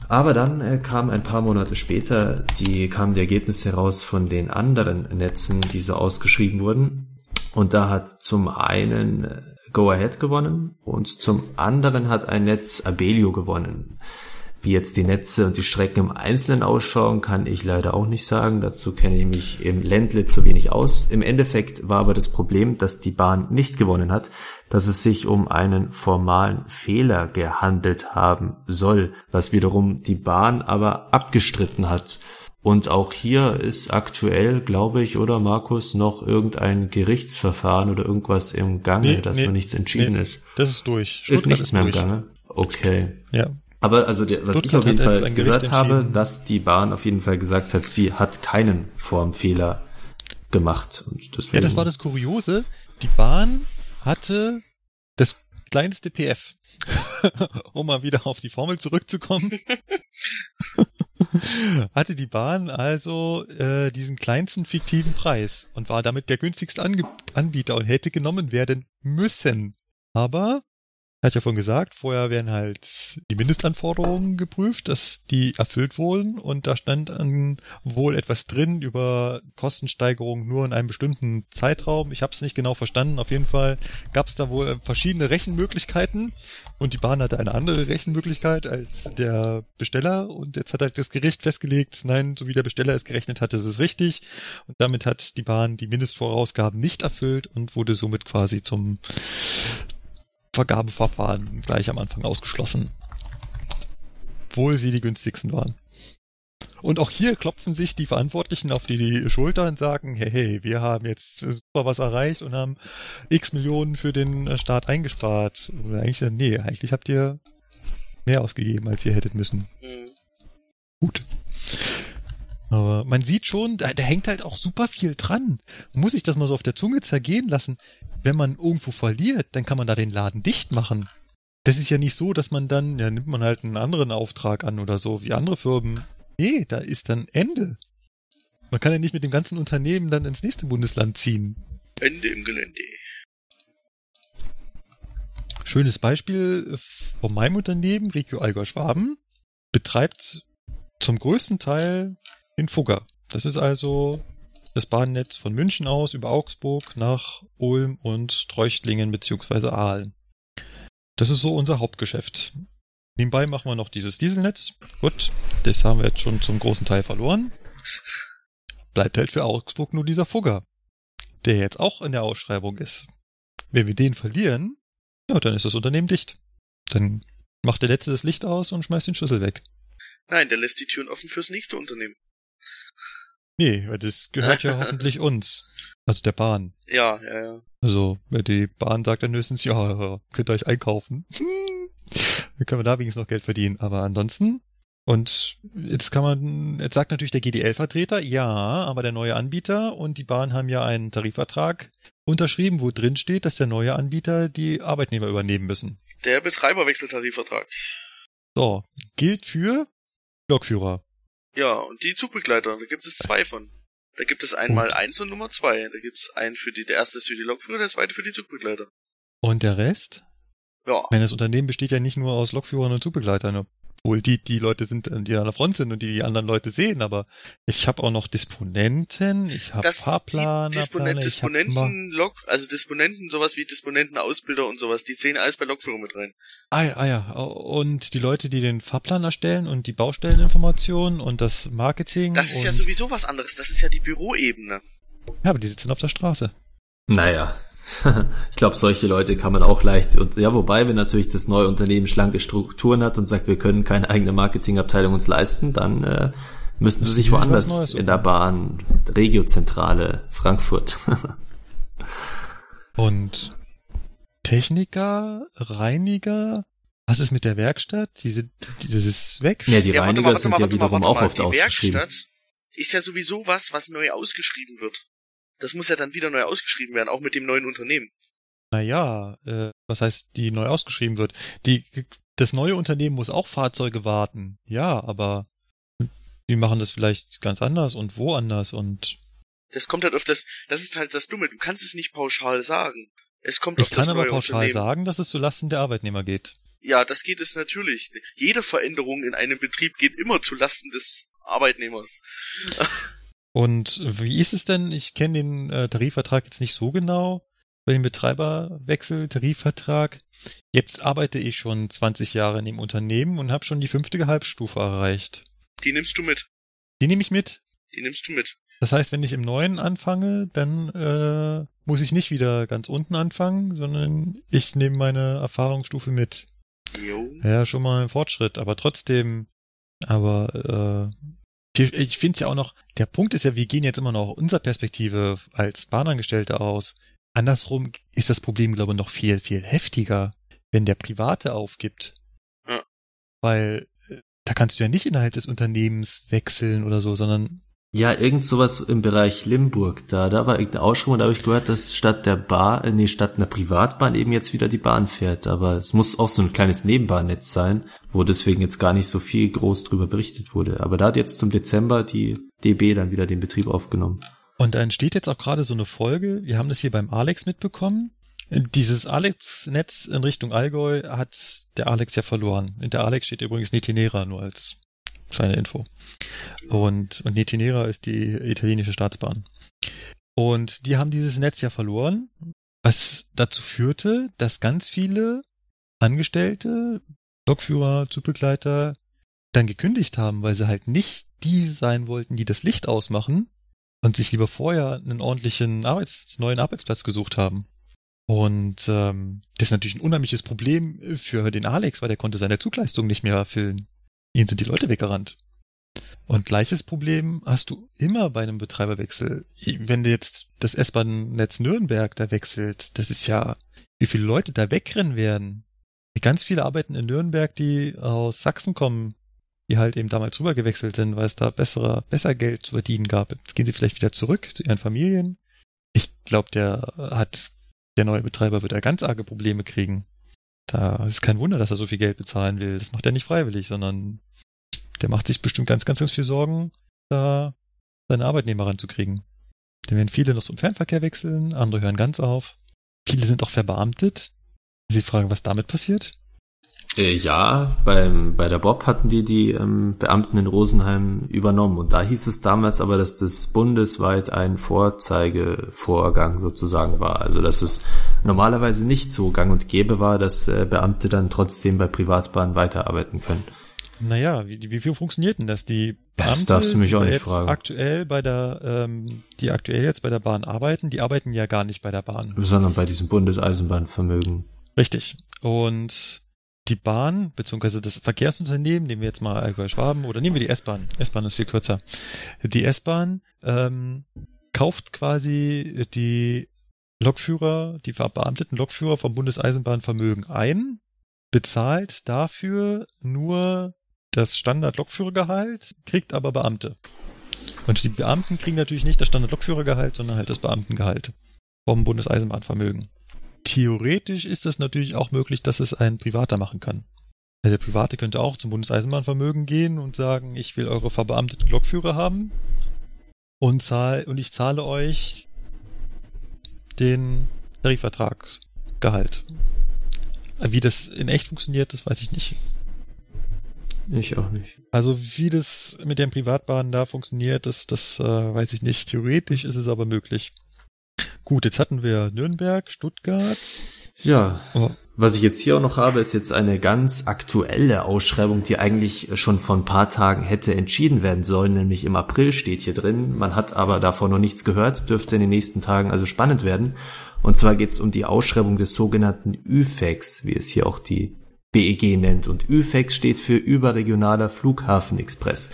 Aber dann äh, kam ein paar Monate später, die kamen die Ergebnisse raus von den anderen Netzen, die so ausgeschrieben wurden. Und da hat zum einen äh, Go Ahead gewonnen und zum anderen hat ein Netz Abelio gewonnen. Wie jetzt die Netze und die Strecken im Einzelnen ausschauen, kann ich leider auch nicht sagen. Dazu kenne ich mich im Ländle zu wenig aus. Im Endeffekt war aber das Problem, dass die Bahn nicht gewonnen hat, dass es sich um einen formalen Fehler gehandelt haben soll, was wiederum die Bahn aber abgestritten hat. Und auch hier ist aktuell, glaube ich, oder Markus, noch irgendein Gerichtsverfahren oder irgendwas im Gange, nee, dass nee, noch nichts entschieden nee, ist. Das ist durch. Stuttgart ist nichts ist mehr durch. im Gange. Okay. Ja. Aber also der, was Stuttgart ich auf jeden Fall gehört habe, dass die Bahn auf jeden Fall gesagt hat, sie hat keinen Formfehler gemacht. Und deswegen ja, das war das Kuriose. Die Bahn hatte das kleinste PF. um mal wieder auf die Formel zurückzukommen. hatte die Bahn also äh, diesen kleinsten fiktiven Preis und war damit der günstigste Ange Anbieter und hätte genommen werden müssen. Aber hat ja vorhin gesagt, vorher werden halt die Mindestanforderungen geprüft, dass die erfüllt wurden und da stand dann wohl etwas drin über Kostensteigerung nur in einem bestimmten Zeitraum. Ich habe es nicht genau verstanden. Auf jeden Fall gab es da wohl verschiedene Rechenmöglichkeiten und die Bahn hatte eine andere Rechenmöglichkeit als der Besteller und jetzt hat halt das Gericht festgelegt, nein, so wie der Besteller es gerechnet hatte, ist es richtig und damit hat die Bahn die Mindestvorausgaben nicht erfüllt und wurde somit quasi zum Vergabeverfahren gleich am Anfang ausgeschlossen. Obwohl sie die günstigsten waren. Und auch hier klopfen sich die Verantwortlichen auf die Schulter und sagen, hey, hey, wir haben jetzt super was erreicht und haben x Millionen für den Staat eingespart. Oder eigentlich, nee, eigentlich habt ihr mehr ausgegeben, als ihr hättet müssen. Mhm. Gut. Aber man sieht schon, da, da hängt halt auch super viel dran. Man muss sich das mal so auf der Zunge zergehen lassen wenn man irgendwo verliert, dann kann man da den Laden dicht machen. Das ist ja nicht so, dass man dann, ja, nimmt man halt einen anderen Auftrag an oder so, wie andere Firmen. Nee, da ist dann Ende. Man kann ja nicht mit dem ganzen Unternehmen dann ins nächste Bundesland ziehen. Ende im Gelände. Schönes Beispiel von meinem Unternehmen, Regio Allgäu Schwaben, betreibt zum größten Teil den Fugger. Das ist also das Bahnnetz von München aus über Augsburg nach Ulm und Treuchtlingen bzw. Aalen. Das ist so unser Hauptgeschäft. Nebenbei machen wir noch dieses Dieselnetz. Gut, das haben wir jetzt schon zum großen Teil verloren. Bleibt halt für Augsburg nur dieser Fugger, der jetzt auch in der Ausschreibung ist. Wenn wir den verlieren, ja, dann ist das Unternehmen dicht. Dann macht der Letzte das Licht aus und schmeißt den Schlüssel weg. Nein, der lässt die Türen offen fürs nächste Unternehmen. Nee, weil das gehört ja hoffentlich uns. Also der Bahn. Ja, ja, ja. Also, die Bahn sagt dann höchstens, ja, könnt ihr euch einkaufen. dann können wir da wenigstens noch Geld verdienen. Aber ansonsten, und jetzt kann man, jetzt sagt natürlich der GDL-Vertreter, ja, aber der neue Anbieter und die Bahn haben ja einen Tarifvertrag unterschrieben, wo drin steht, dass der neue Anbieter die Arbeitnehmer übernehmen müssen. Der Betreiberwechseltarifvertrag. So, gilt für Lokführer. Ja, und die Zugbegleiter, da gibt es zwei von. Da gibt es einmal und? eins und Nummer zwei. Da gibt es einen für die, der erste ist für die Lokführer, der zweite für die Zugbegleiter. Und der Rest? Ja. Wenn das Unternehmen besteht ja nicht nur aus Lokführern und Zugbegleitern. Obwohl die, die Leute sind, die an der Front sind und die die anderen Leute sehen, aber ich habe auch noch Disponenten, ich habe Fahrplaner. Disponen Disponenten-Log, also Disponenten, sowas wie Disponenten-Ausbilder und sowas, die zählen alles bei Logführung mit rein. Ah, ah ja, und die Leute, die den Fahrplan erstellen und die Baustelleninformationen und das Marketing. Das ist ja sowieso was anderes, das ist ja die Büroebene. Ja, aber die sitzen auf der Straße. Naja, ich glaube, solche Leute kann man auch leicht, und ja, wobei, wenn natürlich das neue Unternehmen schlanke Strukturen hat und sagt, wir können keine eigene Marketingabteilung uns leisten, dann äh, müssen sie sich woanders in der Bahn, Regiozentrale Frankfurt. und Techniker, Reiniger, was ist mit der Werkstatt? Die sind, das ist weg. Ja, die ja, Reiniger mal, sind mal, ja wiederum mal, auch oft die ausgeschrieben. Werkstatt ist ja sowieso was, was neu ausgeschrieben wird. Das muss ja dann wieder neu ausgeschrieben werden, auch mit dem neuen Unternehmen. Naja, äh, was heißt, die neu ausgeschrieben wird? Die, das neue Unternehmen muss auch Fahrzeuge warten. Ja, aber die machen das vielleicht ganz anders und woanders und. Das kommt halt auf das, das ist halt das Dumme. Du kannst es nicht pauschal sagen. Es kommt ich auf das neue Unternehmen. Ich kann aber pauschal sagen, dass es zulasten der Arbeitnehmer geht. Ja, das geht es natürlich. Jede Veränderung in einem Betrieb geht immer zulasten des Arbeitnehmers. Und wie ist es denn? Ich kenne den äh, Tarifvertrag jetzt nicht so genau. Bei dem Betreiberwechsel, Tarifvertrag. Jetzt arbeite ich schon 20 Jahre in dem Unternehmen und habe schon die fünfte Gehaltsstufe erreicht. Die nimmst du mit. Die nehme ich mit. Die nimmst du mit. Das heißt, wenn ich im neuen anfange, dann äh, muss ich nicht wieder ganz unten anfangen, sondern ich nehme meine Erfahrungsstufe mit. Jo. Ja, schon mal ein Fortschritt, aber trotzdem, aber äh, ich finde es ja auch noch, der Punkt ist ja, wir gehen jetzt immer noch unserer Perspektive als Bahnangestellte aus. Andersrum ist das Problem, glaube ich, noch viel, viel heftiger, wenn der Private aufgibt. Ja. Weil äh, da kannst du ja nicht innerhalb des Unternehmens wechseln oder so, sondern ja, irgend sowas im Bereich Limburg da. Da war irgendeine Ausschreibung, da habe ich gehört, dass statt der Bar, äh, nee, statt einer Privatbahn eben jetzt wieder die Bahn fährt. Aber es muss auch so ein kleines Nebenbahnnetz sein, wo deswegen jetzt gar nicht so viel groß drüber berichtet wurde. Aber da hat jetzt zum Dezember die DB dann wieder den Betrieb aufgenommen. Und da entsteht jetzt auch gerade so eine Folge. Wir haben das hier beim Alex mitbekommen. Dieses Alex-Netz in Richtung Allgäu hat der Alex ja verloren. In der Alex steht übrigens Netinera nur als Kleine Info. Und, und Netinera ist die italienische Staatsbahn. Und die haben dieses Netz ja verloren, was dazu führte, dass ganz viele Angestellte, Lokführer, Zugbegleiter dann gekündigt haben, weil sie halt nicht die sein wollten, die das Licht ausmachen und sich lieber vorher einen ordentlichen Arbeits-, neuen Arbeitsplatz gesucht haben. Und ähm, das ist natürlich ein unheimliches Problem für den Alex, weil der konnte seine Zugleistung nicht mehr erfüllen. Ihnen sind die Leute weggerannt. Und gleiches Problem hast du immer bei einem Betreiberwechsel. Wenn du jetzt das S-Bahn-Netz Nürnberg da wechselt, das ist ja, wie viele Leute da wegrennen werden. Ganz viele arbeiten in Nürnberg, die aus Sachsen kommen, die halt eben damals rüber gewechselt sind, weil es da bessere, besser Geld zu verdienen gab. Jetzt gehen sie vielleicht wieder zurück zu ihren Familien. Ich glaube, der hat, der neue Betreiber wird da ganz arge Probleme kriegen. Da ist kein Wunder, dass er so viel Geld bezahlen will. Das macht er nicht freiwillig, sondern der macht sich bestimmt ganz, ganz, ganz viel Sorgen, da seine Arbeitnehmer ranzukriegen. Denn werden viele noch zum Fernverkehr wechseln, andere hören ganz auf. Viele sind auch verbeamtet. Sie fragen, was damit passiert? Äh, ja, beim, bei der Bob hatten die die ähm, Beamten in Rosenheim übernommen und da hieß es damals aber, dass das bundesweit ein Vorzeigevorgang sozusagen war. Also dass es normalerweise nicht so gang und gäbe war, dass äh, Beamte dann trotzdem bei Privatbahnen weiterarbeiten können. Naja, wie, wie viel funktioniert denn das? Die Beamte, das darfst du mich auch nicht jetzt fragen. aktuell bei der, ähm, die aktuell jetzt bei der Bahn arbeiten, die arbeiten ja gar nicht bei der Bahn. Sondern bei diesem Bundeseisenbahnvermögen. Richtig. Und die Bahn, beziehungsweise das Verkehrsunternehmen, nehmen wir jetzt mal Allgäu Schwaben, oder nehmen wir die S-Bahn. S-Bahn ist viel kürzer. Die S-Bahn ähm, kauft quasi die Lokführer, die verbeamteten Lokführer vom Bundeseisenbahnvermögen ein, bezahlt dafür nur das Standard-Lokführergehalt, kriegt aber Beamte. Und die Beamten kriegen natürlich nicht das Standard-Lokführergehalt, sondern halt das Beamtengehalt vom Bundeseisenbahnvermögen. Theoretisch ist es natürlich auch möglich, dass es ein Privater machen kann. Also der Private könnte auch zum Bundeseisenbahnvermögen gehen und sagen, ich will eure verbeamteten Lokführer haben und, zahl, und ich zahle euch den Tarifvertragsgehalt. Wie das in echt funktioniert, das weiß ich nicht. Ich auch nicht. Also wie das mit den Privatbahnen da funktioniert, das, das äh, weiß ich nicht. Theoretisch ist es aber möglich. Gut, jetzt hatten wir Nürnberg, Stuttgart. Ja, Oh. was ich jetzt hier auch noch habe, ist jetzt eine ganz aktuelle Ausschreibung, die eigentlich schon vor ein paar Tagen hätte entschieden werden sollen, nämlich im April steht hier drin. Man hat aber davon noch nichts gehört, dürfte in den nächsten Tagen also spannend werden. Und zwar geht es um die Ausschreibung des sogenannten ÜFEX, wie es hier auch die BEG nennt. Und ÜFEX steht für Überregionaler Flughafenexpress.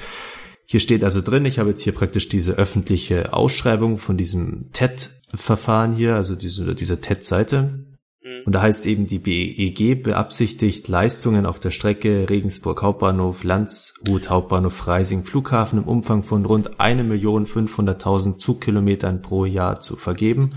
Hier steht also drin, ich habe jetzt hier praktisch diese öffentliche Ausschreibung von diesem TED-Verfahren hier, also diese, diese TED-Seite. Hm. Und da heißt eben, die BEG beabsichtigt Leistungen auf der Strecke Regensburg Hauptbahnhof, Landshut Hauptbahnhof Freising Flughafen im Umfang von rund 1.500.000 Zugkilometern pro Jahr zu vergeben.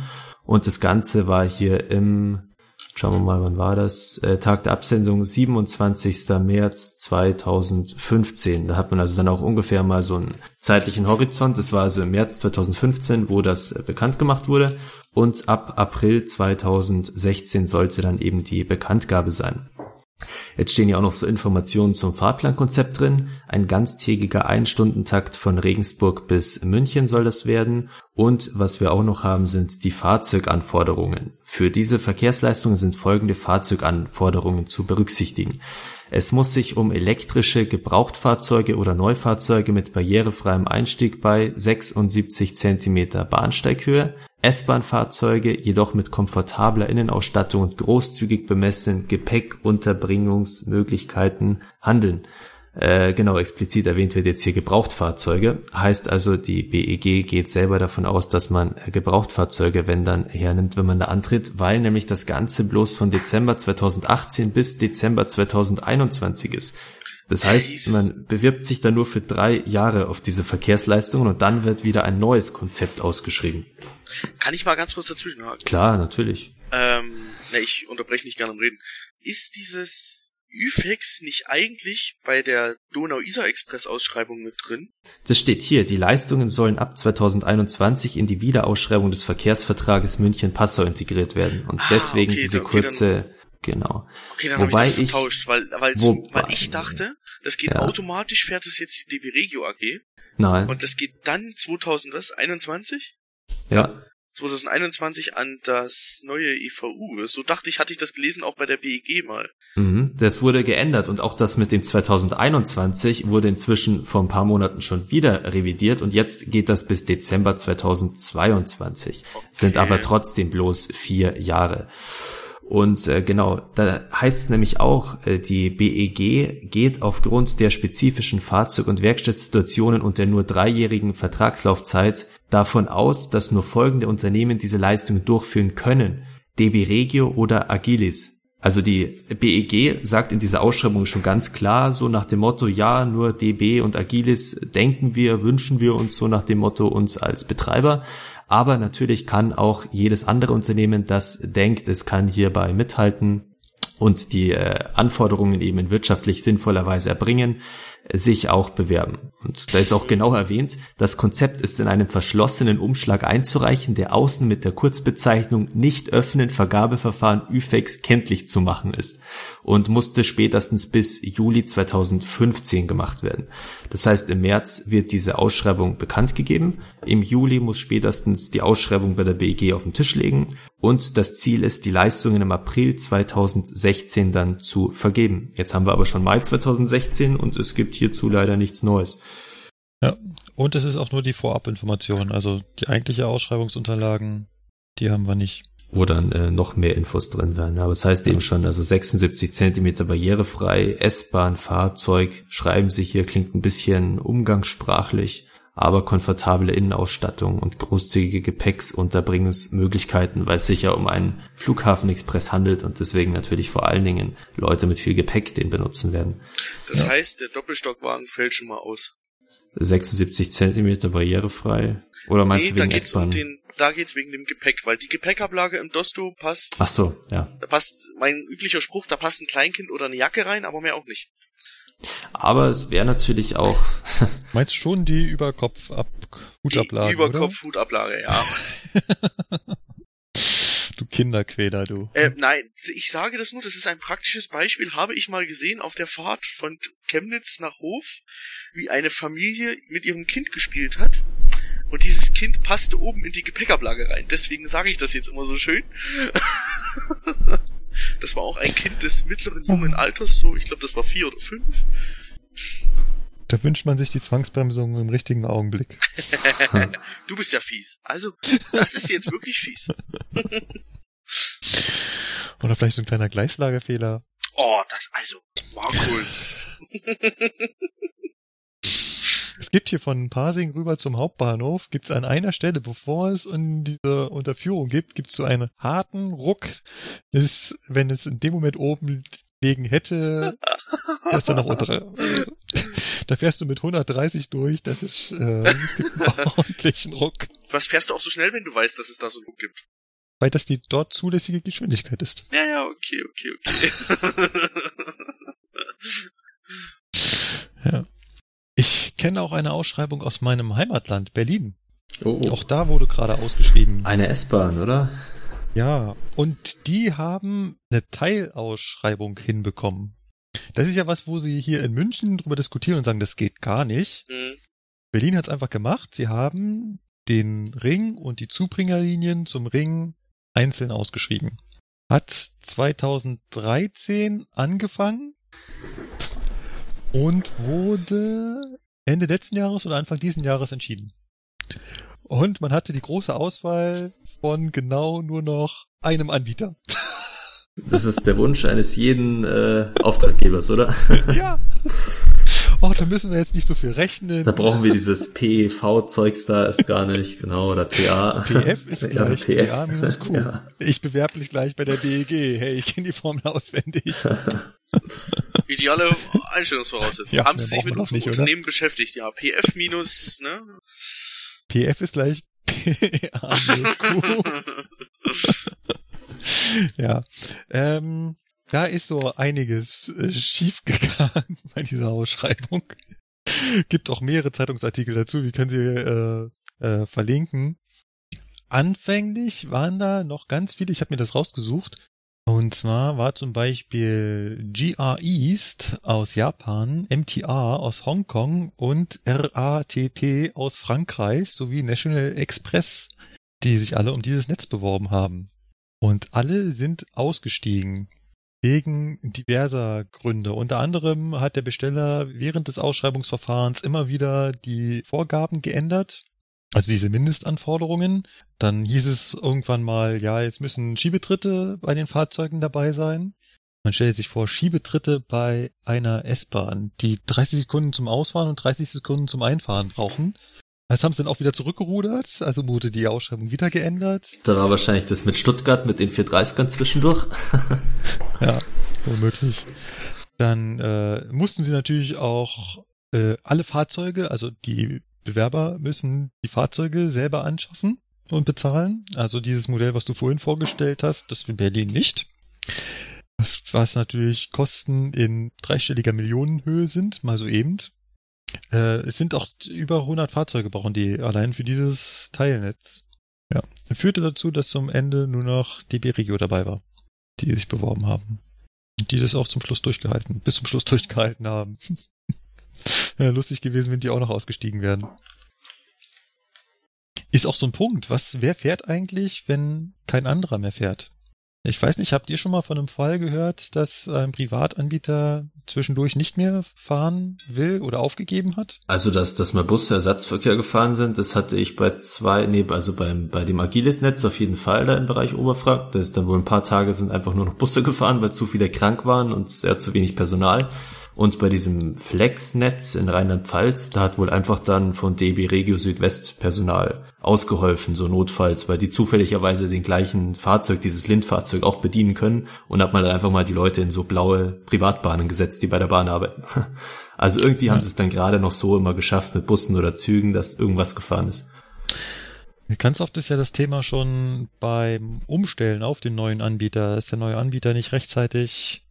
Und das Ganze war hier im, schauen wir mal, wann war das? Äh, Tag der Absendung, 27. März 2015. Da hat man also dann auch ungefähr mal so einen zeitlichen Horizont. Das war also im März 2015, wo das äh, bekannt gemacht wurde. Und ab April 2016 sollte dann eben die Bekanntgabe sein. Jetzt stehen ja auch noch so Informationen zum Fahrplankonzept drin. Ein ganztägiger Einstundentakt von Regensburg bis München soll das werden. Und was wir auch noch haben, sind die Fahrzeuganforderungen. Für diese Verkehrsleistungen sind folgende Fahrzeuganforderungen zu berücksichtigen. Es muss sich um elektrische Gebrauchtfahrzeuge oder Neufahrzeuge mit barrierefreiem Einstieg bei 76 Zentimeter Bahnsteighöhe, S-Bahn-Fahrzeuge jedoch mit komfortabler Innenausstattung und großzügig bemessenen Gepäckunterbringungsmöglichkeiten handeln. Äh, genau, explizit erwähnt wird jetzt hier Gebrauchtfahrzeuge. Heißt also, die BEG geht selber davon aus, dass man äh, Gebrauchtfahrzeuge, wenn dann, hernimmt, wenn man da antritt, weil nämlich das Ganze bloß von Dezember 2018 bis Dezember 2021 ist. Das heißt, man bewirbt sich dann nur für drei Jahre auf diese Verkehrsleistungen und dann wird wieder ein neues Konzept ausgeschrieben. Kann ich mal ganz kurz dazwischenhaken? Klar, natürlich. Ähm, ne, ich unterbreche nicht gerne am Reden. Ist dieses ÜFEX nicht eigentlich bei der Donau-Isar-Express-Ausschreibung mit drin? Das steht hier. Die Leistungen sollen ab 2021 in die Wiederausschreibung des Verkehrsvertrages München-Passau integriert werden. Und Ah, deswegen okay, diese okay, kurze, genau. Okay, dann habe ich Wobei das ich- vertauscht, weil, weil, Wo- weil ich dachte, das geht Ja. automatisch, fährt es jetzt die DB Regio AG Nein. und das geht dann 2021? ja. 2021 an das neue IVU. So dachte ich, hatte ich das gelesen auch bei der BEG mal. Mhm. Das wurde geändert und auch das mit dem 2021 wurde inzwischen vor ein paar Monaten schon wieder revidiert und jetzt geht das bis Dezember 2022. Sind aber trotzdem bloß vier Jahre. Und äh, genau, da heißt es nämlich auch, äh, die BEG geht aufgrund der spezifischen Fahrzeug- und Werkstattsituationen und der nur dreijährigen Vertragslaufzeit davon aus, dass nur folgende Unternehmen diese Leistungen durchführen können. DB Regio oder Agilis. Also die BEG sagt in dieser Ausschreibung schon ganz klar, so nach dem Motto, ja, nur DB und Agilis denken wir, wünschen wir uns so nach dem Motto uns als Betreiber. Aber natürlich kann auch jedes andere Unternehmen, das denkt, es kann hierbei mithalten und die äh, Anforderungen eben in wirtschaftlich sinnvoller Weise erbringen, sich auch bewerben. Und da ist auch genau erwähnt, das Konzept ist in einem verschlossenen Umschlag einzureichen, der außen mit der Kurzbezeichnung nicht öffnen Vergabeverfahren ÜFEX kenntlich zu machen ist und musste spätestens bis Juli 2015 gemacht werden. Das heißt, im März wird diese Ausschreibung bekannt gegeben. Im Juli muss spätestens die Ausschreibung bei der BEG auf den Tisch legen und das Ziel ist, die Leistungen im April 2016 dann zu vergeben. Jetzt haben wir aber schon Mai 2016 und es gibt hierzu leider nichts Neues. Ja. Und es ist auch nur die Vorabinformation. Also die eigentliche Ausschreibungsunterlagen, die haben wir nicht. wo dann äh, noch mehr Infos drin wären. Aber es heißt eben schon, also 76 Zentimeter barrierefrei, S-Bahn, Fahrzeug, schreiben sie hier, klingt ein bisschen umgangssprachlich, aber komfortable Innenausstattung und großzügige Gepäcksunterbringungsmöglichkeiten, weil es sich ja um einen Flughafenexpress handelt und deswegen natürlich vor allen Dingen Leute mit viel Gepäck den benutzen werden. Das Ja. heißt, der Doppelstockwagen fällt schon mal aus. 76 Zentimeter barrierefrei? Oder meinst nee, du da wegen geht's um S-Bahn? den, da geht's wegen dem Gepäck, weil die Gepäckablage im Dosto passt, Ach so, ja. da passt mein üblicher Spruch, da passt ein Kleinkind oder eine Jacke rein, aber mehr auch nicht. Aber es wäre natürlich auch Meinst schon die Überkopf ab Die Hutablage, Überkopf-Hutablage, ja. Du Kinderquäler, du. Äh, nein, ich sage das nur, das ist ein praktisches Beispiel, habe ich mal gesehen auf der Fahrt von Chemnitz nach Hof, wie eine Familie mit ihrem Kind gespielt hat. Und dieses Kind passte oben in die Gepäckablage rein. Deswegen sage ich das jetzt immer so schön. das war auch ein Kind des mittleren jungen Alters, so, ich glaube, das war vier oder fünf. Da wünscht man sich die Zwangsbremsung im richtigen Augenblick. du bist ja fies. Also, das ist jetzt wirklich fies. Oder vielleicht so ein kleiner Gleislagerfehler. Oh, das also, Markus. Gibt hier von Pasing rüber zum Hauptbahnhof, gibt es an einer Stelle, bevor es in diese Unterführung gibt, gibt es so einen harten Ruck. Ist, wenn es in dem Moment oben liegen hätte, erst dann noch untere. Also, da fährst du mit 130 durch, das ist äh, gibt einen ordentlichen Ruck. Was fährst du auch so schnell, wenn du weißt, dass es da so einen Ruck gibt? Weil das die dort zulässige Geschwindigkeit ist. Ja, ja, okay, okay, okay. Ich kenne auch eine Ausschreibung aus meinem Heimatland, Berlin. Oh, oh. Auch da wurde gerade ausgeschrieben. Eine S-Bahn, oder? Ja, und die haben eine Teilausschreibung hinbekommen. Das ist ja was, wo sie hier in München drüber diskutieren und sagen, das geht gar nicht. Hm. Berlin hat es einfach gemacht. Sie haben den Ring und die Zubringerlinien zum Ring einzeln ausgeschrieben. Hat 2013 angefangen und wurde Ende letzten Jahres oder Anfang diesen Jahres entschieden. Und man hatte die große Auswahl von genau nur noch einem Anbieter. Das ist der Wunsch eines jeden äh, Auftraggebers, oder? ja. Oh, da müssen wir jetzt nicht so viel rechnen. Da brauchen wir dieses PEV-Zeugs da erst gar nicht, genau, oder PA. PF ist gleich ja, PF. PA minus Q. Ja. Ich bewerbe mich gleich bei der DEG. Hey, ich kenne die Formel auswendig. Ideale Einstellungsvoraussetzungen. Ja, Haben Sie sich mit unserem nicht, oder? Unternehmen beschäftigt? Ja, PF minus, ne? PF ist gleich PA minus Q. ja. Ähm, da ist so einiges äh, schiefgegangen bei dieser Ausschreibung. Gibt auch mehrere Zeitungsartikel dazu, die können Sie äh, äh, verlinken. Anfänglich waren da noch ganz viele, ich habe mir das rausgesucht. Und zwar war zum Beispiel GR East aus Japan, MTA aus Hongkong und RATP aus Frankreich sowie National Express, die sich alle um dieses Netz beworben haben. Und alle sind ausgestiegen. Wegen diverser Gründe. Unter anderem hat der Besteller während des Ausschreibungsverfahrens immer wieder die Vorgaben geändert. Also diese Mindestanforderungen. Dann hieß es irgendwann mal, ja, jetzt müssen Schiebetritte bei den Fahrzeugen dabei sein. Man stellt sich vor, Schiebetritte bei einer S-Bahn, die 30 Sekunden zum Ausfahren und 30 Sekunden zum Einfahren brauchen. Das haben sie dann auch wieder zurückgerudert, also wurde die Ausschreibung wieder geändert. Da war wahrscheinlich das mit Stuttgart mit den 430ern zwischendurch. Ja, womöglich. Dann äh, mussten sie natürlich auch äh, alle Fahrzeuge, also die Bewerber müssen die Fahrzeuge selber anschaffen und bezahlen. Also dieses Modell, was du vorhin vorgestellt hast, das in Berlin nicht. Was natürlich Kosten in dreistelliger Millionenhöhe sind, mal so eben. Äh, es sind auch über 100 Fahrzeuge brauchen die allein für dieses Teilnetz. Ja, führte dazu, dass zum Ende nur noch DB Regio dabei war, die sich beworben haben. Und die das auch zum Schluss durchgehalten, bis zum Schluss durchgehalten haben. lustig gewesen, wenn die auch noch ausgestiegen wären. Ist auch so ein Punkt. Was, wer fährt eigentlich, wenn kein anderer mehr fährt? Ich weiß nicht, habt ihr schon mal von einem Fall gehört, dass ein Privatanbieter zwischendurch nicht mehr fahren will oder aufgegeben hat? Also, dass, dass mal Busersatzverkehr gefahren sind, das hatte ich bei zwei, nee, also beim, bei dem Agiles-Netz auf jeden Fall da im Bereich Oberfrank. Da ist dann wohl ein paar Tage sind einfach nur noch Busse gefahren, weil zu viele krank waren und sehr zu wenig Personal. Und bei diesem Flex-Netz in Rheinland-Pfalz, da hat wohl einfach dann von DB Regio Südwest Personal ausgeholfen, so notfalls, weil die zufälligerweise den gleichen Fahrzeug, dieses Lindfahrzeug auch bedienen können und hat man dann einfach mal die Leute in so blaue Privatbahnen gesetzt, die bei der Bahn arbeiten. Also irgendwie haben sie es dann gerade noch so immer geschafft mit Bussen oder Zügen, dass irgendwas gefahren ist. Ganz oft ist ja das Thema schon beim Umstellen auf den neuen Anbieter, dass der neue Anbieter nicht rechtzeitig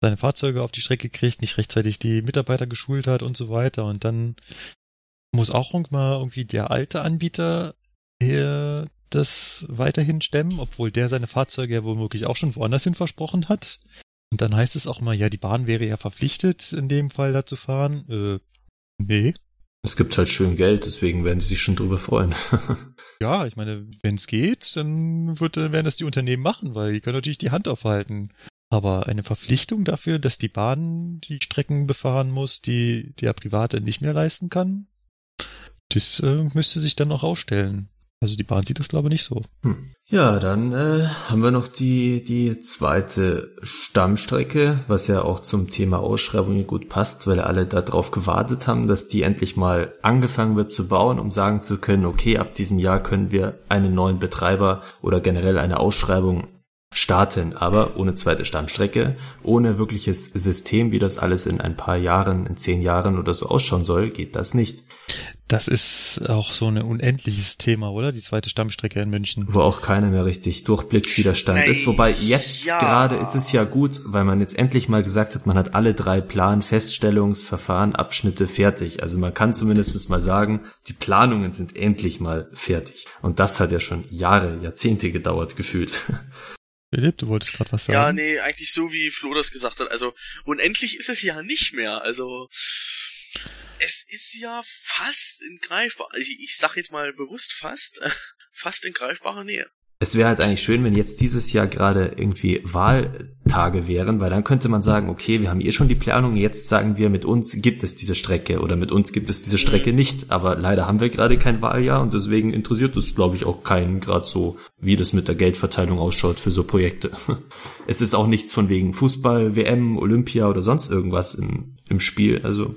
seine Fahrzeuge auf die Strecke kriegt, nicht rechtzeitig die Mitarbeiter geschult hat und so weiter. Und dann muss auch mal irgendwie der alte Anbieter hier das weiterhin stemmen, obwohl der seine Fahrzeuge ja womöglich auch schon woanders hin versprochen hat. Und dann heißt es auch mal, ja, die Bahn wäre ja verpflichtet, in dem Fall da zu fahren. Äh, nee. Es gibt halt schön Geld, deswegen werden die sich schon drüber freuen. ja, ich meine, wenn es geht, dann wird, werden das die Unternehmen machen, weil die können natürlich die Hand aufhalten. Aber eine Verpflichtung dafür, dass die Bahn die Strecken befahren muss, die der Private nicht mehr leisten kann, das äh, müsste sich dann noch ausstellen. Also die Bahn sieht das glaube ich nicht so. Hm. Ja, dann äh, haben wir noch die die zweite Stammstrecke, was ja auch zum Thema Ausschreibungen gut passt, weil alle darauf gewartet haben, dass die endlich mal angefangen wird zu bauen, um sagen zu können, okay, ab diesem Jahr können wir einen neuen Betreiber oder generell eine Ausschreibung starten, aber ohne zweite Stammstrecke, ohne wirkliches System, wie das alles in ein paar Jahren, in zehn Jahren oder so ausschauen soll, geht das nicht. Das ist auch so ein unendliches Thema, oder? Die zweite Stammstrecke in München. Wo auch keiner mehr richtig durchblickt, wie der Stand ist. Wobei jetzt ja. gerade ist es ja gut, weil man jetzt endlich mal gesagt hat, man hat alle drei Plan, Feststellungsverfahren, Abschnitte fertig. Also man kann zumindest mal sagen, die Planungen sind endlich mal fertig. Und das hat ja schon Jahre, Jahrzehnte gedauert gefühlt. Philipp, du wolltest gerade was sagen. Ja, nee, eigentlich so wie Flo das gesagt hat. Also unendlich ist es ja nicht mehr. Also es ist ja fast in greifbar. Also ich sag jetzt mal bewusst fast, fast in greifbarer Nähe es wäre halt eigentlich schön, wenn jetzt dieses Jahr gerade irgendwie Wahltage wären, weil dann könnte man sagen, okay, wir haben eh schon die Planung, jetzt sagen wir, mit uns gibt es diese Strecke oder mit uns gibt es diese Strecke nicht. Aber leider haben wir gerade kein Wahljahr und deswegen interessiert es, glaube ich, auch keinen gerade so, wie das mit der Geldverteilung ausschaut für so Projekte. Es ist auch nichts von wegen Fußball, WM, Olympia oder sonst irgendwas im, im Spiel. Also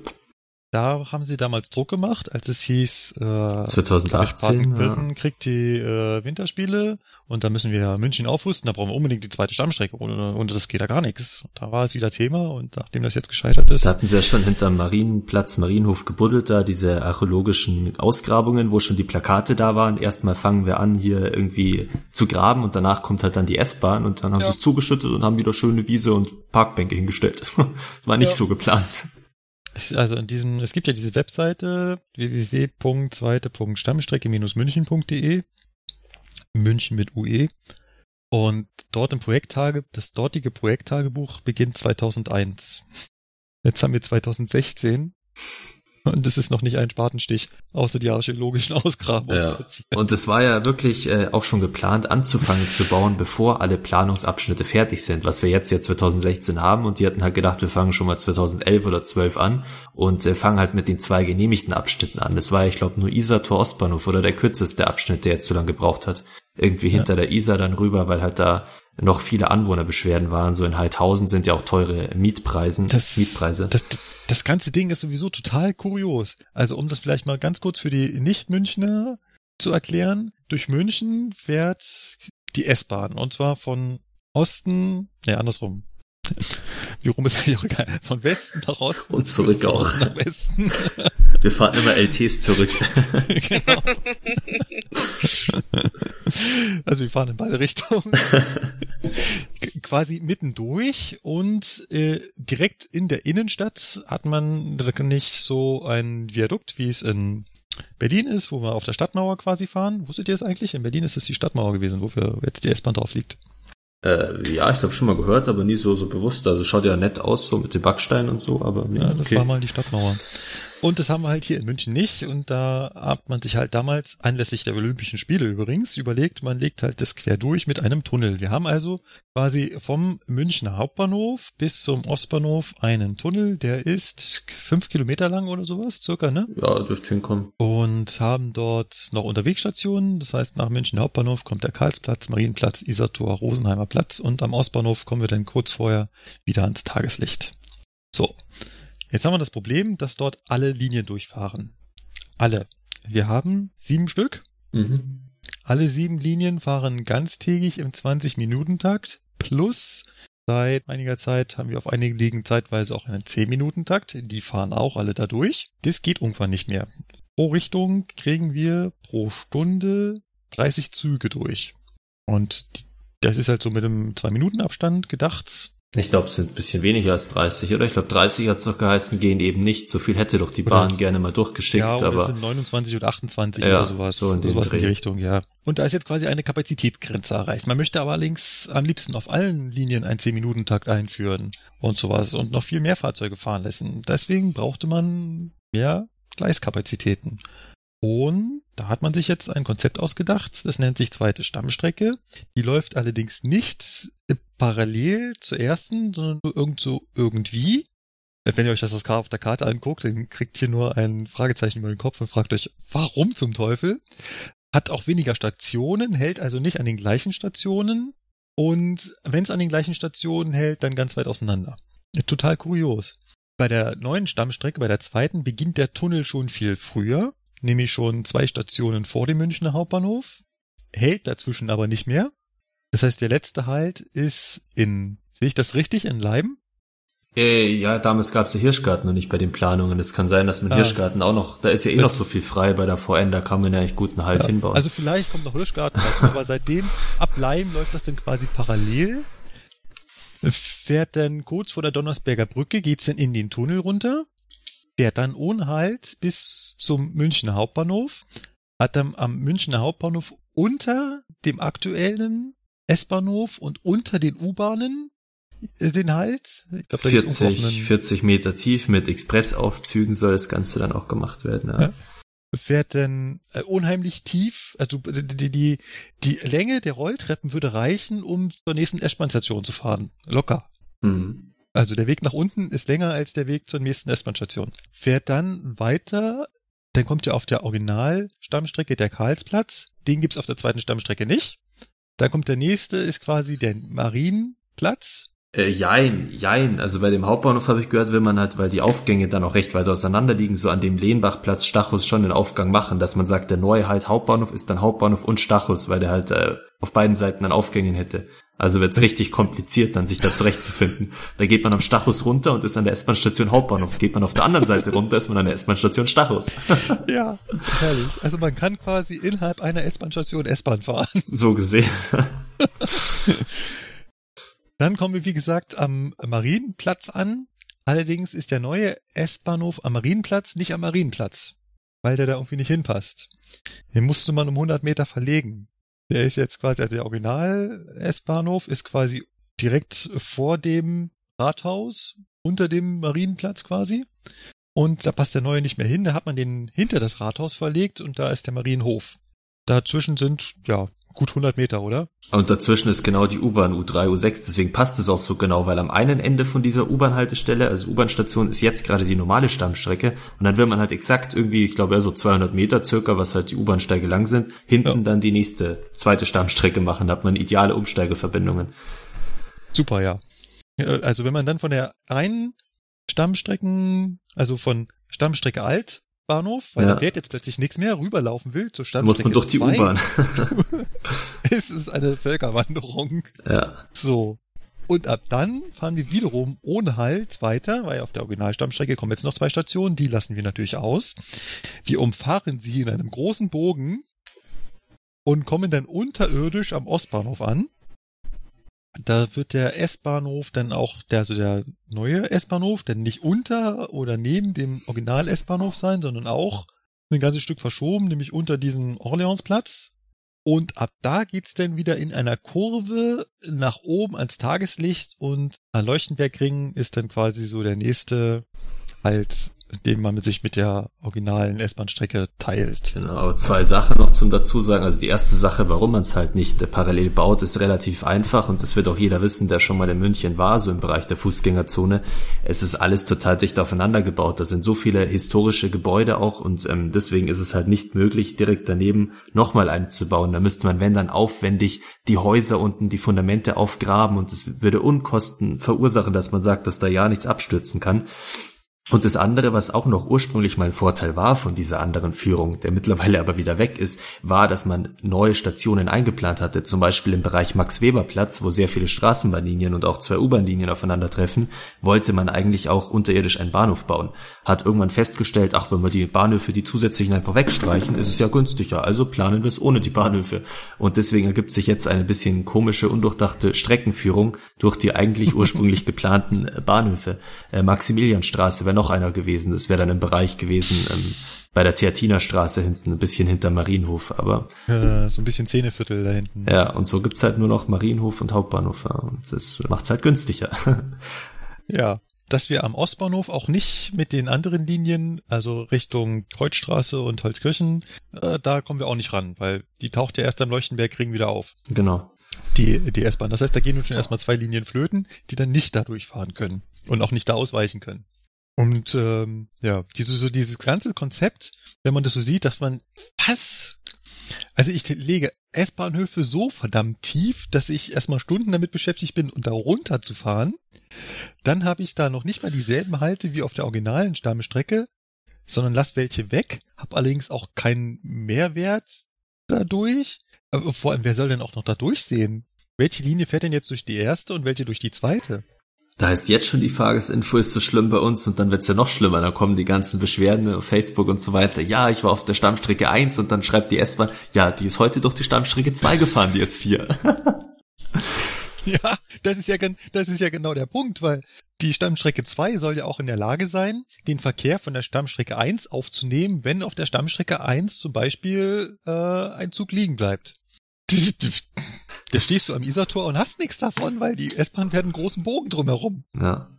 da haben sie damals Druck gemacht, als es hieß, äh, 2018 ja. kriegt die äh, Winterspiele und da müssen wir München aufrüsten, da brauchen wir unbedingt die zweite Stammstrecke, ohne, ohne das geht da gar nichts. Da war es wieder Thema und nachdem das jetzt gescheitert ist. Da hatten sie ja schon hinterm Marienplatz, Marienhof gebuddelt, da diese archäologischen Ausgrabungen, wo schon die Plakate da waren. Erstmal fangen wir an, hier irgendwie zu graben und danach kommt halt dann die S-Bahn und dann haben ja. sie es zugeschüttet und haben wieder schöne Wiese und Parkbänke hingestellt. das war nicht ja. so geplant also in diesem, es gibt ja diese Webseite www.zweite.stammstrecke-münchen.de München mit UE und dort im Projekttage, das dortige Projekttagebuch beginnt 2001. Jetzt haben wir 2016 und es ist noch nicht ein Spatenstich, außer die archäologischen Ausgrabungen. Ja. Und es war ja wirklich äh, auch schon geplant, anzufangen zu bauen, bevor alle Planungsabschnitte fertig sind, was wir jetzt ja 2016 haben. Und die hatten halt gedacht, wir fangen schon mal 2011 oder 12 an und äh, fangen halt mit den zwei genehmigten Abschnitten an. Das war, ich glaube, nur Isar-Tor Ostbahnhof oder der kürzeste Abschnitt, der jetzt so lange gebraucht hat. Irgendwie ja. hinter der Isar dann rüber, weil halt da noch viele Anwohnerbeschwerden waren. So in Heidhausen sind ja auch teure Mietpreisen, das, Mietpreise. Das, das ganze Ding ist sowieso total kurios. Also um das vielleicht mal ganz kurz für die Nicht-Münchner zu erklären, durch München fährt die S-Bahn und zwar von Osten, ne, andersrum. Wie rum ist eigentlich auch egal. Von Westen nach Osten. Und zurück auch. Nach Westen. Wir fahren immer LTs zurück. genau. Also wir fahren in beide Richtungen. Quasi mittendurch und äh, direkt in der Innenstadt hat man nicht so ein Viadukt, wie es in Berlin ist, wo wir auf der Stadtmauer quasi fahren. Wusstet ihr es eigentlich? In Berlin ist es die Stadtmauer gewesen, wofür jetzt die S-Bahn drauf liegt. Äh, ja, ich glaube schon mal gehört, aber nie so so bewusst. Also schaut ja nett aus, so mit den Backsteinen und so, aber ja, das okay. war mal die Stadtmauer. Und das haben wir halt hier in München nicht. Und da hat man sich halt damals, anlässlich der Olympischen Spiele übrigens, überlegt, man legt halt das quer durch mit einem Tunnel. Wir haben also quasi vom Münchner Hauptbahnhof bis zum Ostbahnhof einen Tunnel, der ist fünf Kilometer lang oder sowas, circa, ne? Ja, dürfte hinkommen. Und haben dort noch Unterwegsstationen. Das heißt, nach München Hauptbahnhof kommt der Karlsplatz, Marienplatz, Isartor, Rosenheimer Platz und am Ostbahnhof kommen wir dann kurz vorher wieder ans Tageslicht. So. Jetzt haben wir das Problem, dass dort alle Linien durchfahren. Alle. Wir haben sieben Stück. Mhm. Alle sieben Linien fahren ganztägig im 20-Minuten-Takt. Plus seit einiger Zeit haben wir auf einigen Ligen zeitweise auch einen 10-Minuten-Takt. Die fahren auch alle da durch. Das geht irgendwann nicht mehr. Pro Richtung kriegen wir pro Stunde 30 Züge durch. Und das ist halt so mit einem 2-Minuten-Abstand gedacht. Ich glaube, es sind ein bisschen weniger als 30, oder? Ich glaube, 30 hat es doch geheißen, gehen eben nicht. So viel hätte doch die Bahn oder, gerne mal durchgeschickt, ja, aber. Es sind 29 oder 28 ja, oder sowas. So in, sowas in die Richtung, ja. Und da ist jetzt quasi eine Kapazitätsgrenze erreicht. Man möchte aber allerdings am liebsten auf allen Linien einen 10-Minuten-Takt einführen und sowas und noch viel mehr Fahrzeuge fahren lassen. Deswegen brauchte man mehr Gleiskapazitäten. Und da hat man sich jetzt ein Konzept ausgedacht, das nennt sich zweite Stammstrecke. Die läuft allerdings nicht parallel zur ersten, sondern nur irgend so irgendwie. Wenn ihr euch das auf der Karte anguckt, dann kriegt ihr nur ein Fragezeichen über den Kopf und fragt euch, warum zum Teufel? Hat auch weniger Stationen, hält also nicht an den gleichen Stationen. Und wenn es an den gleichen Stationen hält, dann ganz weit auseinander. Total kurios. Bei der neuen Stammstrecke, bei der zweiten, beginnt der Tunnel schon viel früher nämlich schon zwei Stationen vor dem Münchner Hauptbahnhof, hält dazwischen aber nicht mehr. Das heißt, der letzte Halt ist in, sehe ich das richtig, in Leiben? Äh, ja, damals gab es ja Hirschgarten noch nicht bei den Planungen. Es kann sein, dass mit ah. Hirschgarten auch noch, da ist ja eh noch so viel frei bei der VN, da kann man ja eigentlich guten Halt ja, hinbauen. Also vielleicht kommt noch Hirschgarten, aber seitdem ab Leim läuft das dann quasi parallel. Fährt dann kurz vor der Donnersberger Brücke, geht's dann in den Tunnel runter fährt dann ohne Halt bis zum Münchner Hauptbahnhof, hat dann am Münchner Hauptbahnhof unter dem aktuellen S-Bahnhof und unter den U-Bahnen äh, den Halt. Ich glaub, 40, 40 Meter tief mit Expressaufzügen soll das Ganze dann auch gemacht werden. Ja. ja. Fährt dann äh, unheimlich tief, also die, die, die Länge der Rolltreppen würde reichen, um zur nächsten S-Bahn-Station zu fahren. Locker. Mhm. Also der Weg nach unten ist länger als der Weg zur nächsten S-Bahn-Station. Fährt dann weiter, dann kommt ja auf der Original-Stammstrecke der Karlsplatz. Den gibt's auf der zweiten Stammstrecke nicht. Dann kommt der nächste, ist quasi der Marienplatz. Äh, jein, jein. Also bei dem Hauptbahnhof habe ich gehört, will man halt, weil die Aufgänge dann auch recht weit auseinander liegen, so an dem Lehnbachplatz Stachus schon den Aufgang machen, dass man sagt, der neue halt Hauptbahnhof ist dann Hauptbahnhof und Stachus, weil der halt äh, auf beiden Seiten an Aufgängen hätte. Also wird's richtig kompliziert, dann sich da zurechtzufinden. Da geht man am Stachus runter und ist an der S-Bahn-Station Hauptbahnhof. Geht man auf der anderen Seite runter, ist man an der S-Bahn-Station Stachus. ja, herrlich. Also man kann quasi innerhalb einer S-Bahn-Station S-Bahn fahren. So gesehen. Dann kommen wir, wie gesagt, am Marienplatz an. Allerdings ist der neue S-Bahnhof am Marienplatz nicht am Marienplatz, weil der da irgendwie nicht hinpasst. Den musste man um 100 Meter verlegen. Der ist jetzt quasi, also der Original-S-Bahnhof ist quasi direkt vor dem Rathaus, unter dem Marienplatz quasi. Und da passt der neue nicht mehr hin. Da hat man den hinter das Rathaus verlegt und da ist der Marienhof. Dazwischen sind, ja, gut 100 Meter, oder? Und dazwischen ist genau die U-Bahn U3, U6, deswegen passt es auch so genau, weil am einen Ende von dieser U-Bahn-Haltestelle, also U-Bahn-Station, ist jetzt gerade die normale Stammstrecke und dann will man halt exakt irgendwie, ich glaube, ja, so 200 Meter circa, was halt die U-Bahn-Steige lang sind, hinten ja. dann die nächste, zweite Stammstrecke machen, da hat man ideale Umsteigeverbindungen. Super, ja. Also wenn man dann von der einen Stammstrecken, also von Stammstrecke alt Bahnhof, weil ja. da fährt jetzt plötzlich nichts mehr, rüberlaufen will zur Stammstrecke. Muss man durch die U-Bahn. es ist eine Völkerwanderung. Ja. So. Und ab dann fahren wir wiederum ohne Halt weiter, weil auf der Originalstammstrecke kommen jetzt noch zwei Stationen, die lassen wir natürlich aus. Wir umfahren sie in einem großen Bogen und kommen dann unterirdisch am Ostbahnhof an. Da wird der S-Bahnhof dann auch, der, also der neue S-Bahnhof, denn nicht unter oder neben dem Original-S-Bahnhof sein, sondern auch ein ganzes Stück verschoben, nämlich unter diesem Orleansplatz. Und ab da geht's dann wieder in einer Kurve nach oben ans Tageslicht und an Leuchtenbergring ist dann quasi so der nächste halt den man sich mit der originalen S-Bahn-Strecke teilt. Genau, zwei Sachen noch zum dazusagen. Also die erste Sache, warum man es halt nicht parallel baut, ist relativ einfach und das wird auch jeder wissen, der schon mal in München war, so im Bereich der Fußgängerzone. Es ist alles total dicht aufeinander gebaut. Da sind so viele historische Gebäude auch und ähm, deswegen ist es halt nicht möglich, direkt daneben nochmal einzubauen. Da müsste man, wenn dann aufwendig, die Häuser unten, die Fundamente aufgraben und es würde Unkosten verursachen, dass man sagt, dass da ja nichts abstürzen kann. Und das andere, was auch noch ursprünglich mal ein Vorteil war von dieser anderen Führung, der mittlerweile aber wieder weg ist, war, dass man neue Stationen eingeplant hatte, zum Beispiel im Bereich Max-Weber-Platz, wo sehr viele Straßenbahnlinien und auch zwei U-Bahn-Linien aufeinandertreffen, wollte man eigentlich auch unterirdisch einen Bahnhof bauen. Hat irgendwann festgestellt, ach, wenn wir die Bahnhöfe, die zusätzlichen einfach wegstreichen, ist es ja günstiger, also planen wir es ohne die Bahnhöfe. Und deswegen ergibt sich jetzt eine bisschen komische, undurchdachte Streckenführung durch die eigentlich ursprünglich geplanten Bahnhöfe. Äh, Maximilianstraße wäre noch einer gewesen. Das wäre dann im Bereich gewesen ähm, bei der Theatinerstraße hinten, ein bisschen hinter Marienhof, aber äh, so ein bisschen Zähneviertel da hinten. Ja, und so gibt's halt nur noch Marienhof und Hauptbahnhof. Ja, und das macht's halt günstiger. ja, dass wir am Ostbahnhof auch nicht mit den anderen Linien, also Richtung Kreuzstraße und Holzkirchen, äh, da kommen wir auch nicht ran, weil die taucht ja erst am Leuchtenbergring wieder auf. Genau. Die, die S-Bahn. Das heißt, da gehen nun schon erstmal zwei Linien flöten, die dann nicht da durchfahren können und auch nicht da ausweichen können. Und ähm, ja, diese, so dieses ganze Konzept, wenn man das so sieht, dass man was? Also ich lege S-Bahnhöfe so verdammt tief, dass ich erstmal Stunden damit beschäftigt bin, um da runterzufahren. Dann habe ich da noch nicht mal dieselben Halte wie auf der originalen Stammstrecke, sondern lass welche weg, habe allerdings auch keinen Mehrwert dadurch. Aber vor allem, wer soll denn auch noch da durchsehen? Welche Linie fährt denn jetzt durch die erste und welche durch die zweite? Da heißt jetzt schon die Fahrgastinfo ist so schlimm bei uns und dann wird's ja noch schlimmer. Da kommen die ganzen Beschwerden auf Facebook und so weiter. Ja, ich war auf der Stammstrecke 1 und dann schreibt die S-Bahn, ja, die ist heute durch die Stammstrecke 2 gefahren, die S4. ja, das ist ja, das ist ja genau der Punkt, weil die Stammstrecke 2 soll ja auch in der Lage sein, den Verkehr von der Stammstrecke 1 aufzunehmen, wenn auf der Stammstrecke 1 zum Beispiel äh, ein Zug liegen bleibt. Da stehst du am Isartor und hast nichts davon, weil die S-Bahn fährt einen großen Bogen drumherum. Ja.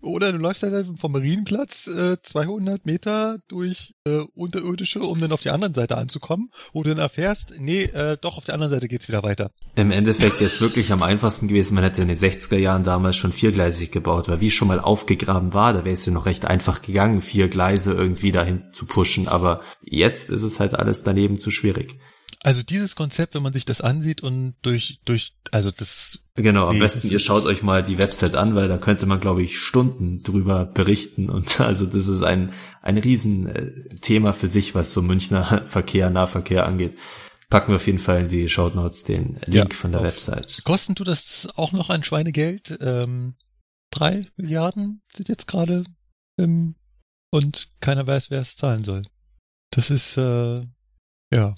Oder du läufst halt vom Marienplatz äh, 200 Meter durch äh, unterirdische, um dann auf die anderen Seite anzukommen. Oder dann erfährst, nee, äh, doch auf der anderen Seite geht's wieder weiter. Im Endeffekt ist wirklich am einfachsten gewesen, man hätte in den 60er Jahren damals schon viergleisig gebaut, weil wie schon mal aufgegraben war, da wäre es ja noch recht einfach gegangen, vier Gleise irgendwie dahin zu pushen. Aber jetzt ist es halt alles daneben zu schwierig. Also dieses Konzept, wenn man sich das ansieht und durch, durch, also das. Genau, am nee, besten ihr schaut euch mal die Website an, weil da könnte man, glaube ich, Stunden drüber berichten und also das ist ein, ein Riesenthema für sich, was so Münchner Verkehr, Nahverkehr angeht. Packen wir auf jeden Fall in die Show Notes den Link ja, von der Website. Kosten du das auch noch ein Schweinegeld? Ähm, drei Milliarden sind jetzt gerade ähm, und keiner weiß, wer es zahlen soll. Das ist äh, ja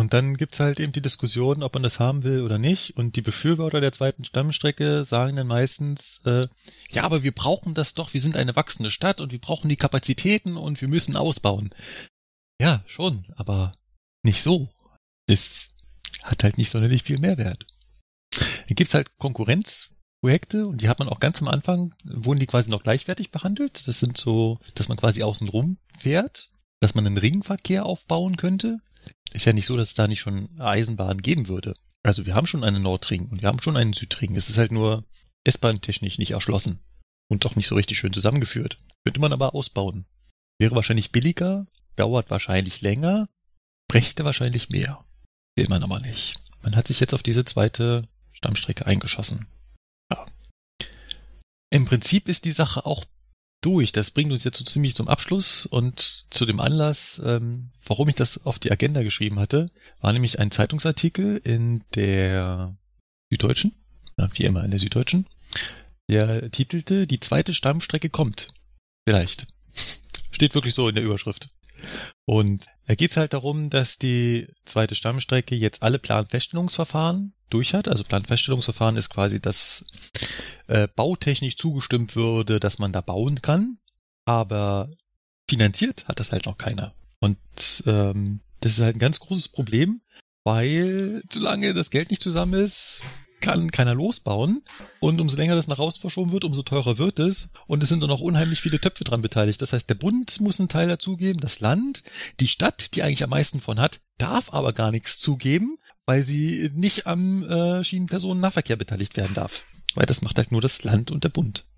und dann gibt's halt eben die Diskussion, ob man das haben will oder nicht. Und die Befürworter der zweiten Stammstrecke sagen dann meistens, äh, ja, aber wir brauchen das doch, wir sind eine wachsende Stadt und wir brauchen die Kapazitäten und wir müssen ausbauen. Ja, schon, aber nicht so. Das hat halt nicht sonderlich viel Mehrwert. Dann gibt's halt Konkurrenzprojekte und die hat man auch ganz am Anfang, wurden die quasi noch gleichwertig behandelt. Das sind so, dass man quasi außen rum fährt, dass man einen Ringverkehr aufbauen könnte ist ja nicht so, dass es da nicht schon Eisenbahn geben würde. Also wir haben schon einen Nordring und wir haben schon einen Südring. Es ist halt nur S-Bahn-technisch nicht erschlossen und doch nicht so richtig schön zusammengeführt. Könnte man aber ausbauen. Wäre wahrscheinlich billiger, dauert wahrscheinlich länger, brächte wahrscheinlich mehr. Will man aber nicht. Man hat sich jetzt auf diese zweite Stammstrecke eingeschossen. Ja. Im Prinzip ist die Sache auch durch. Das bringt uns jetzt so ziemlich zum Abschluss und zu dem Anlass, ähm, warum ich das auf die Agenda geschrieben hatte, war nämlich ein Zeitungsartikel in der Süddeutschen, ja, wie immer in der Süddeutschen, der titelte Die zweite Stammstrecke kommt. Vielleicht. Steht wirklich so in der Überschrift. Und da geht's halt darum, dass die zweite Stammstrecke jetzt alle Planfeststellungsverfahren durch hat. Also Planfeststellungsverfahren ist quasi, dass äh, bautechnisch zugestimmt würde, dass man da bauen kann, aber finanziert hat das halt noch keiner. Und ähm, das ist halt ein ganz großes Problem, weil solange das Geld nicht zusammen ist, kann keiner losbauen. Und umso länger das nach außen verschoben wird, umso teurer wird es. Und es sind dann auch unheimlich viele Töpfe dran beteiligt. Das heißt, der Bund muss einen Teil dazugeben, das Land, die Stadt, die eigentlich am meisten von hat, darf aber gar nichts zugeben, weil sie nicht am äh, Schienenpersonennahverkehr beteiligt werden darf. Weil das macht halt nur das Land und der Bund.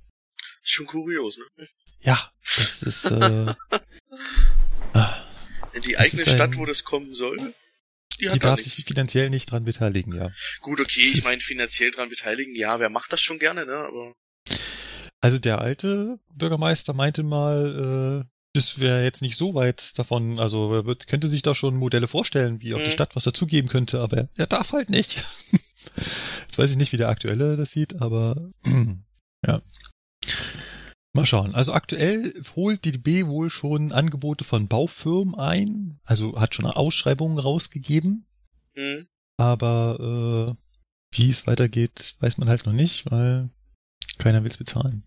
Ist schon kurios, ne? Ja, das ist äh, ah, die eigene Stadt, wo das kommen soll, die, die darf sich finanziell nicht dran beteiligen, ja. Gut, okay, ich meine finanziell dran beteiligen, ja, wer macht das schon gerne, ne? Aber Also der alte Bürgermeister meinte mal, äh, das wäre jetzt nicht so weit davon, also er wird, könnte sich da schon Modelle vorstellen, wie auch die Mhm. Stadt was dazugeben könnte, aber er, darf halt nicht. Jetzt weiß ich nicht, wie der aktuelle das sieht, aber ja. Mal schauen. Also aktuell holt die DB wohl schon Angebote von Baufirmen ein, also hat schon Ausschreibungen rausgegeben, Hm. aber äh, wie es weitergeht, weiß man halt noch nicht, weil keiner will es bezahlen.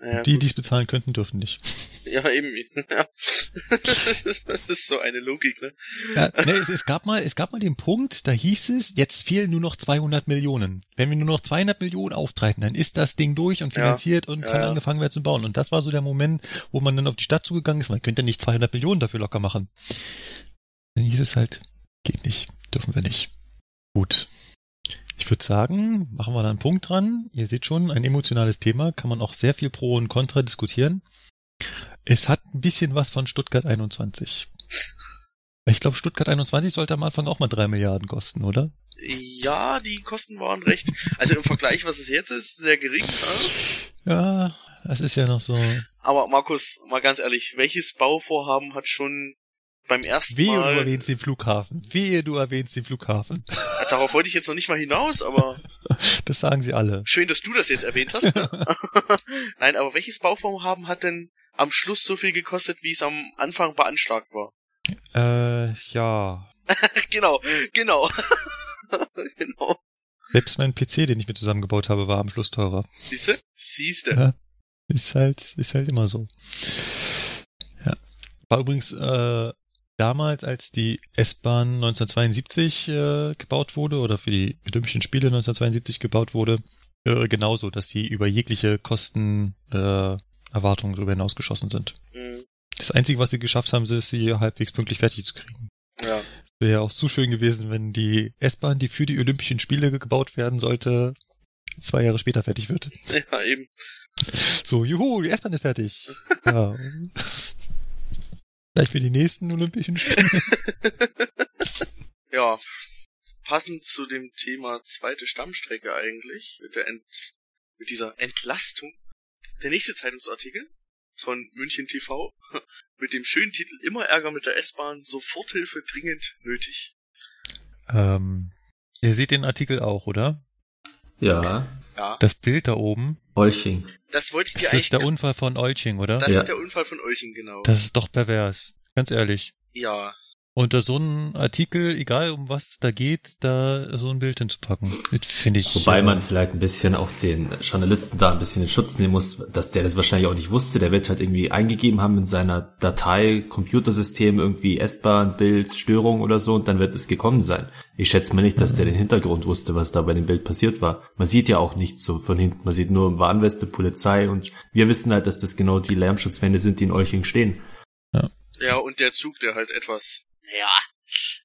Naja, die, gut. die es bezahlen könnten, dürfen nicht. Ja, eben. Ja. das, ist, das ist so eine Logik, ne? Ja, nee, es, es gab mal, es gab mal den Punkt, da hieß es, jetzt fehlen nur noch 200 Millionen. Wenn wir nur noch 200 Millionen auftreiben, dann ist das Ding durch und Ja, finanziert und ja, kann ja. angefangen werden zu bauen. Und das war so der Moment, wo man dann auf die Stadt zugegangen ist. Man könnte ja nicht 200 Millionen dafür locker machen. Dann hieß es halt, geht nicht, dürfen wir nicht. Gut. Ich würde sagen, machen wir da einen Punkt dran. Ihr seht schon, ein emotionales Thema, kann man auch sehr viel pro und contra diskutieren. Es hat ein bisschen was von Stuttgart 21. Ich glaube, Stuttgart 21 sollte am Anfang auch mal drei Milliarden kosten, oder? Ja, die Kosten waren recht. Also im Vergleich, was es jetzt ist, sehr gering. Ne? Ja, das ist ja noch so. Aber Markus, mal ganz ehrlich, welches Bauvorhaben hat schon beim ersten Wehe, du Mal. erwähnst den Flughafen. Wehe, du erwähnst den Flughafen. Darauf wollte ich jetzt noch nicht mal hinaus, aber Das sagen sie alle. schön, dass du das jetzt erwähnt hast. Ne? Nein, aber welches Bauvorhaben hat denn am Schluss so viel gekostet, wie es am Anfang beanschlagt war? Äh, ja. genau, genau. genau. Selbst mein PC, den ich mir zusammengebaut habe, war am Schluss teurer. Siehste? Siehste. Ja. Ist halt, ist halt immer so. Ja. War übrigens äh, damals, als die S-Bahn 1972 äh, gebaut wurde oder für die Olympischen Spiele 1972 gebaut wurde, äh, genauso, dass die über jegliche Kosten äh, Erwartungen darüber hinausgeschossen sind. Mhm. Das Einzige, was sie geschafft haben, ist, sie halbwegs pünktlich fertig zu kriegen. Ja. Wäre ja auch zu schön gewesen, wenn die S-Bahn, die für die Olympischen Spiele gebaut werden sollte, zwei Jahre später fertig wird. ja, eben. So, juhu, die S-Bahn ist fertig. Ja. Gleich für die nächsten Olympischen Spiele. Ja. Passend zu dem Thema zweite Stammstrecke eigentlich, mit der Ent mit dieser Entlastung. Der nächste Zeitungsartikel von München TV mit dem schönen Titel Immer Ärger mit der S-Bahn, Soforthilfe dringend nötig. Ähm, ihr seht den Artikel auch, oder? Ja, Ja. Das Bild da oben, Olching. Das wollte ich dir das eigentlich. ist der Unfall von Olching, oder? das Ja. ist der Unfall von Olching, genau. Das ist doch pervers. Ganz ehrlich. ja. Unter so einen Artikel, egal um was es da geht, da so ein Bild hinzupacken. Finde ich. Wobei man vielleicht ein bisschen auch den Journalisten da ein bisschen in Schutz nehmen muss, dass der das wahrscheinlich auch nicht wusste. Der wird halt irgendwie eingegeben haben in seiner Datei, Computersystem, irgendwie S-Bahn, Bild, Störung oder so und dann wird es gekommen sein. Ich schätze mal nicht, dass der den Hintergrund wusste, was da bei dem Bild passiert war. Man sieht ja auch nichts so von hinten. Man sieht nur Warnweste, Polizei und wir wissen halt, dass das genau die Lärmschutzwände sind, die in Olching stehen. Ja, und der Zug, der halt etwas, ja,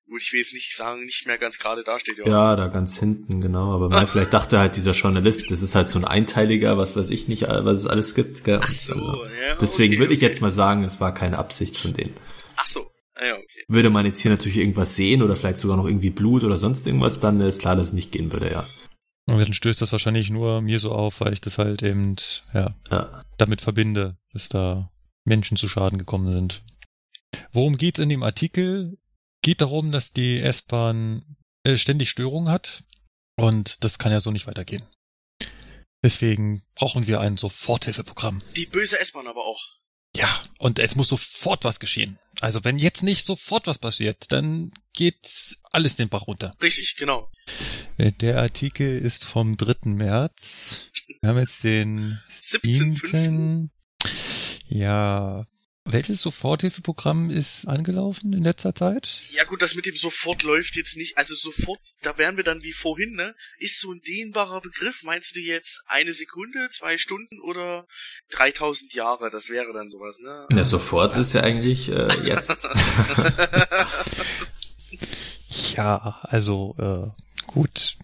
gut, ich will jetzt nicht sagen, nicht mehr ganz gerade dasteht, ja. Ja, da ganz hinten, genau. Aber mal, vielleicht dachte halt dieser Journalist, das ist halt so ein Einteiliger, was weiß ich nicht, was es alles gibt. Gell? Ach so, Also, ja. Deswegen okay, würde ich okay. jetzt mal sagen, es war keine Absicht von denen. Ach so, ah, ja, okay. Würde man jetzt hier natürlich irgendwas sehen oder vielleicht sogar noch irgendwie Blut oder sonst irgendwas, dann ist klar, dass es nicht gehen würde, ja. Aber dann stößt das wahrscheinlich nur mir so auf, weil ich das halt eben, ja, Ja, damit verbinde, dass da Menschen zu Schaden gekommen sind. Worum geht's in dem Artikel? Geht darum, dass die S-Bahn äh, ständig Störungen hat und das kann ja so nicht weitergehen. Deswegen brauchen wir ein Soforthilfeprogramm. Die böse S-Bahn aber auch. Ja, und es muss sofort was geschehen. Also wenn jetzt nicht sofort was passiert, dann geht alles den Bach runter. Richtig, genau. Äh, Der Artikel ist vom 3. März. Wir haben jetzt den 17.5. 7. Ja. Welches Soforthilfeprogramm ist angelaufen in letzter Zeit? Ja gut, das mit dem sofort läuft jetzt nicht. Also sofort, da wären wir dann wie vorhin, ne? Ist so ein dehnbarer Begriff. Meinst du jetzt eine Sekunde, zwei Stunden oder 3000 Jahre? Das wäre dann sowas, ne? ja sofort ist ja eigentlich äh, jetzt. Ja, also äh, gut.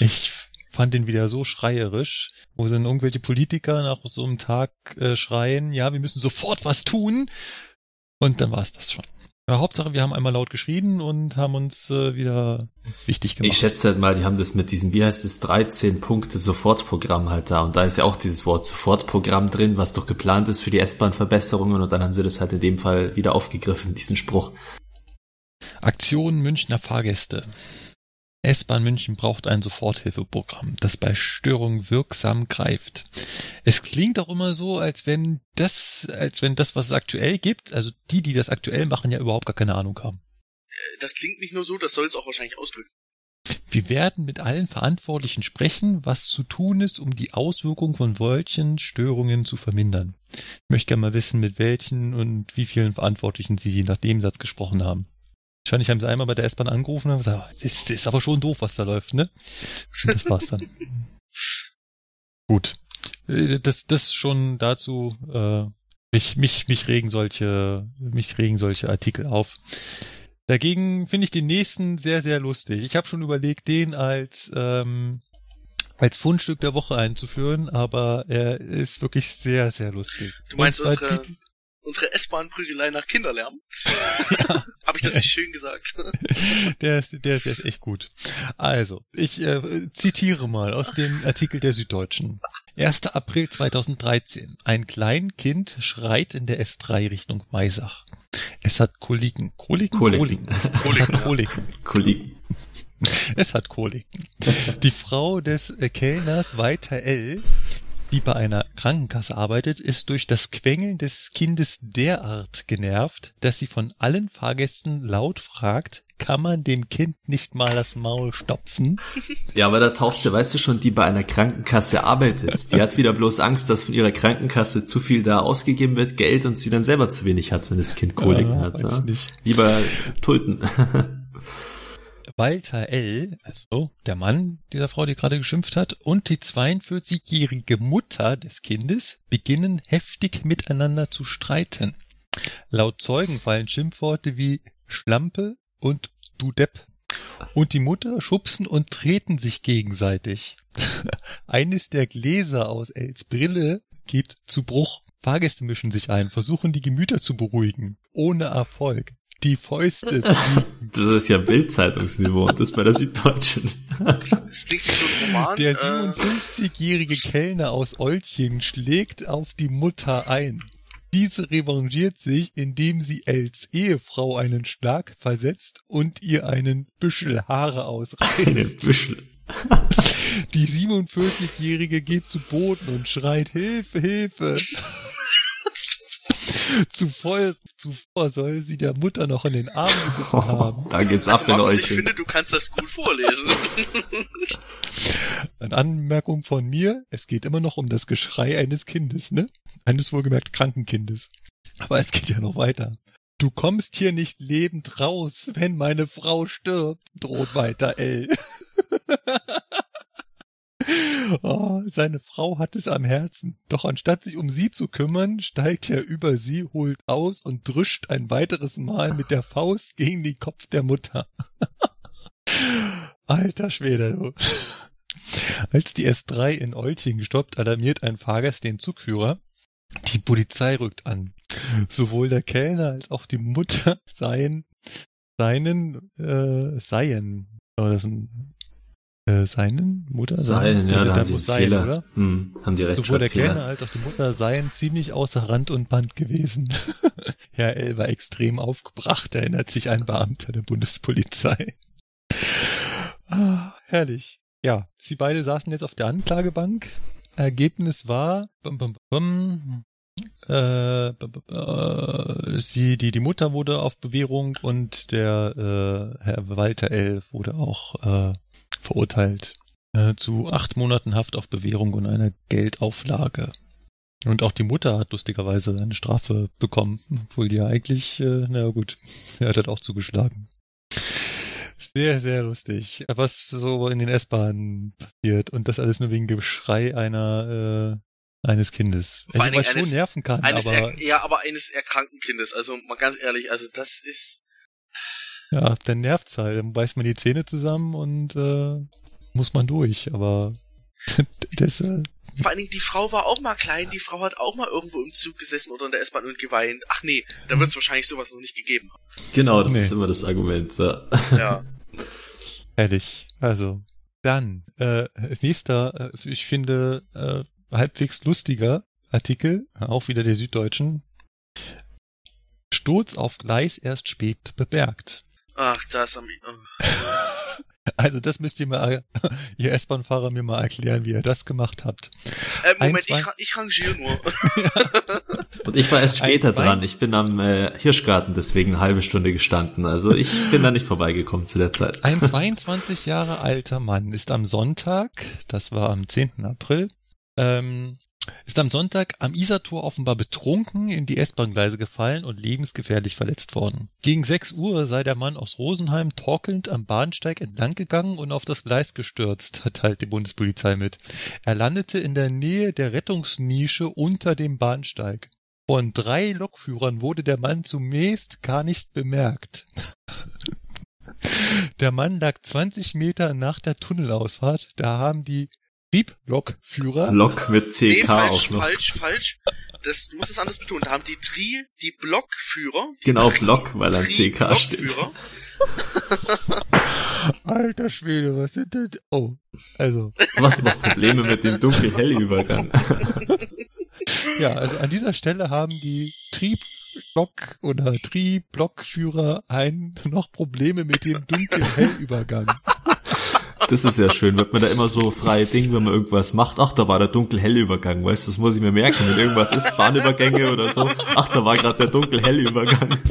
Ich fand den wieder so schreierisch, wo dann irgendwelche Politiker nach so einem Tag äh, schreien, ja, wir müssen sofort was tun. Und dann war es das schon. Ja, Hauptsache, wir haben einmal laut geschrien und haben uns äh, wieder wichtig gemacht. Ich schätze halt mal, die haben das mit diesem, wie heißt es, 13 Punkte Sofortprogramm halt da. Und da ist ja auch dieses Wort Sofortprogramm drin, was doch geplant ist für die S-Bahn-Verbesserungen. Und dann haben sie das halt in dem Fall wieder aufgegriffen, diesen Spruch. Aktion Münchner Fahrgäste. S-Bahn München braucht ein Soforthilfeprogramm, das bei Störungen wirksam greift. Es klingt auch immer so, als wenn das, als wenn das, was es aktuell gibt, also die, die das aktuell machen, ja überhaupt gar keine Ahnung haben. Äh, Das klingt nicht nur so, das soll es auch wahrscheinlich ausdrücken. Wir werden mit allen Verantwortlichen sprechen, was zu tun ist, um die Auswirkungen von solchen Störungen zu vermindern. Ich möchte gerne mal wissen, mit welchen und wie vielen Verantwortlichen Sie nach dem Satz gesprochen haben. Wahrscheinlich haben sie einmal bei der S-Bahn angerufen und gesagt, das ist, das ist aber schon doof, was da läuft, ne? Und das war's dann. Gut. Äh, Das, das schon dazu, äh, mich, mich, mich regen solche, mich regen solche Artikel auf. Dagegen finde ich den nächsten sehr, sehr lustig. Ich habe schon überlegt, den als, ähm, als Fundstück der Woche einzuführen, aber er ist wirklich sehr, sehr lustig. Du meinst unsere, Titel- unsere S-Bahn-Prügelei nach Kinderlärm? Habe ich das nicht schön gesagt? Der ist, der, ist- der ist echt gut. Also, ich äh, zitiere mal aus dem Artikel der Süddeutschen. 1. April 2013. Ein Kleinkind schreit in der S3 Richtung Maisach. Es hat Koliken. Koliken? Koliken. Es hat Koliken. Kollegen. Es hat Koliken. Die Frau des äh, Kellners Walter L., die bei einer Krankenkasse arbeitet, ist durch das Quengeln des Kindes derart genervt, dass sie von allen Fahrgästen laut fragt, kann man dem Kind nicht mal das Maul stopfen? Ja, aber da taucht sie, weißt du schon, die bei einer Krankenkasse arbeitet. Die hat wieder bloß Angst, dass von ihrer Krankenkasse zu viel da ausgegeben wird, Geld, und sie dann selber zu wenig hat, wenn das Kind Koliken Ja, hat. Ja? nicht. Lieber Tulpen. Walter L., also der Mann dieser Frau, die gerade geschimpft hat, und die 42-jährige Mutter des Kindes beginnen heftig miteinander zu streiten. Laut Zeugen fallen Schimpfworte wie Schlampe und Du Depp. Und die Mutter schubsen und treten sich gegenseitig. Eines der Gläser aus Els Brille geht zu Bruch. Fahrgäste mischen sich ein, versuchen die Gemüter zu beruhigen. Ohne Erfolg. Die Fäuste fliegen Das ist ja Bildzeitungsniveau und das bei der Süddeutschen. Das klingt wie so ein Roman. Der äh, 57-jährige Kellner aus Olching schlägt auf die Mutter ein. Diese revanchiert sich, indem sie Els Ehefrau einen Schlag versetzt und ihr einen Büschel Haare ausreißt. Büschel. Die 47-jährige geht zu Boden und schreit Hilfe, Hilfe. Zuvor, zuvor soll sie der Mutter noch in den Arm gebissen haben. Da geht's also ab in Markus, ich euch. finde, du kannst das gut vorlesen. Eine Anmerkung von mir, es geht immer noch um das Geschrei eines Kindes, ne? Eines wohlgemerkt kranken Kindes. Aber es geht ja noch weiter. Du kommst hier nicht lebend raus, wenn meine Frau stirbt, droht weiter L. oh, seine Frau hat es am Herzen. Doch anstatt sich um sie zu kümmern, steigt er über sie, holt aus und drischt ein weiteres Mal mit der Faust gegen den Kopf der Mutter. Alter Schwede, du. Als die S3 in Olching stoppt, alarmiert ein Fahrgast den Zugführer. Die Polizei rückt an. Sowohl der Kellner als auch die Mutter seien, seinen, äh, seien, oder das ein, äh, seinen, Mutter? Sein, ja, da, da haben muss sein, Fehler. oder? Hm, haben die Sowohl der Rechtschreibfehler. als auch die Mutter seien ziemlich außer Rand und Band gewesen. Herr L. war extrem aufgebracht, erinnert sich ein Beamter der Bundespolizei. Ah, herrlich. Ja, sie beide saßen jetzt auf der Anklagebank. Ergebnis war, bum, bum, bum, äh, bum, bum, äh, sie, die, die Mutter wurde auf Bewährung und der äh, Herr Walter L. wurde auch äh, verurteilt äh, zu acht Monaten Haft auf Bewährung und einer Geldauflage. Und auch die Mutter hat lustigerweise eine Strafe bekommen, obwohl die ja eigentlich, äh, na gut, er hat halt auch zugeschlagen. Sehr, sehr lustig, was so in den S-Bahnen passiert und das alles nur wegen Geschrei einer äh, eines Kindes. Vor Also, schon eines- nerven kann, eines aber er, ja, aber eines erkrankten Kindes. Also mal ganz ehrlich, also das ist. Ja, dann nervt's halt. Dann beißt man die Zähne zusammen und äh, muss man durch. Aber Das, äh, Vor allen Dingen, die Frau war auch mal klein, die Frau hat auch mal irgendwo im Zug gesessen oder in der S-Bahn und geweint. Ach nee, da wird es wahrscheinlich sowas noch nicht gegeben haben. Genau, das Nee. ist immer das Argument. Ja. Ja. Ehrlich. Also, dann, äh, nächster, äh, ich finde, äh, halbwegs lustiger Artikel, auch wieder der Süddeutschen. Sturz auf Gleis erst spät bemerkt. Ach, das am. Oh. Also das müsst ihr mal, ihr S-Bahn-Fahrer mir mal erklären, wie ihr das gemacht habt. Äh, Moment, Ein, ich, ich rangiere nur. Und ich war erst später Ein, dran. Ich bin am äh, Hirschgarten deswegen eine halbe Stunde gestanden. Also ich bin da nicht vorbeigekommen zu der Zeit. Ein 22 Jahre alter Mann ist am Sonntag, das war am 10. April, ähm, ist am Sonntag am Isartor offenbar betrunken in die S-Bahn-Gleise gefallen und lebensgefährlich verletzt worden. Gegen 6 Uhr sei der Mann aus Rosenheim torkelnd am Bahnsteig entlang gegangen und auf das Gleis gestürzt, halt die Bundespolizei mit. Er landete in der Nähe der Rettungsnische unter dem Bahnsteig. Von drei Lokführern wurde der Mann zunächst gar nicht bemerkt. Der Mann lag 20 Meter nach der Tunnelausfahrt. Da haben die Trieblokführer Lok mit CK nee, falsch, auch noch. falsch, falsch. Das, du musst es anders betonen. Da haben die Tri, die Blockführer. Die Genau, Tri- Block, weil ein CK steht. Tri-Blockführer. Alter Schwede, was sind denn? Oh, also Was noch Probleme mit dem Dunkel-Hell-Übergang? ja, also an dieser Stelle haben die Triebblock oder Trieblokführer ein noch Probleme mit dem Dunkel-Hell-Übergang. Das ist ja schön, wird man da immer so freie Ding, wenn man irgendwas macht. Ach, da war der Dunkel-Hell-Übergang, weißt du, das muss ich mir merken, wenn irgendwas ist, Bahnübergänge oder so. Ach, da war gerade der Dunkel-Hell-Übergang.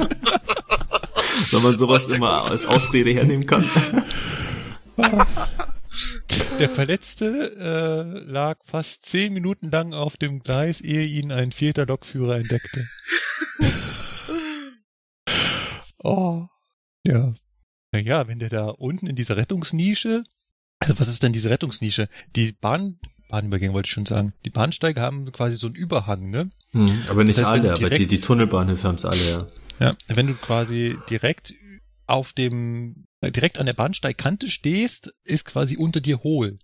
wenn man sowas immer als Ausrede hernehmen kann. Der Verletzte äh, lag fast zehn Minuten lang auf dem Gleis, ehe ihn ein vierter Lokführer entdeckte. oh, ja. Naja, wenn der da unten in dieser Rettungsnische, also was ist denn diese Rettungsnische? Die Bahn, Bahnübergänge wollte ich schon sagen. Die Bahnsteige haben quasi so einen Überhang, ne? Hm, aber nicht Das heißt, alle, du aber die, direkt- die Tunnelbahnhöfe haben's alle, ja. Ja, wenn du quasi direkt auf dem, äh, direkt an der Bahnsteigkante stehst, ist quasi unter dir hohl.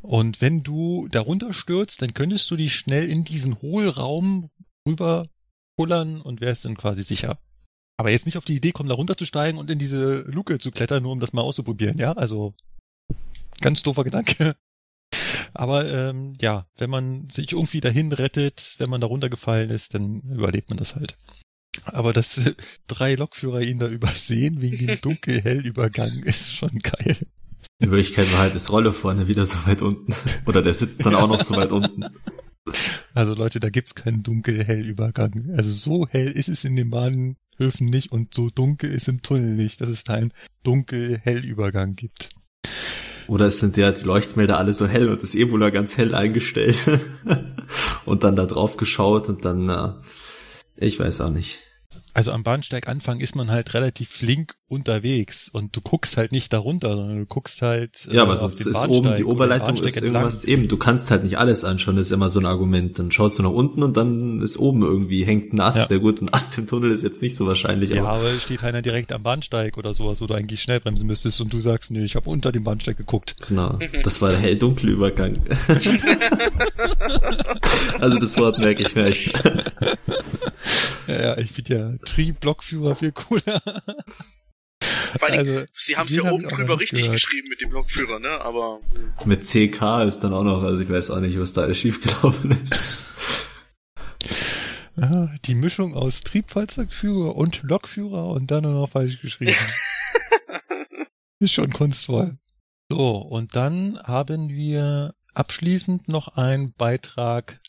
Und wenn du darunter stürzt, dann könntest du dich schnell in diesen Hohlraum rüber pullern und wärst dann quasi sicher. Aber jetzt nicht auf die Idee kommen, da runterzusteigen und in diese Luke zu klettern, nur um das mal auszuprobieren, ja? Also ganz doofer Gedanke. Aber ähm, ja, wenn man sich irgendwie dahin rettet, wenn man da runtergefallen ist, dann überlebt man das halt. Aber dass äh, drei Lokführer ihn da übersehen wegen dem Dunkel-Hell-Übergang ist schon geil. In Wirklichkeit war halt das Rolle vorne wieder so weit unten. Oder der sitzt dann auch noch so weit unten. Also Leute, da gibt's keinen Dunkel-Hell-Übergang. Also so hell ist es in den Bahnhöfen nicht und so dunkel ist im Tunnel nicht, dass es da einen Dunkel-Hell-Übergang gibt. Oder es sind ja die Leuchtmelder alle so hell und das Ebola ganz hell eingestellt. und dann da drauf geschaut und dann, na, ich weiß auch nicht. Also am Bahnsteiganfang ist man halt relativ flink unterwegs und du guckst halt nicht darunter, sondern du guckst halt Ja, aber auf sonst den ist oben die Oberleitung ist entlang. irgendwas eben. Du kannst halt nicht alles anschauen, ist immer so ein Argument. Dann schaust du nach unten und dann ist oben irgendwie hängt ein Ast. Ja. Der gut, ein Ast im Tunnel ist jetzt nicht so wahrscheinlich. Ja, aber aber es steht einer direkt am Bahnsteig oder sowas, wo du eigentlich schnell bremsen müsstest und du sagst, nee, ich habe unter dem Bahnsteig geguckt. Genau, das war der hell-dunkle Übergang. also das Wort merke ich mir echt. Ja, ja ich finde ja Tri-Blockführer viel cooler. Vor Dingen, Also, sie haben es ja oben drüber richtig gehört. geschrieben mit dem Blockführer, ne? Aber Mit CK ist dann auch noch, also ich weiß auch nicht, was da alles schiefgelaufen ist. Ja, die Mischung aus Triebfahrzeugführer und Lokführer und dann nur noch falsch geschrieben. Ist schon kunstvoll. So, und dann haben wir abschließend noch einen Beitrag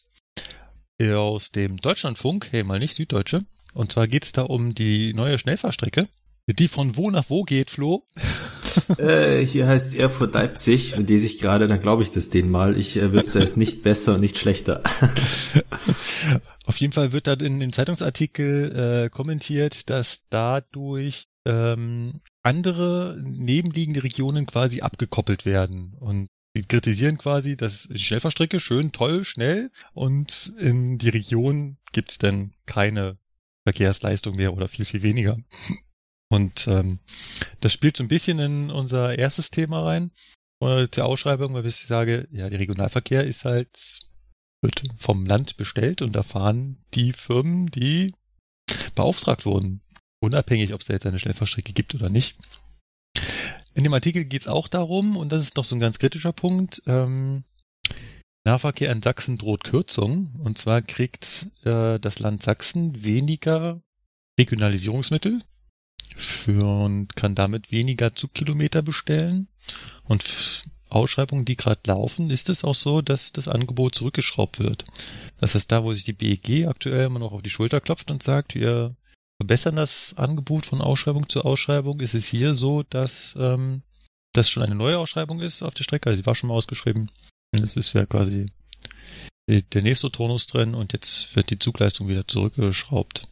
aus dem Deutschlandfunk, hey, mal nicht Süddeutsche. Und zwar geht's da um die neue Schnellfahrstrecke, die von wo nach wo geht, Flo. äh, hier heißt es Erfurt Leipzig, wenn die sich gerade, dann glaube ich das denen mal. Ich äh, wüsste es nicht besser und nicht schlechter. Auf jeden Fall wird da in dem Zeitungsartikel äh, kommentiert, dass dadurch ähm, andere nebenliegende Regionen quasi abgekoppelt werden. Und die kritisieren quasi, dass die Schnellfahrstrecke schön, toll, schnell und in die Region gibt's dann keine Verkehrsleistung mehr oder viel, viel weniger. Und ähm, das spielt so ein bisschen in unser erstes Thema rein. äh, zur Ausschreibung, weil ich sage, ja, der Regionalverkehr ist halt, wird vom Land bestellt und da fahren die Firmen, die beauftragt wurden. Unabhängig, ob es da jetzt eine Schnellfahrstrecke gibt oder nicht. In dem Artikel geht es auch darum, und das ist noch so ein ganz kritischer Punkt, ähm, Nahverkehr in Sachsen droht Kürzung. Und zwar kriegt äh, das Land Sachsen weniger Regionalisierungsmittel für und kann damit weniger Zugkilometer bestellen. Und Ausschreibungen, die gerade laufen, ist es auch so, dass das Angebot zurückgeschraubt wird. Das heißt, da, wo sich die BEG aktuell immer noch auf die Schulter klopft und sagt, wir verbessern das Angebot von Ausschreibung zu Ausschreibung, ist es hier so, dass ähm, das schon eine neue Ausschreibung ist auf der Strecke. Also die war schon mal ausgeschrieben. Und jetzt ist ja quasi der nächste Turnus drin und jetzt wird die Zugleistung wieder zurückgeschraubt.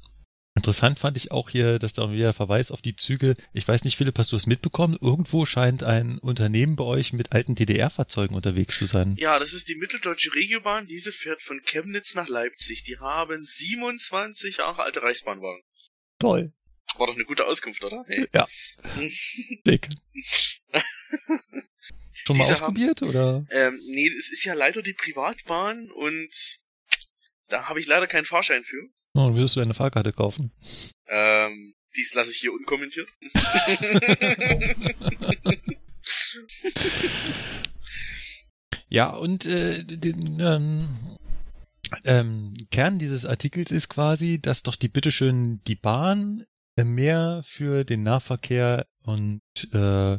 Interessant fand ich auch hier, dass da wieder Verweis auf die Züge. Ich weiß nicht, Philipp, hast du es mitbekommen? Irgendwo scheint ein Unternehmen bei euch mit alten DDR-Fahrzeugen unterwegs zu sein. Ja, das ist die Mitteldeutsche Regiobahn. Diese fährt von Chemnitz nach Leipzig. Die haben 27 Jahre alte Reichsbahnwagen. Toll. War doch eine gute Auskunft, oder? Hey. Ja. Dick. Schon mal Diese ausprobiert, oder? Ähm, nee, es ist ja leider die Privatbahn und da habe ich leider keinen Fahrschein für. Oh, dann wirst du eine Fahrkarte kaufen. Ähm, dies lasse ich hier unkommentiert. Ja, und äh, den ähm, ähm, Kern dieses Artikels ist quasi, dass doch die bitteschön die Bahn äh, mehr für den Nahverkehr und äh,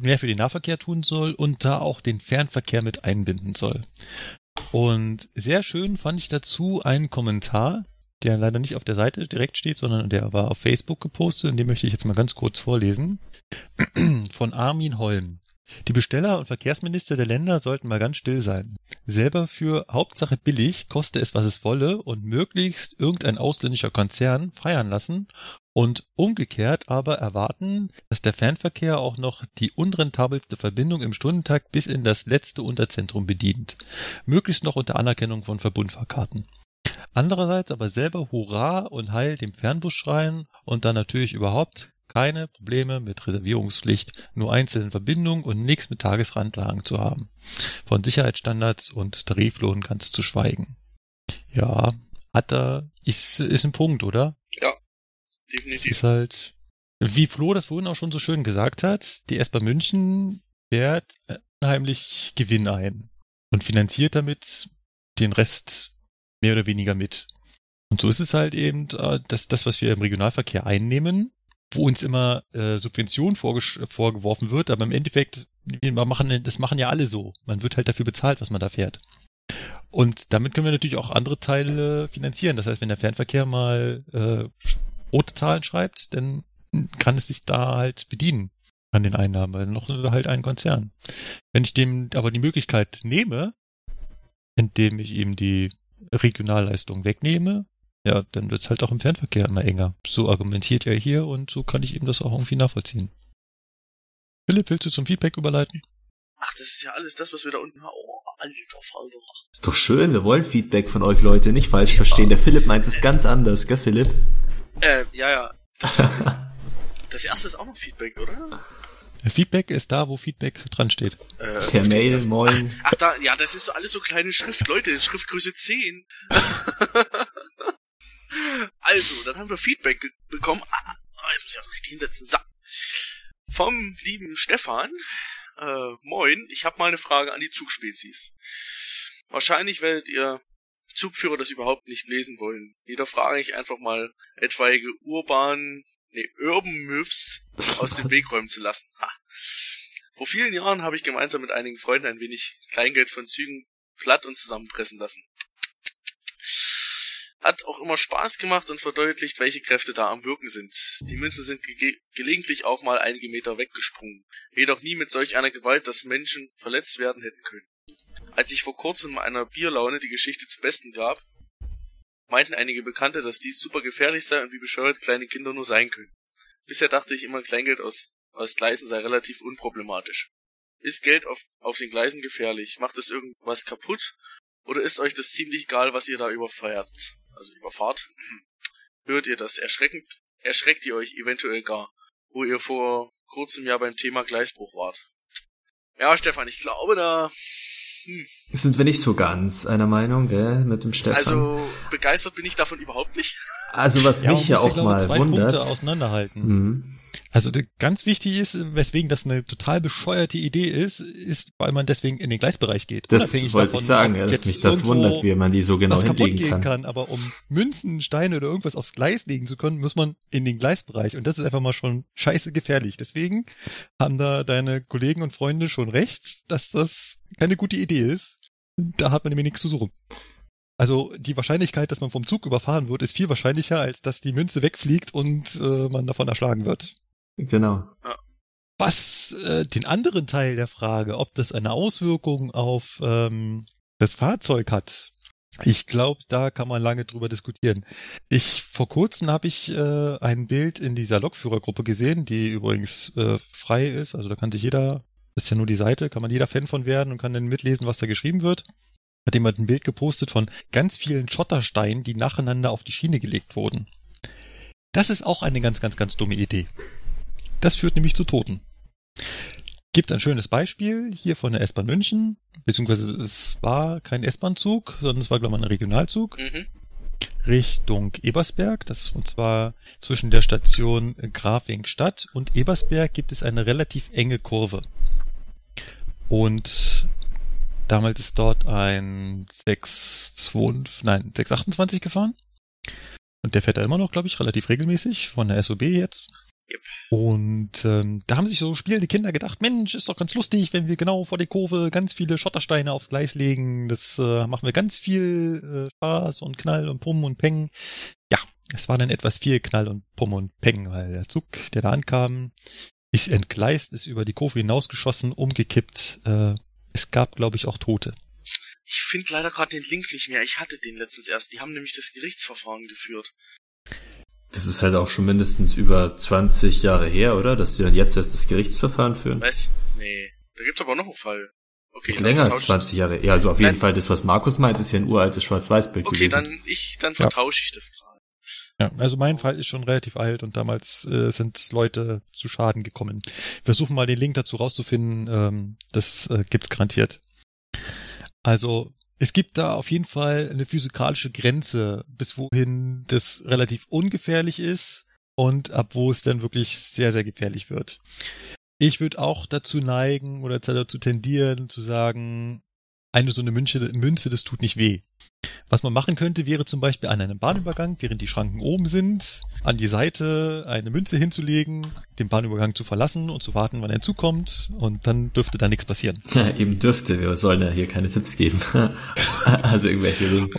mehr für den Nahverkehr tun soll und da auch den Fernverkehr mit einbinden soll. Und sehr schön fand ich dazu einen Kommentar, der leider nicht auf der Seite direkt steht, sondern der war auf Facebook gepostet und den möchte ich jetzt mal ganz kurz vorlesen. Von Armin Holm. Die Besteller und Verkehrsminister der Länder sollten mal ganz still sein. Selber für Hauptsache billig, koste es was es wolle und möglichst irgendein ausländischer Konzern feiern lassen und umgekehrt aber erwarten, dass der Fernverkehr auch noch die unrentabelste Verbindung im Stundentakt bis in das letzte Unterzentrum bedient. Möglichst noch unter Anerkennung von Verbundfahrkarten. Andererseits aber selber Hurra und Heil dem Fernbus schreien und dann natürlich überhaupt keine Probleme mit Reservierungspflicht, nur einzelnen Verbindungen und nichts mit Tagesrandlagen zu haben. Von Sicherheitsstandards und Tariflohn ganz zu schweigen. Ja, hat er, ist, ist ein Punkt, oder? Ja, definitiv. Ist halt, wie Flo das vorhin auch schon so schön gesagt hat, die S-Bahn München fährt unheimlich Gewinn ein und finanziert damit den Rest mehr oder weniger mit. Und so ist es halt eben, äh, dass das, was wir im Regionalverkehr einnehmen, wo uns immer äh, Subvention vorgeworfen wird, aber im Endeffekt, wir machen, das machen ja alle so. Man wird halt dafür bezahlt, was man da fährt. Und damit können wir natürlich auch andere Teile finanzieren. Das heißt, wenn der Fernverkehr mal äh, rote Zahlen schreibt, dann kann es sich da halt bedienen an den Einnahmen, weil noch halt ein Konzern. Wenn ich dem aber die Möglichkeit nehme, indem ich ihm die Regionalleistung wegnehme, ja, dann wird's halt auch im Fernverkehr immer enger. So argumentiert er hier und so kann ich ihm das auch irgendwie nachvollziehen. Philipp, willst du zum Feedback überleiten? Ach, das ist ja alles das, was wir da unten haben. Oh, alter Falter. Ist doch schön, wir wollen Feedback von euch Leute, nicht falsch ja. verstehen. Der Philipp meint es ganz anders, gell Philipp? Äh, ja, ja. Das, das erste ist auch noch Feedback, oder? Feedback ist da, wo Feedback dran steht. Äh, per Mail, moin. Ach, ach, da, ja, das ist so alles so kleine Schrift. Leute, Schriftgröße 10. also, dann haben wir Feedback bekommen. Ah, ah, jetzt muss ich auch richtig hinsetzen. So. Vom lieben Stefan. Äh, moin, ich habe mal eine Frage an die Zugspezies. Wahrscheinlich werdet ihr Zugführer das überhaupt nicht lesen wollen. Jeder frage ich einfach mal etwaige urbanen nee, Urban Myths aus dem Weg räumen zu lassen. Ha. Vor vielen Jahren habe ich gemeinsam mit einigen Freunden ein wenig Kleingeld von Zügen platt und zusammenpressen lassen. Hat auch immer Spaß gemacht und verdeutlicht, welche Kräfte da am Wirken sind. Die Münzen sind ge gelegentlich auch mal einige Meter weggesprungen, jedoch nie mit solch einer Gewalt, dass Menschen verletzt werden hätten können. Als ich vor kurzem einer Bierlaune die Geschichte zu Besten gab, meinten einige Bekannte, dass dies super gefährlich sei und wie bescheuert kleine Kinder nur sein können. Bisher dachte ich immer, Kleingeld aus, aus Gleisen sei relativ unproblematisch. Ist Geld auf, auf den Gleisen gefährlich? Macht es irgendwas kaputt? Oder ist euch das ziemlich egal, was ihr da überfeiert? Also überfahrt? Hört ihr das erschreckend? Erschreckt ihr euch eventuell gar, wo ihr vor kurzem ja beim Thema Gleisbruch wart? Ja, Stefan, ich glaube, da hm. sind wir nicht so ganz einer Meinung, gell, mit dem Stefan. Also begeistert bin ich davon überhaupt nicht. Also was ja, mich ja auch mal zwei wundert. Punkte auseinanderhalten. Mhm. Also ganz wichtig ist, weswegen das eine total bescheuerte Idee ist, ist, weil man deswegen in den Gleisbereich geht. Das wollte davon, ich sagen, ja, dass mich das wundert, wie man die so genau hinlegen kann. kann. Aber um Münzen, Steine oder irgendwas aufs Gleis legen zu können, muss man in den Gleisbereich. Und das ist einfach mal schon scheiße gefährlich. Deswegen haben da deine Kollegen und Freunde schon recht, dass das keine gute Idee ist. Da hat man nämlich nichts zu suchen. Also die Wahrscheinlichkeit, dass man vom Zug überfahren wird, ist viel wahrscheinlicher, als dass die Münze wegfliegt und äh, man davon erschlagen wird. Genau. Was äh, den anderen Teil der Frage, ob das eine Auswirkung auf ähm, das Fahrzeug hat, ich glaube, da kann man lange drüber diskutieren. Ich vor kurzem habe ich äh, ein Bild in dieser Lokführergruppe gesehen, die übrigens äh, frei ist. Also da kann sich jeder, ist ja nur die Seite, kann man jeder Fan von werden und kann dann mitlesen, was da geschrieben wird. Hat jemand ein Bild gepostet von ganz vielen Schottersteinen, die nacheinander auf die Schiene gelegt wurden. Das ist auch eine ganz, ganz, ganz dumme Idee. Das führt nämlich zu Toten. Gibt ein schönes Beispiel hier von der S-Bahn München, beziehungsweise es war kein S-Bahn-Zug, sondern es war, glaube ich, ein Regionalzug. Mhm. Richtung Ebersberg, das und zwar zwischen der Station Grafingstadt und Ebersberg gibt es eine relativ enge Kurve. Und damals ist dort ein 625, nein, 628 gefahren. Und der fährt da immer noch, glaube ich, relativ regelmäßig von der SOB jetzt. Yep. Und ähm, da haben sich so spielende Kinder gedacht, Mensch, ist doch ganz lustig, wenn wir genau vor die Kurve ganz viele Schottersteine aufs Gleis legen. Das äh, machen wir ganz viel äh, Spaß und Knall und Pum und Peng. Ja, es war dann etwas viel Knall und Pum und Peng, weil der Zug, der da ankam, ist entgleist, ist über die Kurve hinausgeschossen, umgekippt. Äh, es gab, glaube ich, auch Tote. Ich finde leider gerade den Link nicht mehr. Ich hatte den letztens erst. Die haben nämlich das Gerichtsverfahren geführt. Das ist halt auch schon mindestens über 20 Jahre her, oder? Dass sie dann jetzt erst das Gerichtsverfahren führen. Was? Nee. Da gibt's aber noch einen Fall. Okay, ist länger als 20 Jahre. Ja, also auf jeden Nein. Fall das, was Markus meint, ist ja ein uraltes Schwarz-Weiß-Bild okay, gewesen. Okay, dann ich, dann vertausche ja. ich das gerade. Ja, also mein Fall ist schon relativ alt und damals äh, sind Leute zu Schaden gekommen. Wir versuchen mal den Link dazu rauszufinden. Ähm, das äh, gibt's garantiert. Also es gibt da auf jeden Fall eine physikalische Grenze, bis wohin das relativ ungefährlich ist und ab wo es dann wirklich sehr, sehr gefährlich wird. Ich würde auch dazu neigen oder dazu tendieren zu sagen, eine so eine Münze, Münze, das tut nicht weh. Was man machen könnte, wäre zum Beispiel an einem Bahnübergang, während die Schranken oben sind, an die Seite eine Münze hinzulegen, den Bahnübergang zu verlassen und zu warten, wann er zukommt und dann dürfte da nichts passieren. Ja, eben dürfte. Wir sollen ja hier keine Tipps geben. also irgendwelche Dinge.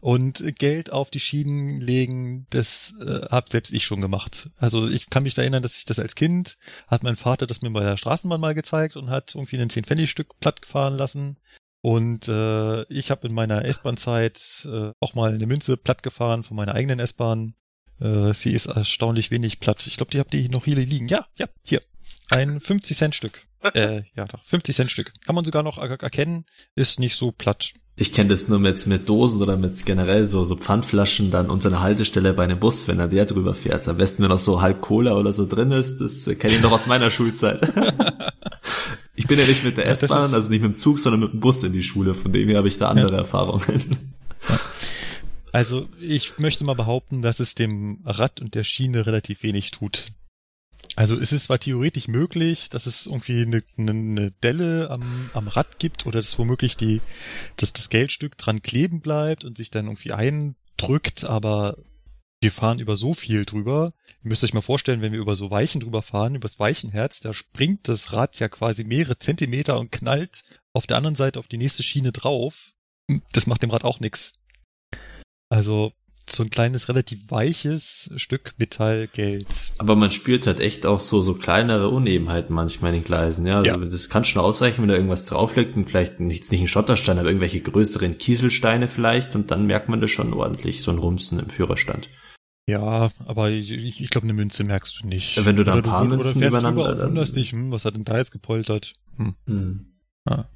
Und Geld auf die Schienen legen, das äh, hab selbst ich schon gemacht. Also ich kann mich da erinnern, dass ich das als Kind, hat mein Vater das mir bei der Straßenbahn mal gezeigt und hat irgendwie ein 10-Pfennig-Stück platt gefahren lassen. Und äh, ich habe in meiner S-Bahn-Zeit äh, auch mal eine Münze platt gefahren von meiner eigenen S-Bahn. Äh, sie ist erstaunlich wenig platt. Ich glaube, die habt ihr noch hier liegen. Ja, ja, hier. Ein 50 Cent Stück. äh, ja, doch, 50 Cent Stück. Kann man sogar noch er erkennen, ist nicht so platt. Ich kenne das nur mit, mit Dosen oder mit generell so, so Pfandflaschen dann unter einer Haltestelle bei einem Bus, wenn er der drüber fährt. Am besten, wenn noch so halb Cola oder so drin ist. Das kenne ich noch aus meiner Schulzeit. Ich bin ja nicht mit der S-Bahn, also nicht mit dem Zug, sondern mit dem Bus in die Schule. Von dem her habe ich da andere ja. Erfahrungen. Also ich möchte mal behaupten, dass es dem Rad und der Schiene relativ wenig tut. Also es ist zwar theoretisch möglich, dass es irgendwie eine, eine Delle am, am Rad gibt oder dass womöglich die, dass das Geldstück dran kleben bleibt und sich dann irgendwie eindrückt, aber wir fahren über so viel drüber. Ihr müsst euch mal vorstellen, wenn wir über so Weichen drüber fahren, übers Weichenherz, da springt das Rad ja quasi mehrere Zentimeter und knallt auf der anderen Seite auf die nächste Schiene drauf. Das macht dem Rad auch nix. Also so ein kleines, relativ weiches Stück Metallgeld. Aber man spürt halt echt auch so, so kleinere Unebenheiten manchmal in den Gleisen, ja. Also ja. das kann schon ausreichen, wenn da irgendwas drauf liegt und vielleicht nichts, nicht ein Schotterstein, aber irgendwelche größeren Kieselsteine vielleicht und dann merkt man das schon ordentlich, so ein Rumsen im Führerstand. Ja, aber ich, ich glaube, eine Münze merkst du nicht. Wenn du da ein paar du, Münzen übereinander... Dann wunderst dich, hm, was hat denn da jetzt gepoltert? Hm. Hm. Ja.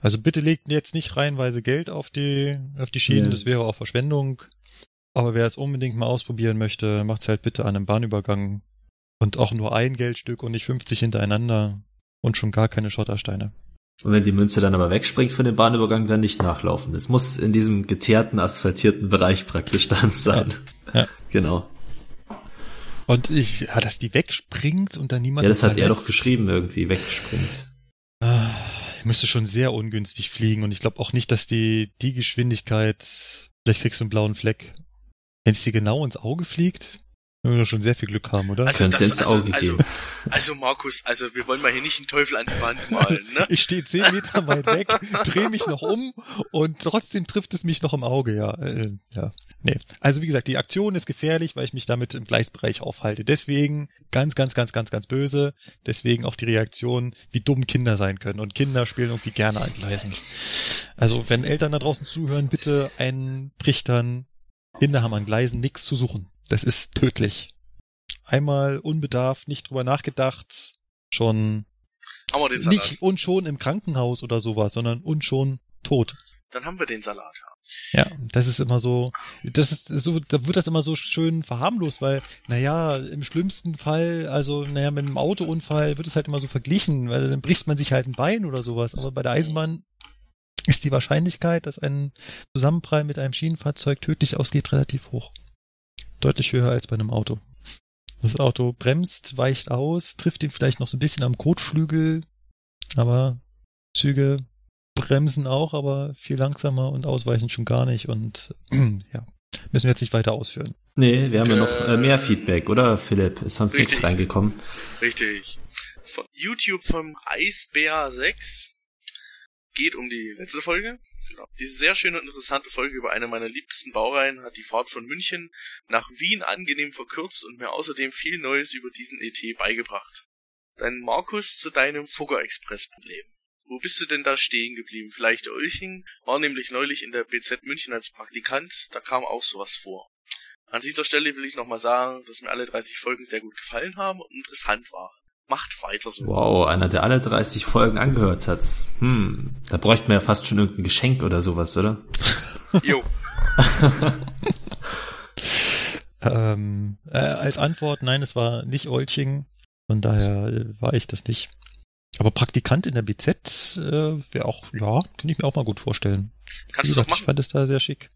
Also bitte legt jetzt nicht reihenweise Geld auf die, auf die Schienen, ja. das wäre auch Verschwendung. Aber wer es unbedingt mal ausprobieren möchte, macht's halt bitte an einem Bahnübergang. Und auch nur ein Geldstück und nicht 50 hintereinander. Und schon gar keine Schottersteine. Und wenn die Münze dann aber wegspringt von dem Bahnübergang, dann nicht nachlaufen. Es muss in diesem geteerten, asphaltierten Bereich praktisch dann sein. Ja. Genau. Und ich, ja, dass die wegspringt und dann niemand. Ja, das hat er verletzt. doch geschrieben, irgendwie wegspringt. Ah, die müsste schon sehr ungünstig fliegen und ich glaube auch nicht, dass die, die Geschwindigkeit, vielleicht kriegst du einen blauen Fleck. Wenn es dir genau ins Auge fliegt, wenn wir schon sehr viel Glück haben, oder? Also das, ins also, Auge also, gehen. also Markus, also wir wollen mal hier nicht einen Teufel an die Wand malen, ne? Ich stehe zehn Meter weit weg, drehe mich noch um und trotzdem trifft es mich noch im Auge, ja. Äh, ja. Nee. Also wie gesagt, die Aktion ist gefährlich, weil ich mich damit im Gleisbereich aufhalte. Deswegen ganz, ganz, ganz, ganz, ganz böse. Deswegen auch die Reaktion, wie dumm Kinder sein können. Und Kinder spielen irgendwie gerne an Gleisen. Also wenn Eltern da draußen zuhören, bitte einen Trichtern. Kinder haben an Gleisen nichts zu suchen. Das ist tödlich. Einmal unbedarft, nicht drüber nachgedacht, schon Haben wir den Salat. nicht und schon im Krankenhaus oder sowas, sondern und schon tot. Dann haben wir den Salat. Ja, das ist immer so, das ist so, da wird das immer so schön verharmlost, weil, naja, im schlimmsten Fall, also, naja, mit einem Autounfall wird es halt immer so verglichen, weil dann bricht man sich halt ein Bein oder sowas, aber bei der Eisenbahn ist die Wahrscheinlichkeit, dass ein Zusammenprall mit einem Schienenfahrzeug tödlich ausgeht, relativ hoch. Deutlich höher als bei einem Auto. Das Auto bremst, weicht aus, trifft ihn vielleicht noch so ein bisschen am Kotflügel, aber Züge bremsen auch, aber viel langsamer und ausweichen schon gar nicht und ja, müssen wir jetzt nicht weiter ausführen. Nee, wir haben ja noch Äh, äh, mehr Feedback, oder Philipp? Ist sonst richtig. nichts reingekommen? Richtig. Von YouTube vom Eisbär 6 geht um die letzte Folge. Genau. Diese sehr schöne und interessante Folge über eine meiner liebsten Baureihen hat die Fahrt von München nach Wien angenehm verkürzt und mir außerdem viel Neues über diesen ET beigebracht. Dann Markus zu deinem Fugger Express Problem. Wo bist du denn da stehen geblieben? Vielleicht Olching? War nämlich neulich in der BZ München als Praktikant, da kam auch sowas vor. An dieser Stelle will ich nochmal sagen, dass mir alle 30 Folgen sehr gut gefallen haben und interessant waren. Macht weiter so. Wow, einer, der alle 30 Folgen angehört hat. Hm, da bräuchte man ja fast schon irgendein Geschenk oder sowas, oder? Jo. Ähm, äh, als Antwort, nein, es war nicht Olching, von daher äh, war ich das nicht. Aber Praktikant in der BZ äh, wäre auch, ja, könnte ich mir auch mal gut vorstellen. Kannst du doch gesagt, ich machen. fand es da sehr schick.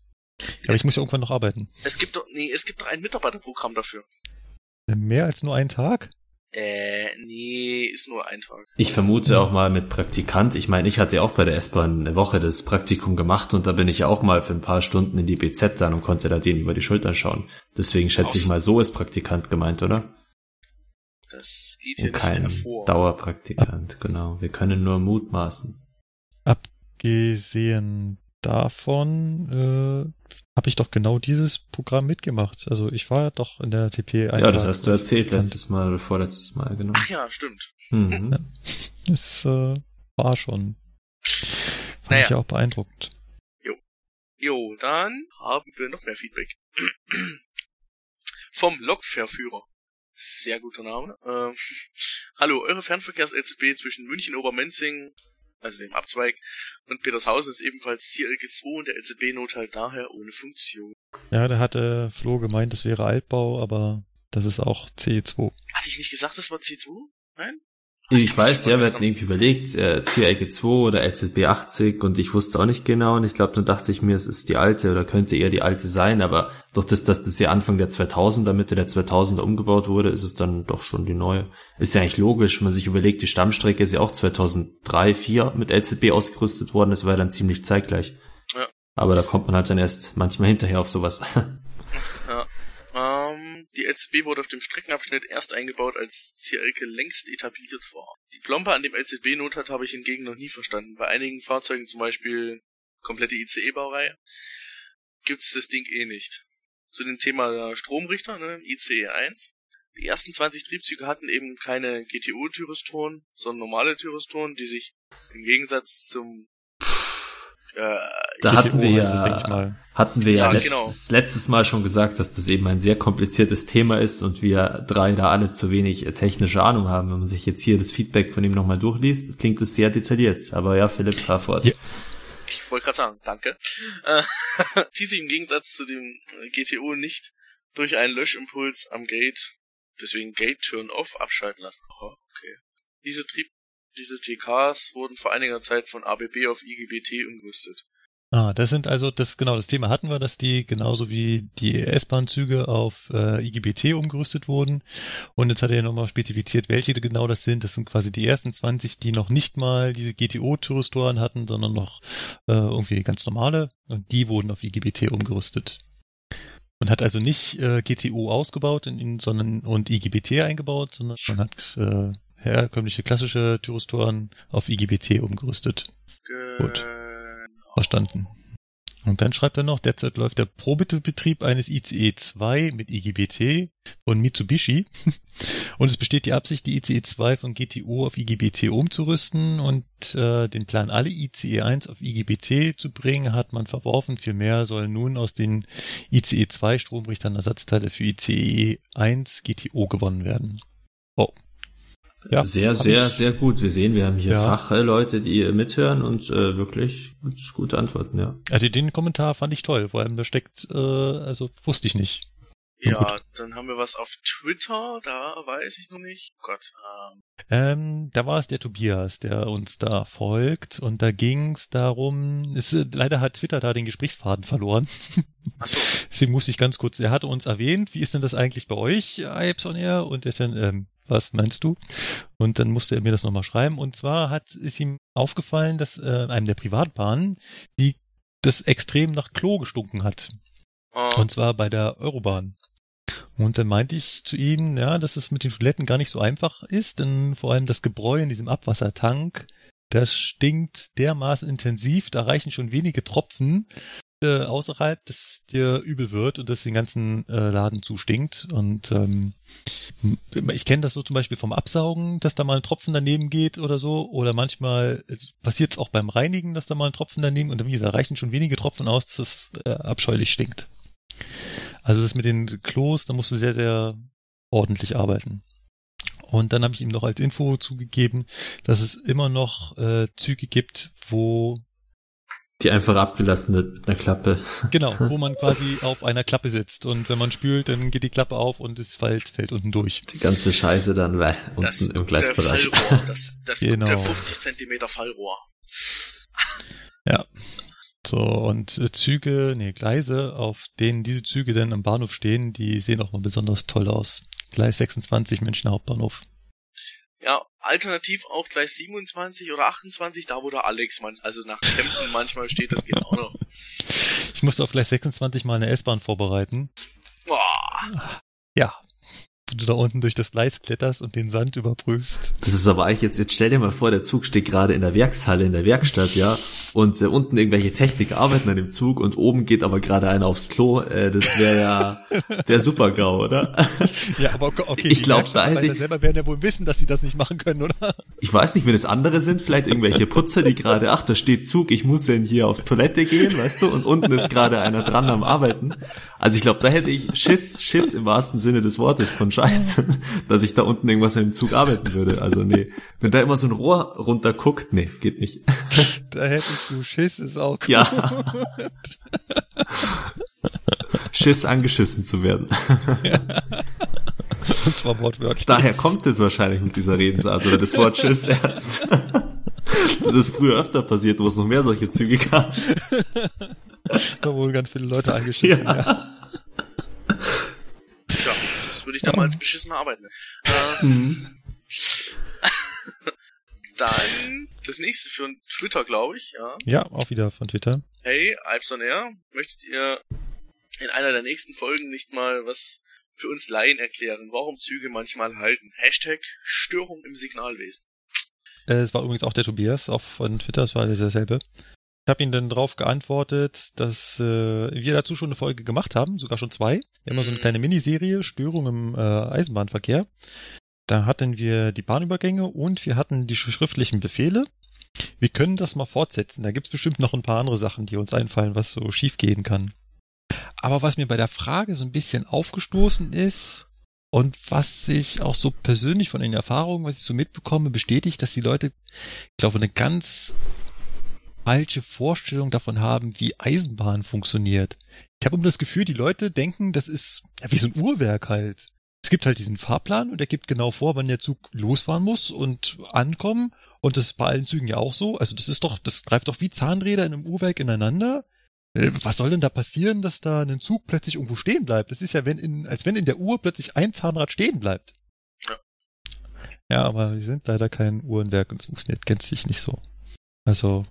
Aber Es- ich muss ja irgendwann noch arbeiten. Es gibt doch, nee, es gibt doch ein Mitarbeiterprogramm dafür. Mehr als nur einen Tag? Äh, nee, ist nur ein Tag. Ich vermute auch mal mit Praktikant. Ich meine, ich hatte ja auch bei der S-Bahn eine Woche das Praktikum gemacht und da bin ich ja auch mal für ein paar Stunden in die BZ dann und konnte da denen über die Schulter schauen. Deswegen schätze ich Aus- mal, so ist Praktikant gemeint, oder? Das geht hier Und nicht kein hervor. Dauerpraktikant, genau. Wir können nur mutmaßen. Abgesehen davon äh, habe ich doch genau dieses Programm mitgemacht. Also ich war doch in der TP Ja, das hast du erzählt letztes Mal oder vorletztes Mal, genau. Ach ja, stimmt. Mhm. Es äh, war schon. Fand Naja. ich ja auch beeindruckend. Jo, dann haben wir noch mehr Feedback. Vom Lokverführer. Sehr guter Name. Ähm, Hallo, eure Fernverkehrs-LZB zwischen München Obermenzing, also dem Abzweig, und Petershausen ist ebenfalls CLG 2 und der LZB-Nothalt daher ohne Funktion. Ja, da hatte Flo gemeint, es wäre Altbau, aber das ist auch C2. Hatte ich nicht gesagt, das war C2? Nein? Ich weiß, ja, wir hatten irgendwie überlegt, äh, CLG 2 oder LZB 80 und ich wusste auch nicht genau und ich glaube, dann dachte ich mir, es ist die alte oder könnte eher die alte sein, aber durch das, dass das ja Anfang der 2000er, Mitte der 2000er umgebaut wurde, ist es dann doch schon die neue. Ist ja eigentlich logisch, wenn man sich überlegt, die Stammstrecke ist ja auch 2003, 4 mit LZB ausgerüstet worden, das war ja dann ziemlich zeitgleich. Ja. Aber da kommt man halt dann erst manchmal hinterher auf sowas. Ähm, die LZB wurde auf dem Streckenabschnitt erst eingebaut, als CLK längst etabliert war. Die Plombe an dem LZB-Nothalt habe ich hingegen noch nie verstanden. Bei einigen Fahrzeugen, zum Beispiel komplette ICE-Baureihe, gibt's das Ding eh nicht. Zu dem Thema Stromrichter, ne, ICE 1. Die ersten 20 Triebzüge hatten eben keine GTO-Thyristoren, sondern normale Thyristoren, die sich im Gegensatz zum äh, Da hatten wir es, denke ich ja, mal. hatten wir ja, Ja, letztes, genau. letztes Mal schon gesagt, dass das eben ein sehr kompliziertes Thema ist und wir drei da alle zu wenig äh, technische Ahnung haben. Wenn man sich jetzt hier das Feedback von ihm nochmal durchliest, klingt es sehr detailliert. Aber ja, Philipp, fahr fort. Ja. Ich wollte gerade sagen, danke. Äh, die sich im Gegensatz zu dem äh, GTO nicht durch einen Löschimpuls am Gate, deswegen Gate Turn Off, abschalten lassen. Oh, okay. Diese diese TKs wurden vor einiger Zeit von ABB auf IGBT umgerüstet. Ah, das sind also, das genau, das Thema hatten wir, dass die genauso wie die S-Bahn-Züge auf äh, IGBT umgerüstet wurden. Und jetzt hat er ja nochmal spezifiziert, welche genau das sind. Das sind quasi die ersten 20, die noch nicht mal diese GTO-Thyristoren hatten, sondern noch äh, irgendwie ganz normale. Und die wurden auf IGBT umgerüstet. Man hat also nicht äh, GTO ausgebaut, in, in, sondern und IGBT eingebaut, sondern man hat äh, herkömmliche klassische Thyristoren auf IGBT umgerüstet. Gut. Verstanden. Und dann schreibt er noch, derzeit läuft der Probebetrieb eines ICE 2 mit IGBT von Mitsubishi. Und es besteht die Absicht, die ICE 2 von GTO auf IGBT umzurüsten und äh, den Plan, alle ICE 1 auf IGBT zu bringen, hat man verworfen. Vielmehr sollen nun aus den ICE 2 Stromrichtern Ersatzteile für ICE 1 GTO gewonnen werden. Oh, ja, sehr, sehr, sehr gut. Wir sehen, wir haben hier ja. Fachleute, die mithören und äh, wirklich gute Antworten, ja. Also den Kommentar fand ich toll, vor allem da steckt, äh, also wusste ich nicht. Ja, gut. dann haben wir was auf Twitter, da weiß ich noch nicht. Oh Gott. Ähm. ähm, da war es der Tobias, der uns da folgt und da ging es darum, es, äh, leider hat Twitter da den Gesprächsfaden verloren. Ach so. Deswegen muss ich ganz kurz, er hatte uns erwähnt, wie ist denn das eigentlich bei euch, Ipes on Air? Und er ist dann, ähm, was meinst du? Und dann musste er mir das nochmal schreiben. Und zwar hat, ist ihm aufgefallen, dass äh, einem der Privatbahnen, die das extrem nach Klo gestunken hat. Oh. Und zwar bei der Eurobahn. Und dann meinte ich zu ihm, ja, dass es mit den Toiletten gar nicht so einfach ist, denn vor allem das Gebräu in diesem Abwassertank, das stinkt dermaßen intensiv, da reichen schon wenige Tropfen, äh, außerhalb, dass dir übel wird und dass den ganzen äh, Laden zustinkt. Und ähm, ich kenne das so zum Beispiel vom Absaugen, dass da mal ein Tropfen daneben geht oder so. Oder manchmal passiert es auch beim Reinigen, dass da mal ein Tropfen daneben und wie gesagt, reichen schon wenige Tropfen aus, dass es äh, abscheulich stinkt. Also das mit den Klos, da musst du sehr, sehr ordentlich arbeiten. Und dann habe ich ihm noch als Info zugegeben, dass es immer noch äh, Züge gibt, wo die einfach abgelassen wird mit einer Klappe. Genau, wo man quasi auf einer Klappe sitzt und wenn man spült, dann geht die Klappe auf und es fällt, fällt unten durch. Die ganze Scheiße dann äh, unten das, im Gleisbereich. Der Fallrohr, das, das genau. der 50 Zentimeter Fallrohr. Ja. So, und äh, Züge, nee, Gleise, auf denen diese Züge dann am Bahnhof stehen, die sehen auch mal besonders toll aus. Gleis 26 Münchner Hauptbahnhof. Ja, alternativ auch Gleis 27 oder 28, da wo der Alex man, also nach Kempten manchmal steht, das geht auch noch. Ich musste auf Gleis 26 mal eine S-Bahn vorbereiten. Boah. Ja, du da unten durch das Gleis kletterst und den Sand überprüfst. Das ist aber eigentlich jetzt, jetzt stell dir mal vor, der Zug steht gerade in der Werkshalle, in der Werkstatt, ja, und äh, unten irgendwelche Techniker arbeiten an dem Zug und oben geht aber gerade einer aufs Klo, äh, das wäre ja der Super-GAU, oder? Ja, aber okay, ich glaube, da hätte ich... selber werden ja wohl wissen, dass sie das nicht machen können, oder? Ich weiß nicht, wenn es andere sind, vielleicht irgendwelche Putzer, die gerade, ach, da steht Zug, ich muss denn hier aufs Toilette gehen, weißt du, und unten ist gerade einer dran am Arbeiten. Also ich glaube, da hätte ich Schiss, Schiss im wahrsten Sinne des Wortes von Scheiße, dass ich da unten irgendwas dem Zug arbeiten würde. Also nee, wenn da immer so ein Rohr runter guckt, nee, geht nicht. Da hättest du Schiss, ist auch gut. Ja. Schiss angeschissen zu werden. Ja. Und zwar wortwörtlich. Daher kommt es wahrscheinlich mit dieser Redensart oder das Wort Schiss erst. Das ist früher öfter passiert, wo es noch mehr solche Züge gab. Da wurden ganz viele Leute angeschissen, ja. ja. Das würde ich dann mal als beschissener arbeiten. Äh, mhm. dann das nächste für Twitter, glaube ich, ja. Ja, auch wieder von Twitter. Hey, Alpson Air, möchtet ihr in einer der nächsten Folgen nicht mal was für uns Laien erklären, warum Züge manchmal halten? Hashtag Störung im Signalwesen. Äh, es war übrigens auch der Tobias, auch von Twitter, es war derselbe. Ich habe ihm dann darauf geantwortet, dass äh, wir dazu schon eine Folge gemacht haben, sogar schon zwei. Haben mhm. so eine mhm. kleine Miniserie, Störung im äh, Eisenbahnverkehr. Da hatten wir die Bahnübergänge und wir hatten die schriftlichen Befehle. Wir können das mal fortsetzen. Da gibt's bestimmt noch ein paar andere Sachen, die uns einfallen, was so schief gehen kann. Aber was mir bei der Frage so ein bisschen aufgestoßen ist und was ich auch so persönlich von den Erfahrungen, was ich so mitbekomme, bestätigt, dass die Leute, ich glaube, eine ganz falsche Vorstellung davon haben, wie Eisenbahn funktioniert. Ich habe immer das Gefühl, die Leute denken, das ist ja, wie so ein Uhrwerk halt. es gibt halt diesen Fahrplan und der gibt genau vor, wann der Zug losfahren muss und ankommen. Und das ist bei allen Zügen ja auch so. Also das ist doch, das greift doch wie Zahnräder in einem Uhrwerk ineinander. Äh, Was soll denn da passieren, dass da ein Zug plötzlich irgendwo stehen bleibt? Das ist ja, wenn in, als wenn in der Uhr plötzlich ein Zahnrad stehen bleibt. Ja. Ja, aber wir sind leider kein Uhrenwerk und es funktioniert gänzlich nicht so. Also,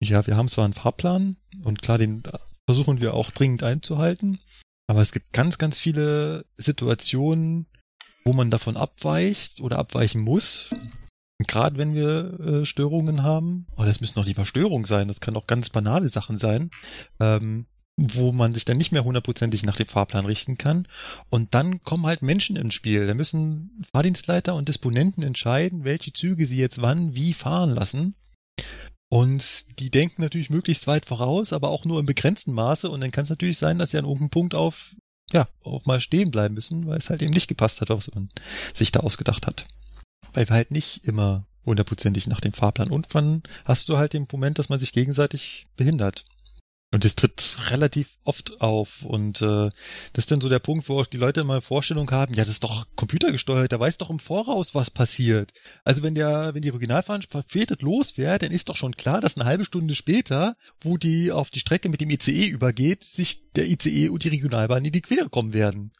ja, wir haben zwar einen Fahrplan und klar, den versuchen wir auch dringend einzuhalten, aber es gibt ganz, ganz viele Situationen, wo man davon abweicht oder abweichen muss. Gerade wenn wir äh, Störungen haben, oh, das müssen noch lieber Störungen sein, das kann auch ganz banale Sachen sein, ähm, wo man sich dann nicht mehr hundertprozentig nach dem Fahrplan richten kann. Und dann kommen halt Menschen ins Spiel. Da müssen Fahrdienstleiter und Disponenten entscheiden, welche Züge sie jetzt wann wie fahren lassen. Und die denken natürlich möglichst weit voraus, aber auch nur im begrenzten Maße. Und dann kann es natürlich sein, dass sie an irgendeinem Punkt auf, ja, auch mal stehen bleiben müssen, weil es halt eben nicht gepasst hat, was man sich da ausgedacht hat. Weil wir halt nicht immer hundertprozentig nach dem Fahrplan. Und dann hast du halt den Moment, dass man sich gegenseitig behindert. Und das tritt relativ oft auf. Und äh, das ist dann so der Punkt, wo auch die Leute immer Vorstellung haben, ja, das ist doch computergesteuert, der weiß doch im Voraus, was passiert. Also wenn der, wenn die Originalfahrt verfehlt losfährt, dann ist doch schon klar, dass eine halbe Stunde später, wo die auf die Strecke mit dem ICE übergeht, sich der ICE und die Regionalbahn in die Quere kommen werden.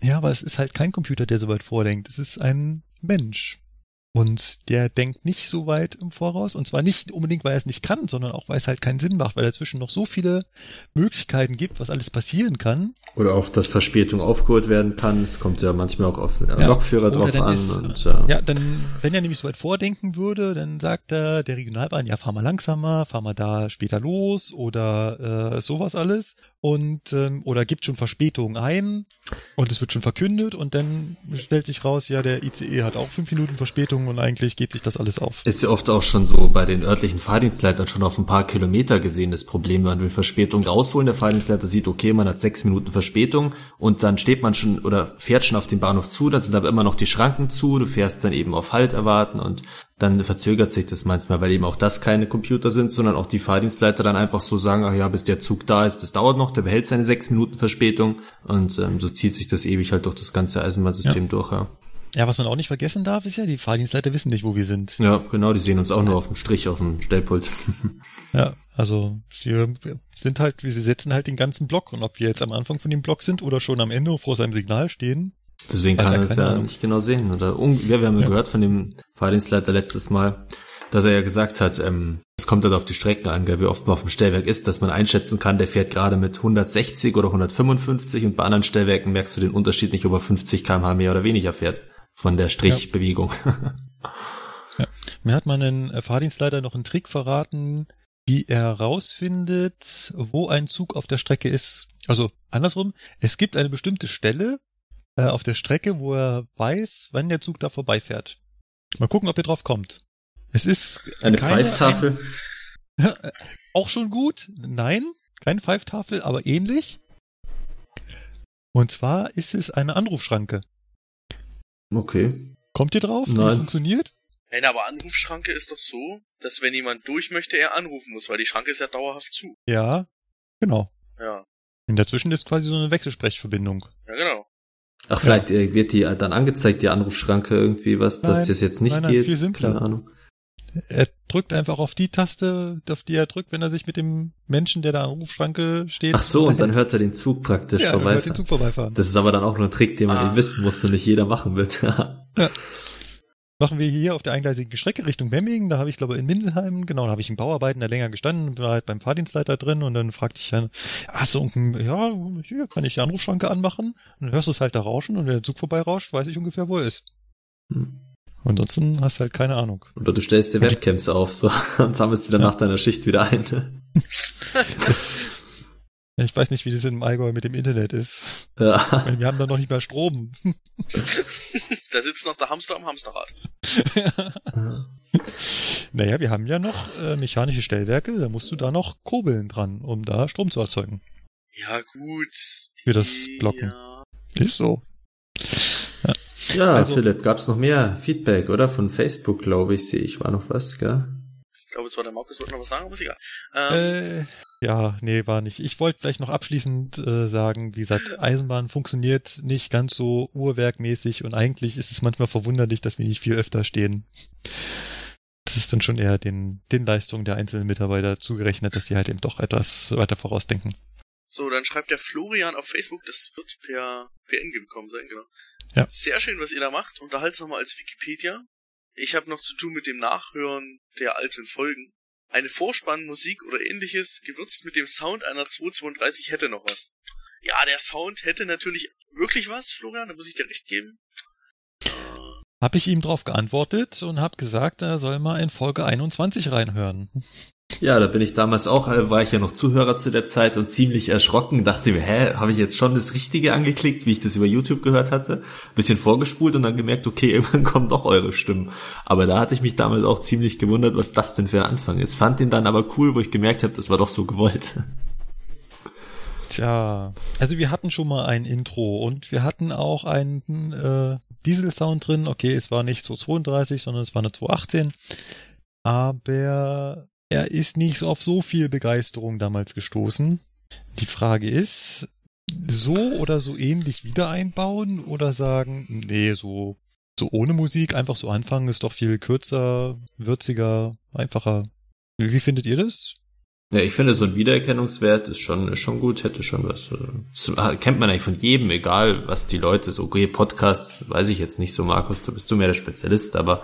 Ja, aber es ist halt kein Computer, der so weit vordenkt. Es ist ein Mensch. Und der denkt nicht so weit im Voraus. Und zwar nicht unbedingt, weil er es nicht kann, sondern auch, weil es halt keinen Sinn macht, weil dazwischen noch so viele Möglichkeiten gibt, was alles passieren kann. Oder auch, dass Verspätung aufgeholt werden kann. Es kommt ja manchmal auch auf den Ja, Lokführer drauf an. ist, und, ja. Ja, dann, wenn er nämlich so weit vordenken würde, dann sagt er der Regionalbahn, ja, fahr mal langsamer, fahr mal da später los oder äh, sowas alles. Und ähm, oder gibt schon Verspätungen ein und es wird schon verkündet und dann stellt sich raus, ja, der ICE hat auch fünf Minuten Verspätung und eigentlich geht sich das alles auf. Ist ja oft auch schon so bei den örtlichen Fahrdienstleitern schon auf ein paar Kilometer gesehen das Problem, man will Verspätung rausholen, der Fahrdienstleiter sieht, okay, man hat sechs Minuten Verspätung und dann steht man schon oder fährt schon auf den Bahnhof zu, dann sind aber immer noch die Schranken zu, du fährst dann eben auf Halt erwarten und dann verzögert sich das manchmal, weil eben auch das keine Computer sind, sondern auch die Fahrdienstleiter dann einfach so sagen, ach ja, bis der Zug da ist, das dauert noch, der behält seine sechs Minuten Verspätung und ähm, so zieht sich das ewig halt durch das ganze Eisenbahnsystem Ja. durch, ja. Ja, was man auch nicht vergessen darf, ist ja, die Fahrdienstleiter wissen nicht, wo wir sind. Ja, genau, die sehen uns auch nur auf dem Strich auf dem Stellpult. Ja, also wir sind halt, wir setzen halt den ganzen Block und ob wir jetzt am Anfang von dem Block sind oder schon am Ende vor seinem Signal stehen. Deswegen kann er es ja Ahnung. nicht genau sehen. Oder ja, wir haben ja, Ja. gehört von dem Fahrdienstleiter letztes Mal, dass er ja gesagt hat, ähm, es kommt halt auf die Strecken an, gell, wie oft man auf dem Stellwerk ist, dass man einschätzen kann, der fährt gerade mit 160 oder 155 und bei anderen Stellwerken merkst du den Unterschied nicht, ob er 50 kmh mehr oder weniger fährt von der Strichbewegung. Mir hat man einen äh, Fahrdienstleiter noch einen Trick verraten, wie er rausfindet, wo ein Zug auf der Strecke ist. Also andersrum, es gibt eine bestimmte Stelle äh, auf der Strecke, wo er weiß, wann der Zug da vorbeifährt. Mal gucken, ob er drauf kommt. Es ist Eine keine- Pfeiftafel. Auch schon gut? Nein, keine Pfeiftafel, aber ähnlich. Und zwar ist es eine Anrufschranke. Okay. Kommt ihr drauf, wie es Nein. funktioniert? Nein, aber Anrufschranke ist doch so, dass wenn jemand durch möchte, er anrufen muss, weil die Schranke ist ja dauerhaft zu. Ja, genau. Ja, Und dazwischen ist quasi so eine Wechselsprechverbindung. ja genau. Ach, vielleicht äh, wird die dann angezeigt, die Anrufschranke irgendwie was, dass Nein. das jetzt nicht Nein, nein, geht. viel simpler. Keine Ahnung. Er drückt einfach auf die Taste, auf die er drückt, wenn er sich mit dem Menschen, der da an der Anrufschranke steht. Ach so, und dann hört er den Zug praktisch ja, er hört vorbei. den Zug vorbeifahren. Das ist aber dann auch nur ein Trick, den man Ah. eben wissen muss und nicht jeder machen wird. Machen wir hier auf der eingleisigen Strecke Richtung Memmingen. Da habe ich, glaube in Mindelheim, genau, da habe ich in Bauarbeiten da länger gestanden, war halt beim Fahrdienstleiter drin und dann fragte ich dann, hast du irgendein, ja, hier kann ich die Anrufschranke anmachen. Und dann hörst du es halt da rauschen und wenn der Zug vorbeirauscht, weiß ich ungefähr, wo er ist. Hm. Ansonsten hast du halt keine Ahnung. Oder du stellst dir Webcams auf, so, und sammelst die dann Ja. nach deiner Schicht wieder ein. Das, ich weiß nicht, wie das im Allgäu mit dem Internet ist. Ja. Weil Wir haben da noch nicht mehr Strom. da sitzt noch der Hamster am Hamsterrad. Naja, wir haben ja noch äh, mechanische Stellwerke, da musst du da noch kurbeln dran, um da Strom zu erzeugen. Ja, gut. Die, Für das Blocken. Ja. Ist so. Ja, Also- Philipp, gab's noch mehr Feedback, oder? Von Facebook, glaube ich, sehe ich, war noch was, gell? Ich glaube, es war der Markus, wollte noch was sagen, aber ist egal. Ähm, Äh, Ja, nee, war nicht. Ich wollte vielleicht noch abschließend äh, sagen, wie gesagt, Eisenbahn funktioniert nicht ganz so uhrwerkmäßig und eigentlich ist es manchmal verwunderlich, dass wir nicht viel öfter stehen. Das ist dann schon eher den, den Leistungen der einzelnen Mitarbeiter zugerechnet, dass sie halt eben doch etwas weiter vorausdenken. So, dann schreibt der Florian auf Facebook, das wird per PN gekommen sein, genau. Ja. Sehr schön, was ihr da macht. Unterhaltsam mal als Wikipedia. Ich habe noch zu tun mit dem Nachhören der alten Folgen. Eine Vorspannmusik oder ähnliches, gewürzt mit dem Sound einer 232 hätte noch was. Ja, der Sound hätte natürlich wirklich was, Florian, da muss ich dir recht geben. Habe ich ihm drauf geantwortet und habe gesagt, er soll mal in Folge 21 reinhören. Ja, da bin ich damals auch, äh, war ich ja noch Zuhörer zu der Zeit und ziemlich erschrocken, dachte mir, hä, habe ich jetzt schon das Richtige angeklickt, wie ich das über YouTube gehört hatte, bisschen vorgespult und dann gemerkt, okay, irgendwann kommen doch eure Stimmen. Aber da hatte ich mich damals auch ziemlich gewundert, was das denn für ein Anfang ist. Fand den dann aber cool, wo ich gemerkt habe, das war doch so gewollt. Tja, also wir hatten schon mal ein Intro und wir hatten auch einen äh, Diesel-Sound drin. Okay, es war nicht so 32, sondern es war eine 218. Aber er ist nicht auf so viel Begeisterung damals gestoßen. Die Frage ist, so oder so ähnlich wieder einbauen oder sagen, nee, so, so ohne Musik, einfach so anfangen, ist doch viel kürzer, würziger, einfacher. Wie findet ihr das? Ja, ich finde, so ein Wiedererkennungswert ist schon, ist schon gut, hätte schon was. Das kennt man eigentlich von jedem, egal was die Leute so, okay, Podcasts, weiß ich jetzt nicht so, Markus, da bist du mehr der Spezialist, aber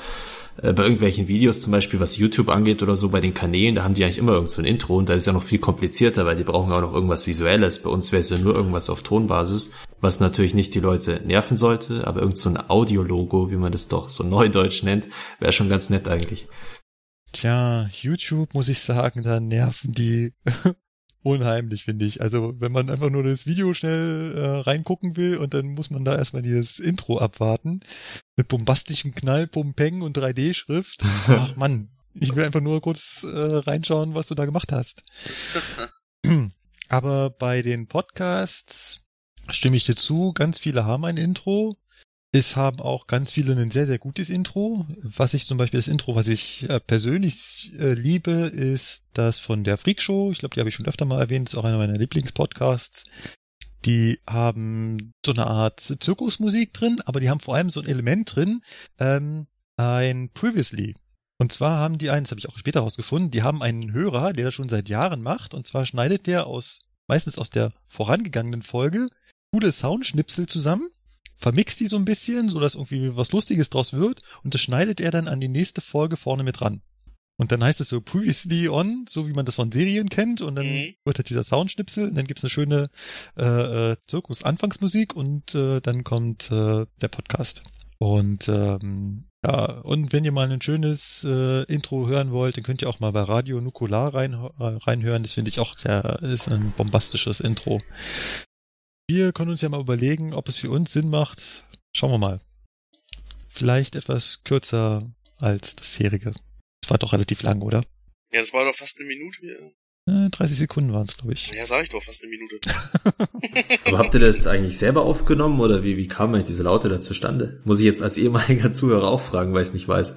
äh, bei irgendwelchen Videos zum Beispiel, was YouTube angeht oder so, bei den Kanälen, da haben die eigentlich immer irgend so ein Intro und da ist ja noch viel komplizierter, weil die brauchen auch noch irgendwas Visuelles. Bei uns wäre es ja nur irgendwas auf Tonbasis, was natürlich nicht die Leute nerven sollte, aber irgend so ein Audiologo, wie man das doch so neudeutsch nennt, wäre schon ganz nett eigentlich. Tja, YouTube muss ich sagen, da nerven die unheimlich, finde ich. Also wenn man einfach nur das Video schnell äh, reingucken will und dann muss man da erstmal dieses Intro abwarten mit bombastischen Knall, Pumpeng und 3D-Schrift. Ach Mann, ich will einfach nur kurz äh, reinschauen, was du da gemacht hast. Aber bei den Podcasts stimme ich dir zu, ganz viele haben ein Intro. Es haben auch ganz viele ein sehr, sehr gutes Intro. Was ich zum Beispiel, das Intro, was ich äh, persönlich äh, liebe, ist das von der Freak Show. Ich glaube, die habe ich schon öfter mal erwähnt. Das ist auch einer meiner Lieblingspodcasts. Die haben so eine Art Zirkusmusik drin, aber die haben vor allem so ein Element drin, ähm, ein Previously. Und zwar haben die einen, das habe ich auch später rausgefunden, die haben einen Hörer, der das schon seit Jahren macht. Und zwar schneidet der aus, meistens aus der vorangegangenen Folge, coole Soundschnipsel zusammen vermixt die so ein bisschen, so dass irgendwie was Lustiges draus wird und das schneidet er dann an die nächste Folge vorne mit ran. Und dann heißt es so previously on, so wie man das von Serien kennt, und dann mhm. wird halt dieser Soundschnipsel und dann gibt's eine schöne äh, äh, Zirkus-Anfangsmusik und äh, dann kommt äh, der Podcast. Und ähm, ja, und wenn ihr mal ein schönes äh, Intro hören wollt, dann könnt ihr auch mal bei Radio Nukular rein, äh, reinhören. Das finde ich auch, der ist ein bombastisches Intro. Wir können uns ja mal überlegen, ob es für uns Sinn macht. Schauen wir mal. Vielleicht etwas kürzer als das Serige. Das war doch relativ lang, oder? Ja, das war doch fast eine Minute. Ja. 30 äh, Sekunden waren es, glaube ich. Ja, sag ich doch, fast eine Minute. Aber habt ihr das eigentlich selber aufgenommen oder wie, wie kam eigentlich diese Laute da zustande? Muss ich jetzt als ehemaliger Zuhörer auch fragen, weil ich es nicht weiß.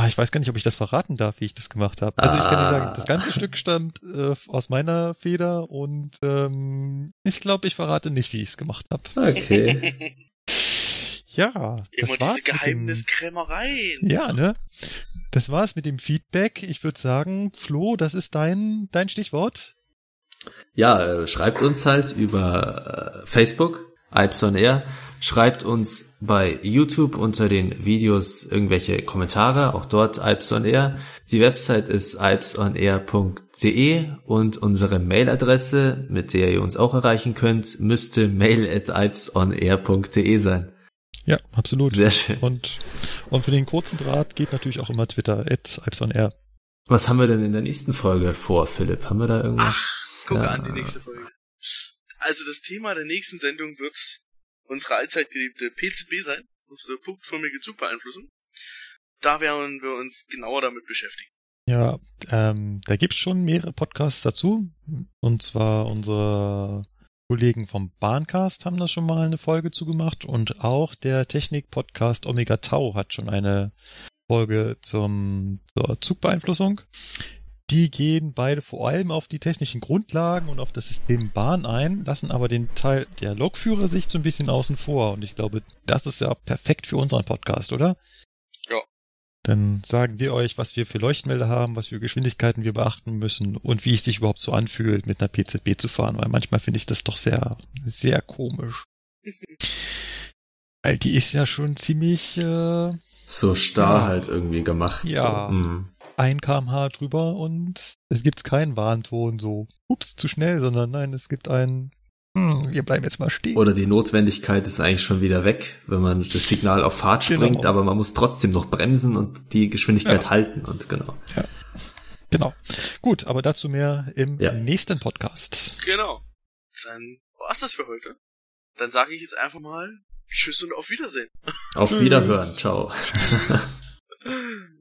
Ah, ich weiß gar nicht, ob ich das verraten darf, wie ich das gemacht habe. Also ah. ich kann dir sagen, das ganze Stück stammt äh, aus meiner Feder und ähm, ich glaube, ich verrate nicht, wie ich es gemacht habe. Okay. ja, das Immer war's diese Geheimniskrämereien. Ja, ne? Das war's mit dem Feedback. Ich würde sagen, Flo, das ist dein dein Stichwort. Ja, äh, schreibt uns halt über äh, Facebook, Ipson Air Schreibt uns bei YouTube unter den Videos irgendwelche Kommentare, auch dort Alps on Air. Die Website ist alpsonair.de und unsere Mailadresse, mit der ihr uns auch erreichen könnt, müsste mail at alpsonair.de sein. Ja, absolut. Sehr schön. Und, und für den kurzen Draht geht natürlich auch immer Twitter at alpsonair. Was haben wir denn in der nächsten Folge vor, Philipp? Haben wir da irgendwas? Ach, guck ja. an, die nächste Folge. Also das Thema der nächsten Sendung wird unsere allzeit geliebte PZB sein, unsere punktförmige Zugbeeinflussung. Da werden wir uns genauer damit beschäftigen. Ja, ähm, da gibt's schon mehrere Podcasts dazu. Und zwar unsere Kollegen vom Bahncast haben das schon mal eine Folge zugemacht und auch der Technik-Podcast Omega Tau hat schon eine Folge zum, zur Zugbeeinflussung. Die gehen beide vor allem auf die technischen Grundlagen und auf das System Bahn ein, lassen aber den Teil der Lokführersicht so ein bisschen außen vor. Und ich glaube, das ist ja perfekt für unseren Podcast, oder? Ja. Dann sagen wir euch, was wir für Leuchtmelder haben, was für Geschwindigkeiten wir beachten müssen und wie es sich überhaupt so anfühlt, mit einer PZB zu fahren, weil manchmal finde ich das doch sehr, sehr komisch. Weil die ist ja schon ziemlich äh, So starr Ja. halt irgendwie gemacht. Ja. So. Mhm. Ein kmh drüber und es gibt keinen Warnton so, ups, zu schnell, sondern nein, es gibt einen, hm, wir bleiben jetzt mal stehen. Oder die Notwendigkeit ist eigentlich schon wieder weg, wenn man das Signal auf Fahrt Genau. springt, aber man muss trotzdem noch bremsen und die Geschwindigkeit Ja. halten und genau. Genau. Gut, aber dazu mehr im Ja. nächsten Podcast. Genau. Dann war's das für heute. Dann sage ich jetzt einfach mal Tschüss und auf Wiedersehen. Auf Tschüss. Wiederhören. Ciao. Tschüss.